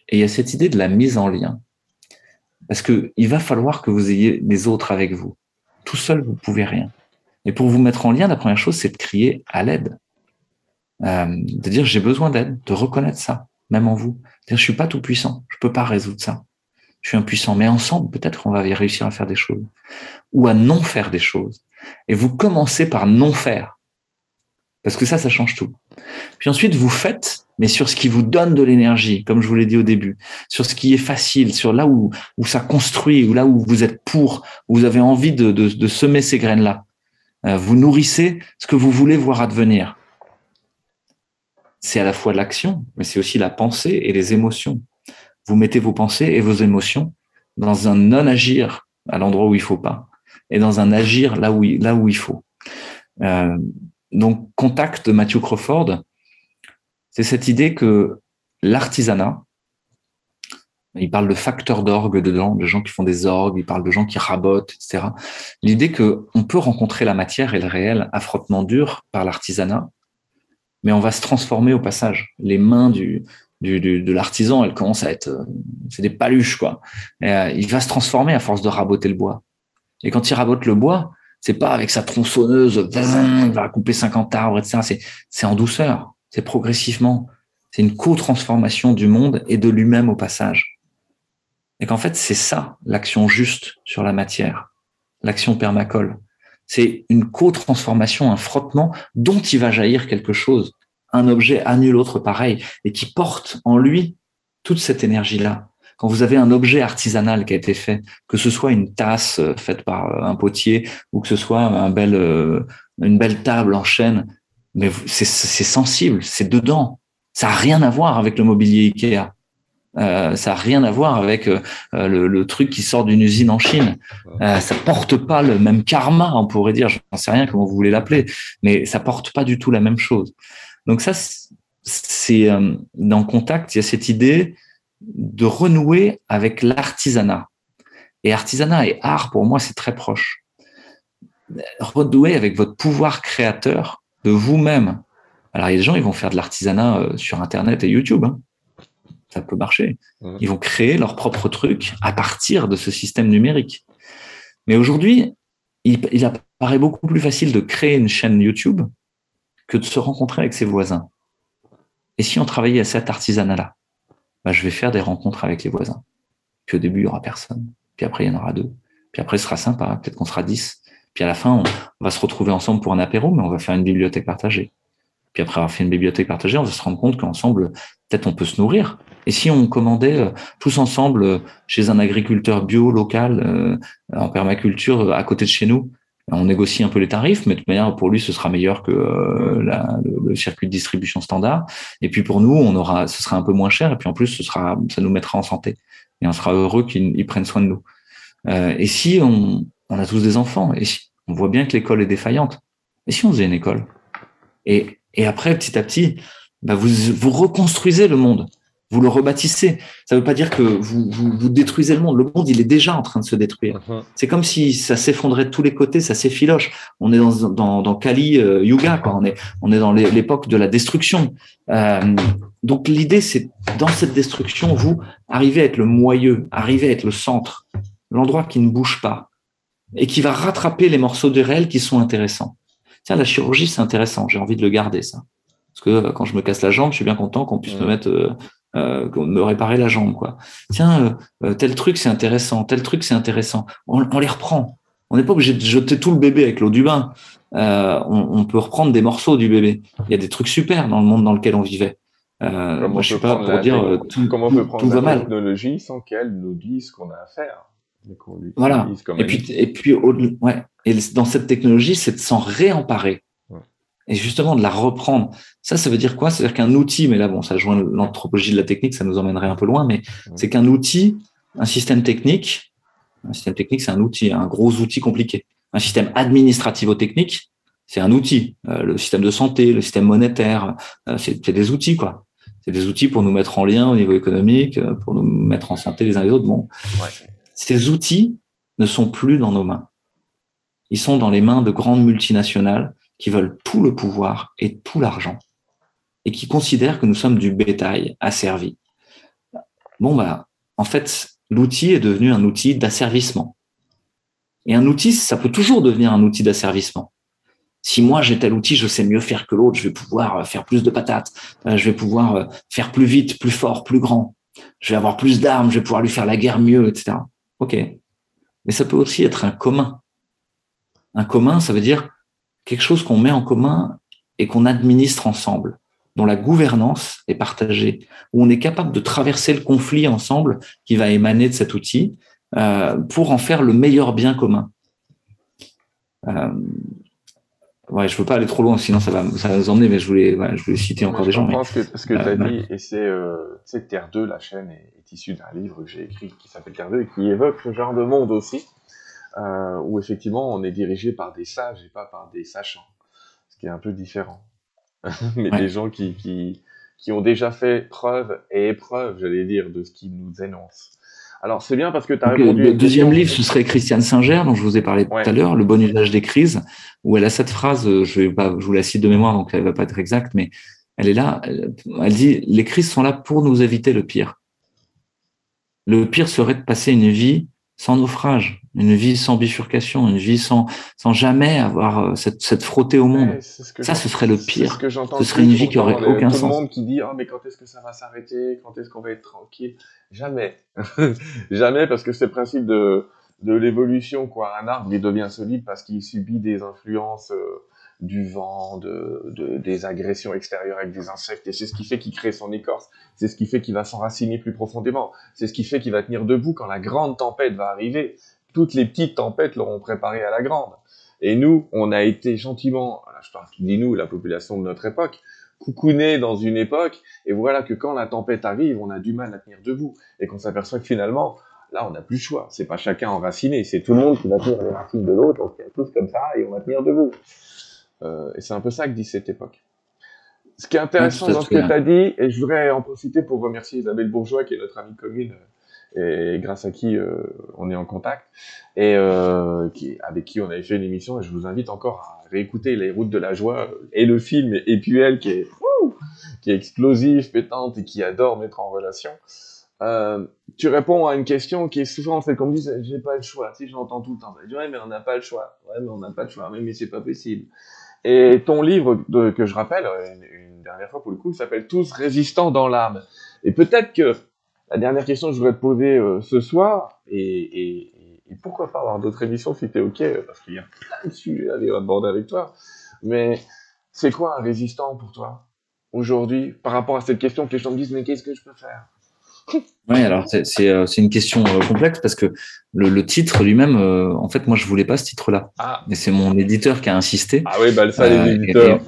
et il y a cette idée de la mise en lien. Parce que il va falloir que vous ayez les autres avec vous. Tout seul, vous pouvez rien. Et pour vous mettre en lien, la première chose, c'est de crier à l'aide. Euh, de dire j'ai besoin d'aide, de reconnaître ça même en vous. Je suis pas tout puissant, je peux pas résoudre ça. Je suis impuissant, mais ensemble, peut-être qu'on va réussir à faire des choses ou à non faire des choses. Et vous commencez par non faire, parce que ça, ça change tout. Puis ensuite, vous faites, mais sur ce qui vous donne de l'énergie, comme je vous l'ai dit au début, sur ce qui est facile, sur là où, où ça construit, ou là où vous êtes pour, où vous avez envie de, de, de semer ces graines-là. Euh, vous nourrissez ce que vous voulez voir advenir c'est à la fois l'action, mais c'est aussi la pensée et les émotions. Vous mettez vos pensées et vos émotions dans un non-agir à l'endroit où il faut pas, et dans un agir là où, là où il faut. Euh, donc, contact de Matthew Crawford, c'est cette idée que l'artisanat, il parle de facteurs d'orgue dedans, de gens qui font des orgues, il parle de gens qui rabotent, etc. L'idée que on peut rencontrer la matière et le réel à frottement dur par l'artisanat, mais on va se transformer au passage. Les mains du, de l'artisan, elles commencent à être, euh, c'est des paluches quoi. Euh, il va se transformer à force de raboter le bois. Et quand il rabote le bois, C'est pas avec sa tronçonneuse, il va couper 50 arbres, etc. C'est, c'est en douceur, c'est progressivement. C'est une co-transformation du monde et de lui-même au passage. Et qu'en fait, c'est ça, l'action juste sur la matière, l'action permacole. C'est une co-transformation, un frottement dont il va jaillir quelque chose, un objet à nul autre pareil, et qui porte en lui toute cette énergie-là. Quand vous avez un objet artisanal qui a été fait, que ce soit une tasse euh, faite par euh, un potier ou que ce soit euh, une belle table en chêne, mais c'est sensible, c'est dedans. Ça a rien à voir avec le mobilier Ikea. Euh, ça a rien à voir avec euh, le, le, truc qui sort d'une usine en Chine. Euh, ça porte pas le même karma, on pourrait dire. Je n'en sais rien comment vous voulez l'appeler, mais ça porte pas du tout la même chose. Donc ça, c'est dans contact, il y a cette idée de renouer avec l'artisanat. Et artisanat et art, pour moi, c'est très proche. Renouer avec votre pouvoir créateur de vous-même. Alors, il y a des gens, ils vont faire de l'artisanat euh, sur Internet et YouTube. Hein. Ça peut marcher. Mmh. Ils vont créer leur propre truc à partir de ce système numérique. Mais aujourd'hui, il, il apparaît beaucoup plus facile de créer une chaîne YouTube que de se rencontrer avec ses voisins. Et si on travaillait à cet artisanat-là bah, je vais faire des rencontres avec les voisins. Puis au début, il y aura personne. Puis après, il y en aura deux. Puis après, ce sera sympa. Peut-être qu'on sera dix. Puis à la fin, on va se retrouver ensemble pour un apéro, mais on va faire une bibliothèque partagée. Puis après avoir fait une bibliothèque partagée, on va se rendre compte qu'ensemble, peut-être on peut se nourrir. Et si on commandait euh, tous ensemble euh, chez un agriculteur bio local euh, en permaculture à côté de chez nous, on négocie un peu les tarifs, mais de toute manière, pour lui, ce sera meilleur que euh, la, le, circuit de distribution standard. Et puis pour nous, on aura, ce sera un peu moins cher. Et puis en plus, ce sera, ça nous mettra en santé. Et on sera heureux qu'ils prennent soin de nous. Euh, et si on, on, a tous des enfants, et si on voit bien que l'école est défaillante, et si on faisait une école? Et, et après, petit à petit, bah vous, vous reconstruisez le monde vous le rebâtissez. Ça ne veut pas dire que vous, vous, détruisez le monde. Le monde, il est déjà en train de se détruire. Uh-huh. C'est comme si ça s'effondrait de tous les côtés, ça s'effiloche. On est dans, dans, dans Kali euh, Yuga, quoi. On est, on est dans l'époque de la destruction. Euh, donc l'idée, c'est dans cette destruction, vous arrivez à être le moyeu, arrivez à être le centre, l'endroit qui ne bouge pas et qui va rattraper les morceaux de réel qui sont intéressants. Tiens, la chirurgie, c'est intéressant. J'ai envie de le garder, ça. Parce que euh, quand je me casse la jambe, je suis bien content qu'on puisse me mettre euh, me réparer la jambe, quoi. Tiens, euh, euh, tel truc c'est intéressant, tel truc c'est intéressant. On, les reprend. On n'est pas obligé de jeter tout le bébé avec l'eau du bain. on, peut reprendre des morceaux du bébé. Il y a des trucs super dans le monde dans lequel on vivait. moi, je suis pas pour dire tout, comment on peut prendre la va technologie sans qu'elle nous dise ce qu'on a à faire. Voilà. Et puis, et puis, ouais. Et dans cette technologie, c'est de s'en réemparer et justement de la reprendre. Ça, ça veut dire quoi? C'est-à-dire qu'un outil, mais là, bon, ça rejoint l'anthropologie de la technique, ça nous emmènerait un peu loin, mais c'est qu'un outil, un système technique, un système technique, c'est un outil, un gros outil compliqué. Un système administrativo-technique, c'est un outil. Euh, le système de santé, le système monétaire, euh, c'est des outils, quoi. C'est des outils pour nous mettre en lien au niveau économique, euh, pour nous mettre en santé les uns les autres. Bon, ces outils ne sont plus dans nos mains. Ils sont dans les mains de grandes multinationales qui veulent tout le pouvoir et tout l'argent et qui considèrent que nous sommes du bétail asservi. Bon, bah, en fait, l'outil est devenu un outil d'asservissement. Et un outil, ça peut toujours devenir un outil d'asservissement. Si moi j'ai tel outil, je sais mieux faire que l'autre, je vais pouvoir euh, faire plus de patates, euh, je vais pouvoir euh, faire plus vite, plus fort, plus grand, je vais avoir plus d'armes, je vais pouvoir lui faire la guerre mieux, etc. Ok. Mais ça peut aussi être un commun. Un commun, ça veut dire quelque chose qu'on met en commun et qu'on administre ensemble, dont la gouvernance est partagée, où on est capable de traverser le conflit ensemble qui va émaner de cet outil euh, pour en faire le meilleur bien commun. Euh, ouais, je veux pas aller trop loin, sinon ça va, ça va nous emmener, mais je voulais, je voulais citer encore des gens. Je pense que ce que tu as euh, dit, et c'est euh, Terre 2, la chaîne est, est issue d'un livre que j'ai écrit qui s'appelle Terre 2 et qui évoque ce genre de monde aussi euh, où effectivement on est dirigé par des sages et pas par des sachants, ce qui est un peu différent. Mais des gens qui, qui, qui ont déjà fait preuve et épreuve, j'allais dire, de ce qu'ils nous énoncent. Alors c'est bien parce que tu as répondu. Le deuxième livre, ce serait Christiane Singer, dont je vous ai parlé tout à l'heure, Le bon usage des crises, où elle a cette phrase, euh, je, vais pas, je vous la cite de mémoire, donc elle va pas être exacte, mais elle est là, elle, elle dit, les crises sont là pour nous éviter le pire. Le pire serait de passer une vie sans naufrage, une vie sans bifurcation, une vie sans, sans jamais avoir euh, cette, cette frottée au monde. ça, ce serait le pire. Ce, que ce serait une vie qui aurait aucun sens. Tout le monde qui dit, oh, mais quand est-ce que ça va s'arrêter? Quand est-ce qu'on va être tranquille? Jamais. jamais, parce que c'est le principe de, de l'évolution, quoi. Un arbre, il devient solide parce qu'il subit des influences, euh, du vent, de, de, des agressions extérieures avec des insectes, et c'est ce qui fait qu'il crée son écorce, c'est ce qui fait qu'il va s'enraciner plus profondément, c'est ce qui fait qu'il va tenir debout quand la grande tempête va arriver, toutes les petites tempêtes l'auront préparé à la grande. Et nous, on a été gentiment, je parle dis nous, la population de notre époque, coucounés dans une époque, et voilà que quand la tempête arrive, on a du mal à tenir debout, et qu'on s'aperçoit que finalement, là, on n'a plus le choix. C'est pas chacun enraciné, c'est tout le monde qui va tenir les racines de l'autre, on tient tous comme ça, et on va tenir debout. Euh, et c'est un peu ça que dit cette époque. Ce qui est intéressant dans ce que tu as dit, et je voudrais en profiter pour remercier Isabelle Bourgeois, qui est notre amie commune, grâce à qui euh, on est en contact et euh, avec qui on avait fait une émission. Et je vous invite encore à réécouter Les Routes de la Joie et le film elle qui est qui est explosive, pétante et qui adore mettre en relation. Euh, tu réponds à une question qui est souvent celle qu'on me dit j'ai pas le choix. Si j'entends tout le temps, je dis ouais mais on n'a pas le choix. Ouais mais on n'a pas le choix. Mais, mais c'est pas possible. Et ton livre que je rappelle une, une, dernière fois pour le coup s'appelle Tous résistants dans l'âme. Et peut-être que la dernière question que je voudrais te poser euh, ce soir, et, et, et, pourquoi pas avoir d'autres émissions si t'es ok, parce qu'il y a plein de sujets à aborder avec toi, mais c'est quoi un résistant pour toi aujourd'hui par rapport à cette question que les gens me disent mais qu'est-ce que je peux faire? Oui, alors c'est euh, une question euh, complexe parce que le, le titre lui-même, en fait, moi je voulais pas ce titre-là. Ah. Mais c'est mon éditeur qui a insisté. Ah oui, bah ça, les éditeurs.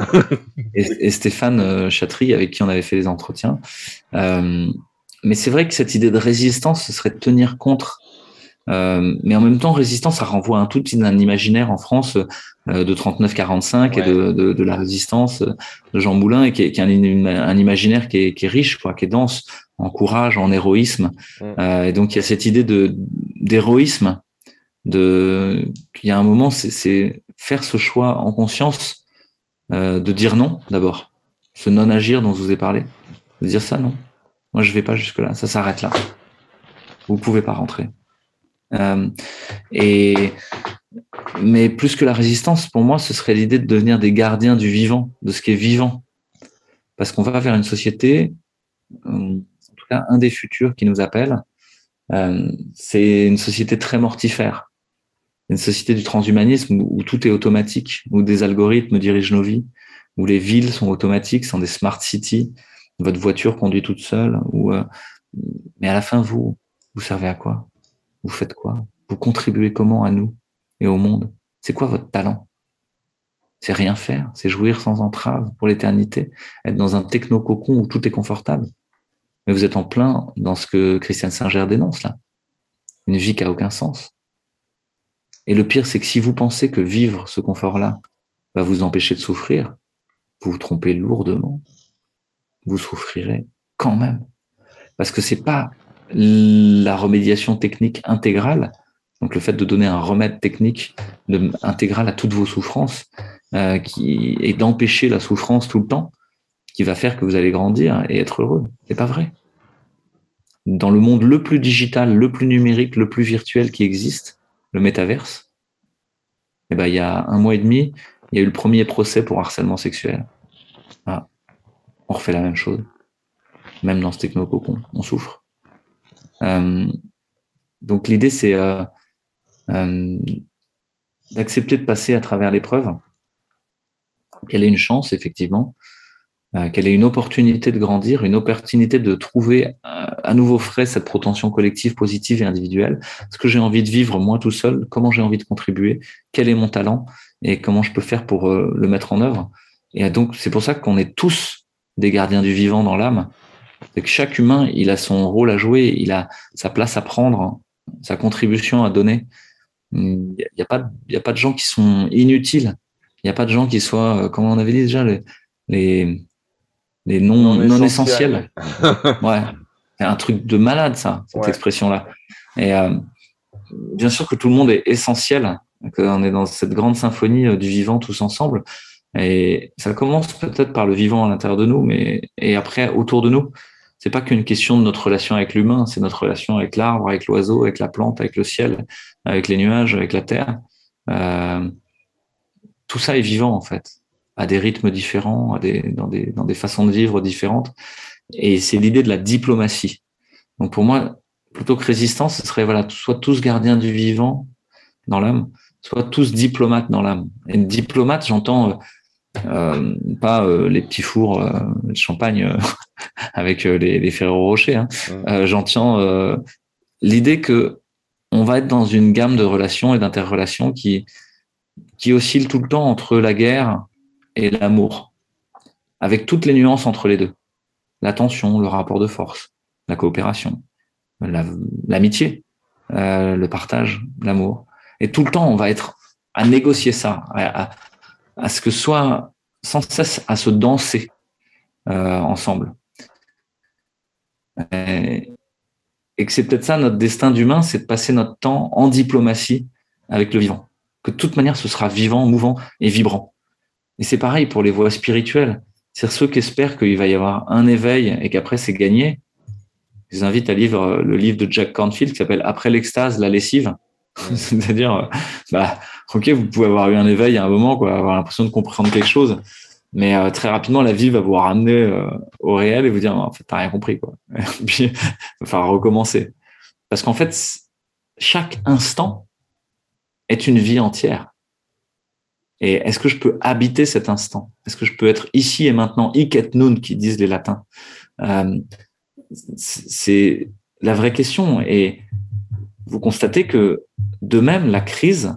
Et, et, Stéphane Chatry, avec qui on avait fait les entretiens, euh, mais c'est vrai que cette idée de résistance, ce serait de tenir contre. Euh, mais en même temps, résistance, ça renvoie à un tout un imaginaire en France euh, de 39-45 et de, de, de, la résistance de Jean Moulin et qui est, qui est un, un, imaginaire qui est, qui est, riche, quoi, qui est dense en courage, en héroïsme. Euh, et donc il y a cette idée de d'héroïsme. De, il y a un moment, c'est faire ce choix en conscience euh, de dire non d'abord, ce non agir dont je vous ai parlé, de dire ça non. Moi, je vais pas jusque là. Ça s'arrête là. Vous pouvez pas rentrer. Euh, mais plus que la résistance, pour moi, ce serait l'idée de devenir des gardiens du vivant, de ce qui est vivant, parce qu'on va vers une société, euh, en tout cas, un des futurs qui nous appelle. Euh, c'est une société très mortifère, une société du transhumanisme où tout est automatique, où des algorithmes dirigent nos vies, où les villes sont automatiques, sont des smart cities, votre voiture conduit toute seule ou euh, mais à la fin vous vous servez à quoi? Vous faites quoi? Vous contribuez comment à nous et au monde? C'est quoi votre talent? C'est rien faire, c'est jouir sans entrave pour l'éternité, être dans un techno cocon où tout est confortable. Mais vous êtes en plein dans ce que Christiane Singer dénonce là. Une vie qui a aucun sens. Et le pire, c'est que si vous pensez que vivre ce confort-là va vous empêcher de souffrir, vous vous trompez lourdement vous souffrirez quand même. Parce que c'est pas la remédiation technique intégrale, donc le fait de donner un remède technique intégral à toutes vos souffrances, euh, et d'empêcher la souffrance tout le temps, qui va faire que vous allez grandir et être heureux. C'est pas vrai. Dans le monde le plus digital, le plus numérique, le plus virtuel qui existe, le métaverse, eh ben, il y a un mois et demi, il y a eu le premier procès pour harcèlement sexuel. On refait la même chose. Même dans ce technococon, on souffre. Euh, donc l'idée, c'est euh, euh, d'accepter de passer à travers l'épreuve, qu'elle ait une chance, effectivement, qu'elle ait une opportunité de grandir, une opportunité de trouver à nouveau frais cette protension collective, positive et individuelle? Ce que j'ai envie de vivre moi tout seul, comment j'ai envie de contribuer, quel est mon talent? Et comment je peux faire pour le mettre en œuvre? Et donc c'est pour ça qu'on est tous des gardiens du vivant dans l'âme. C'est que chaque humain, il a son rôle à jouer, il a sa place à prendre, sa contribution à donner. Il n'y a, pas, il y a pas de gens qui sont inutiles. Il n'y a pas de gens qui soient, euh, comment on avait dit déjà, les, les, les non, non, essentiels. ouais. C'est un truc de malade, ça, cette expression-là. Et euh, bien sûr que tout le monde est essentiel, qu'on est dans cette grande symphonie euh, du vivant tous ensemble. Et ça commence peut-être par le vivant à l'intérieur de nous, mais et après autour de nous. c'est pas qu'une question de notre relation avec l'humain, c'est notre relation avec l'arbre, avec l'oiseau, avec la plante, avec le ciel, avec les nuages, avec la terre. Euh, tout ça est vivant en fait, à des rythmes différents, à des, dans, des, dans des façons de vivre différentes. Et c'est l'idée de la diplomatie. Donc pour moi, plutôt que résistance, ce serait voilà, soit tous gardiens du vivant dans l'âme, soit tous diplomates dans l'âme. Et diplomate, j'entends euh, euh, pas euh, les petits fours euh, de champagne avec les, les Ferrero Rocher. Hein. J'entends l'idée que on va être dans une gamme de relations et d'interrelations qui qui oscille tout le temps entre la guerre et l'amour, avec toutes les nuances entre les deux. La tension, le rapport de force, la coopération, l'amitié, le partage, l'amour. Et tout le temps, on va être à négocier ça, à, à ce que soit sans cesse à se danser euh, ensemble. Et, que c'est peut-être ça notre destin d'humain, c'est de passer notre temps en diplomatie avec le vivant. Que de toute manière, ce sera vivant, mouvant et vibrant. Et c'est pareil pour les voies spirituelles. C'est ceux qui espèrent qu'il va y avoir un éveil et qu'après c'est gagné. Je vous invite à lire le livre de Jack Cornfield qui s'appelle Après l'extase, la lessive. C'est-à-dire, bah, ok, vous pouvez avoir eu un éveil à un moment, quoi, avoir l'impression de comprendre quelque chose, mais euh, très rapidement, la vie va vous ramener euh, au réel et vous dire, en fait, t'as rien compris, quoi. Et puis, il va falloir recommencer. Parce qu'en fait, chaque instant est une vie entière. Et est-ce que je peux habiter cet instant? Est-ce que je peux être ici et maintenant, hic et nun, qui disent les latins euh, C'est la vraie question. Et vous constatez que, de même, la crise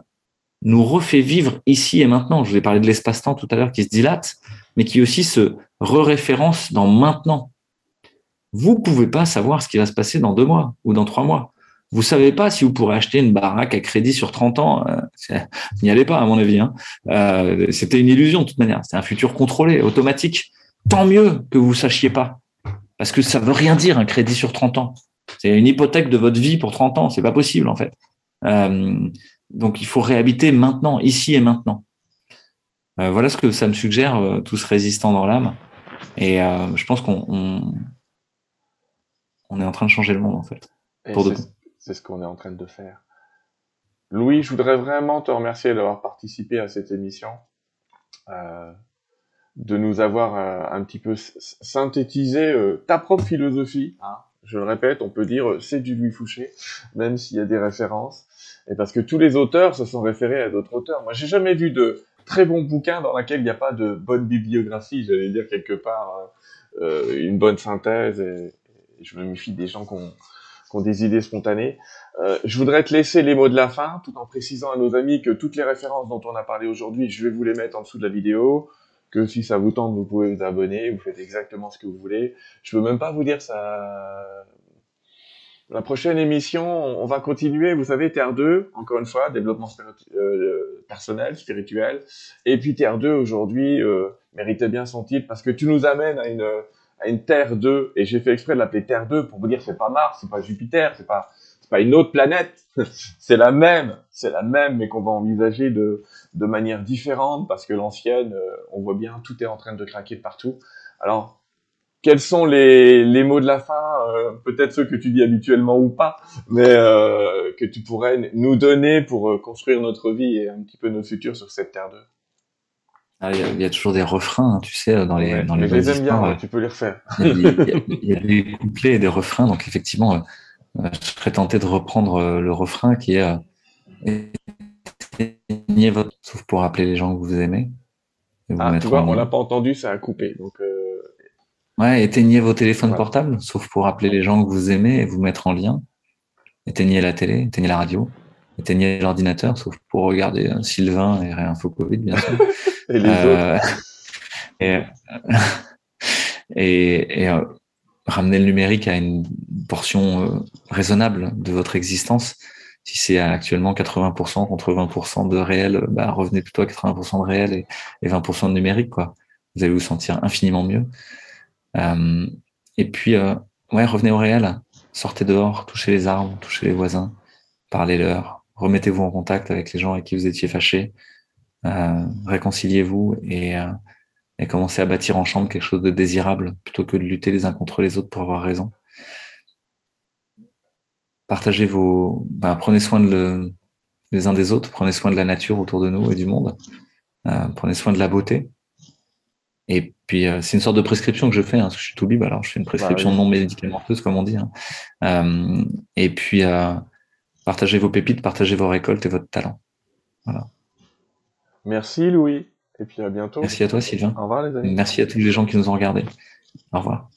nous refait vivre ici et maintenant. Je vous ai parlé de l'espace-temps tout à l'heure qui se dilate, mais qui aussi se re-référence dans maintenant. Vous pouvez pas savoir ce qui va se passer dans deux mois ou dans trois mois. Vous savez pas si vous pourrez acheter une baraque à crédit sur 30 ans. Euh, n'y allez pas, à mon avis. Hein. Euh, C'était une illusion de toute manière. C'est un futur contrôlé, automatique. Tant mieux que vous sachiez pas. Parce que ça veut rien dire un crédit sur 30 ans. C'est une hypothèque de votre vie pour 30 ans. C'est pas possible, en fait. Euh, donc, il faut réhabiter maintenant, ici et maintenant. Euh, voilà ce que ça me suggère, euh, tout ce résistant dans l'âme. Et euh, je pense qu'on on, est en train de changer le monde, en fait. C'est ce qu'on est en train de faire. Louis, je voudrais vraiment te remercier d'avoir participé à cette émission, euh, de nous avoir euh, un petit peu synthétisé ta propre philosophie. Hein. Je le répète, on peut dire c'est du Louis Fouché, même s'il y a des références. Et parce que tous les auteurs se sont référés à d'autres auteurs. Moi, j'ai jamais vu de très bons bouquins dans lesquels il n'y a pas de bonne bibliographie, j'allais dire quelque part, euh, euh, une bonne synthèse. Et, je me méfie des gens qui ont, des idées spontanées. Euh, je voudrais te laisser les mots de la fin, tout en précisant à nos amis que toutes les références dont on a parlé aujourd'hui, je vais vous les mettre en dessous de la vidéo que si ça vous tente, vous pouvez vous abonner, vous faites exactement ce que vous voulez. Je veux même pas vous dire ça, la prochaine émission, on va continuer, vous savez, Terre 2, encore une fois, développement euh, personnel, spirituel. Et puis Terre 2, aujourd'hui, euh, méritait bien son titre parce que tu nous amènes à une, à une Terre 2. Et j'ai fait exprès de l'appeler Terre 2 pour vous dire c'est pas Mars, c'est pas Jupiter, c'est pas, pas une autre planète. c'est la même, c'est la même, mais qu'on va envisager de, de manière différente parce que l'ancienne, euh, on voit bien, tout est en train de craquer de partout. Alors, quels sont les, les mots de la fin, euh, peut-être ceux que tu dis habituellement ou pas, mais euh, que tu pourrais nous donner pour construire notre vie et un petit peu notre futur sur cette terre 2 ah, il, y a, toujours des refrains, hein, tu sais, dans les dans les. Je les aime bien, tu peux les refaire. Il y, a, des couplets et des refrains, donc effectivement, je serais tenté de reprendre le refrain qui est éteignez votre sauf pour appeler les gens que vous aimez. ah, tu vois, on l'a pas entendu, ça a coupé, donc. Ouais, éteignez vos téléphones portables, sauf pour appeler les gens que vous aimez et vous mettre en lien. Éteignez la télé, éteignez la radio, éteignez l'ordinateur, sauf pour regarder euh, Sylvain et Réinfo Covid, bien sûr. et les euh, autres. Et, et, euh, ramener le numérique à une portion raisonnable de votre existence. Si c'est actuellement 80% contre 20% de réel, bah, revenez plutôt à 80% de réel et, et 20% de numérique, quoi. Vous allez vous sentir infiniment mieux. Euh, et puis, euh, ouais, revenez au réel, sortez dehors, touchez les arbres, touchez les voisins, parlez-leur, remettez-vous en contact avec les gens avec qui vous étiez fâchés, euh, réconciliez-vous et, et commencer à bâtir ensemble quelque chose de désirable plutôt que de lutter les uns contre les autres pour avoir raison. Partagez vos, ben, prenez soin de le, les uns des autres, prenez soin de la nature autour de nous et du monde, euh, prenez soin de la beauté. Et puis, euh, c'est une sorte de prescription que je fais, hein, parce que je suis tout libre, alors je fais une prescription bah non médicamenteuse, comme on dit. Hein. Euh, et puis, partagez vos pépites, partagez vos récoltes et votre talent. Voilà. Merci Louis. Et puis à bientôt. Merci à toi Sylvain. Au revoir les amis. Merci à tous les gens qui nous ont regardés. Au revoir.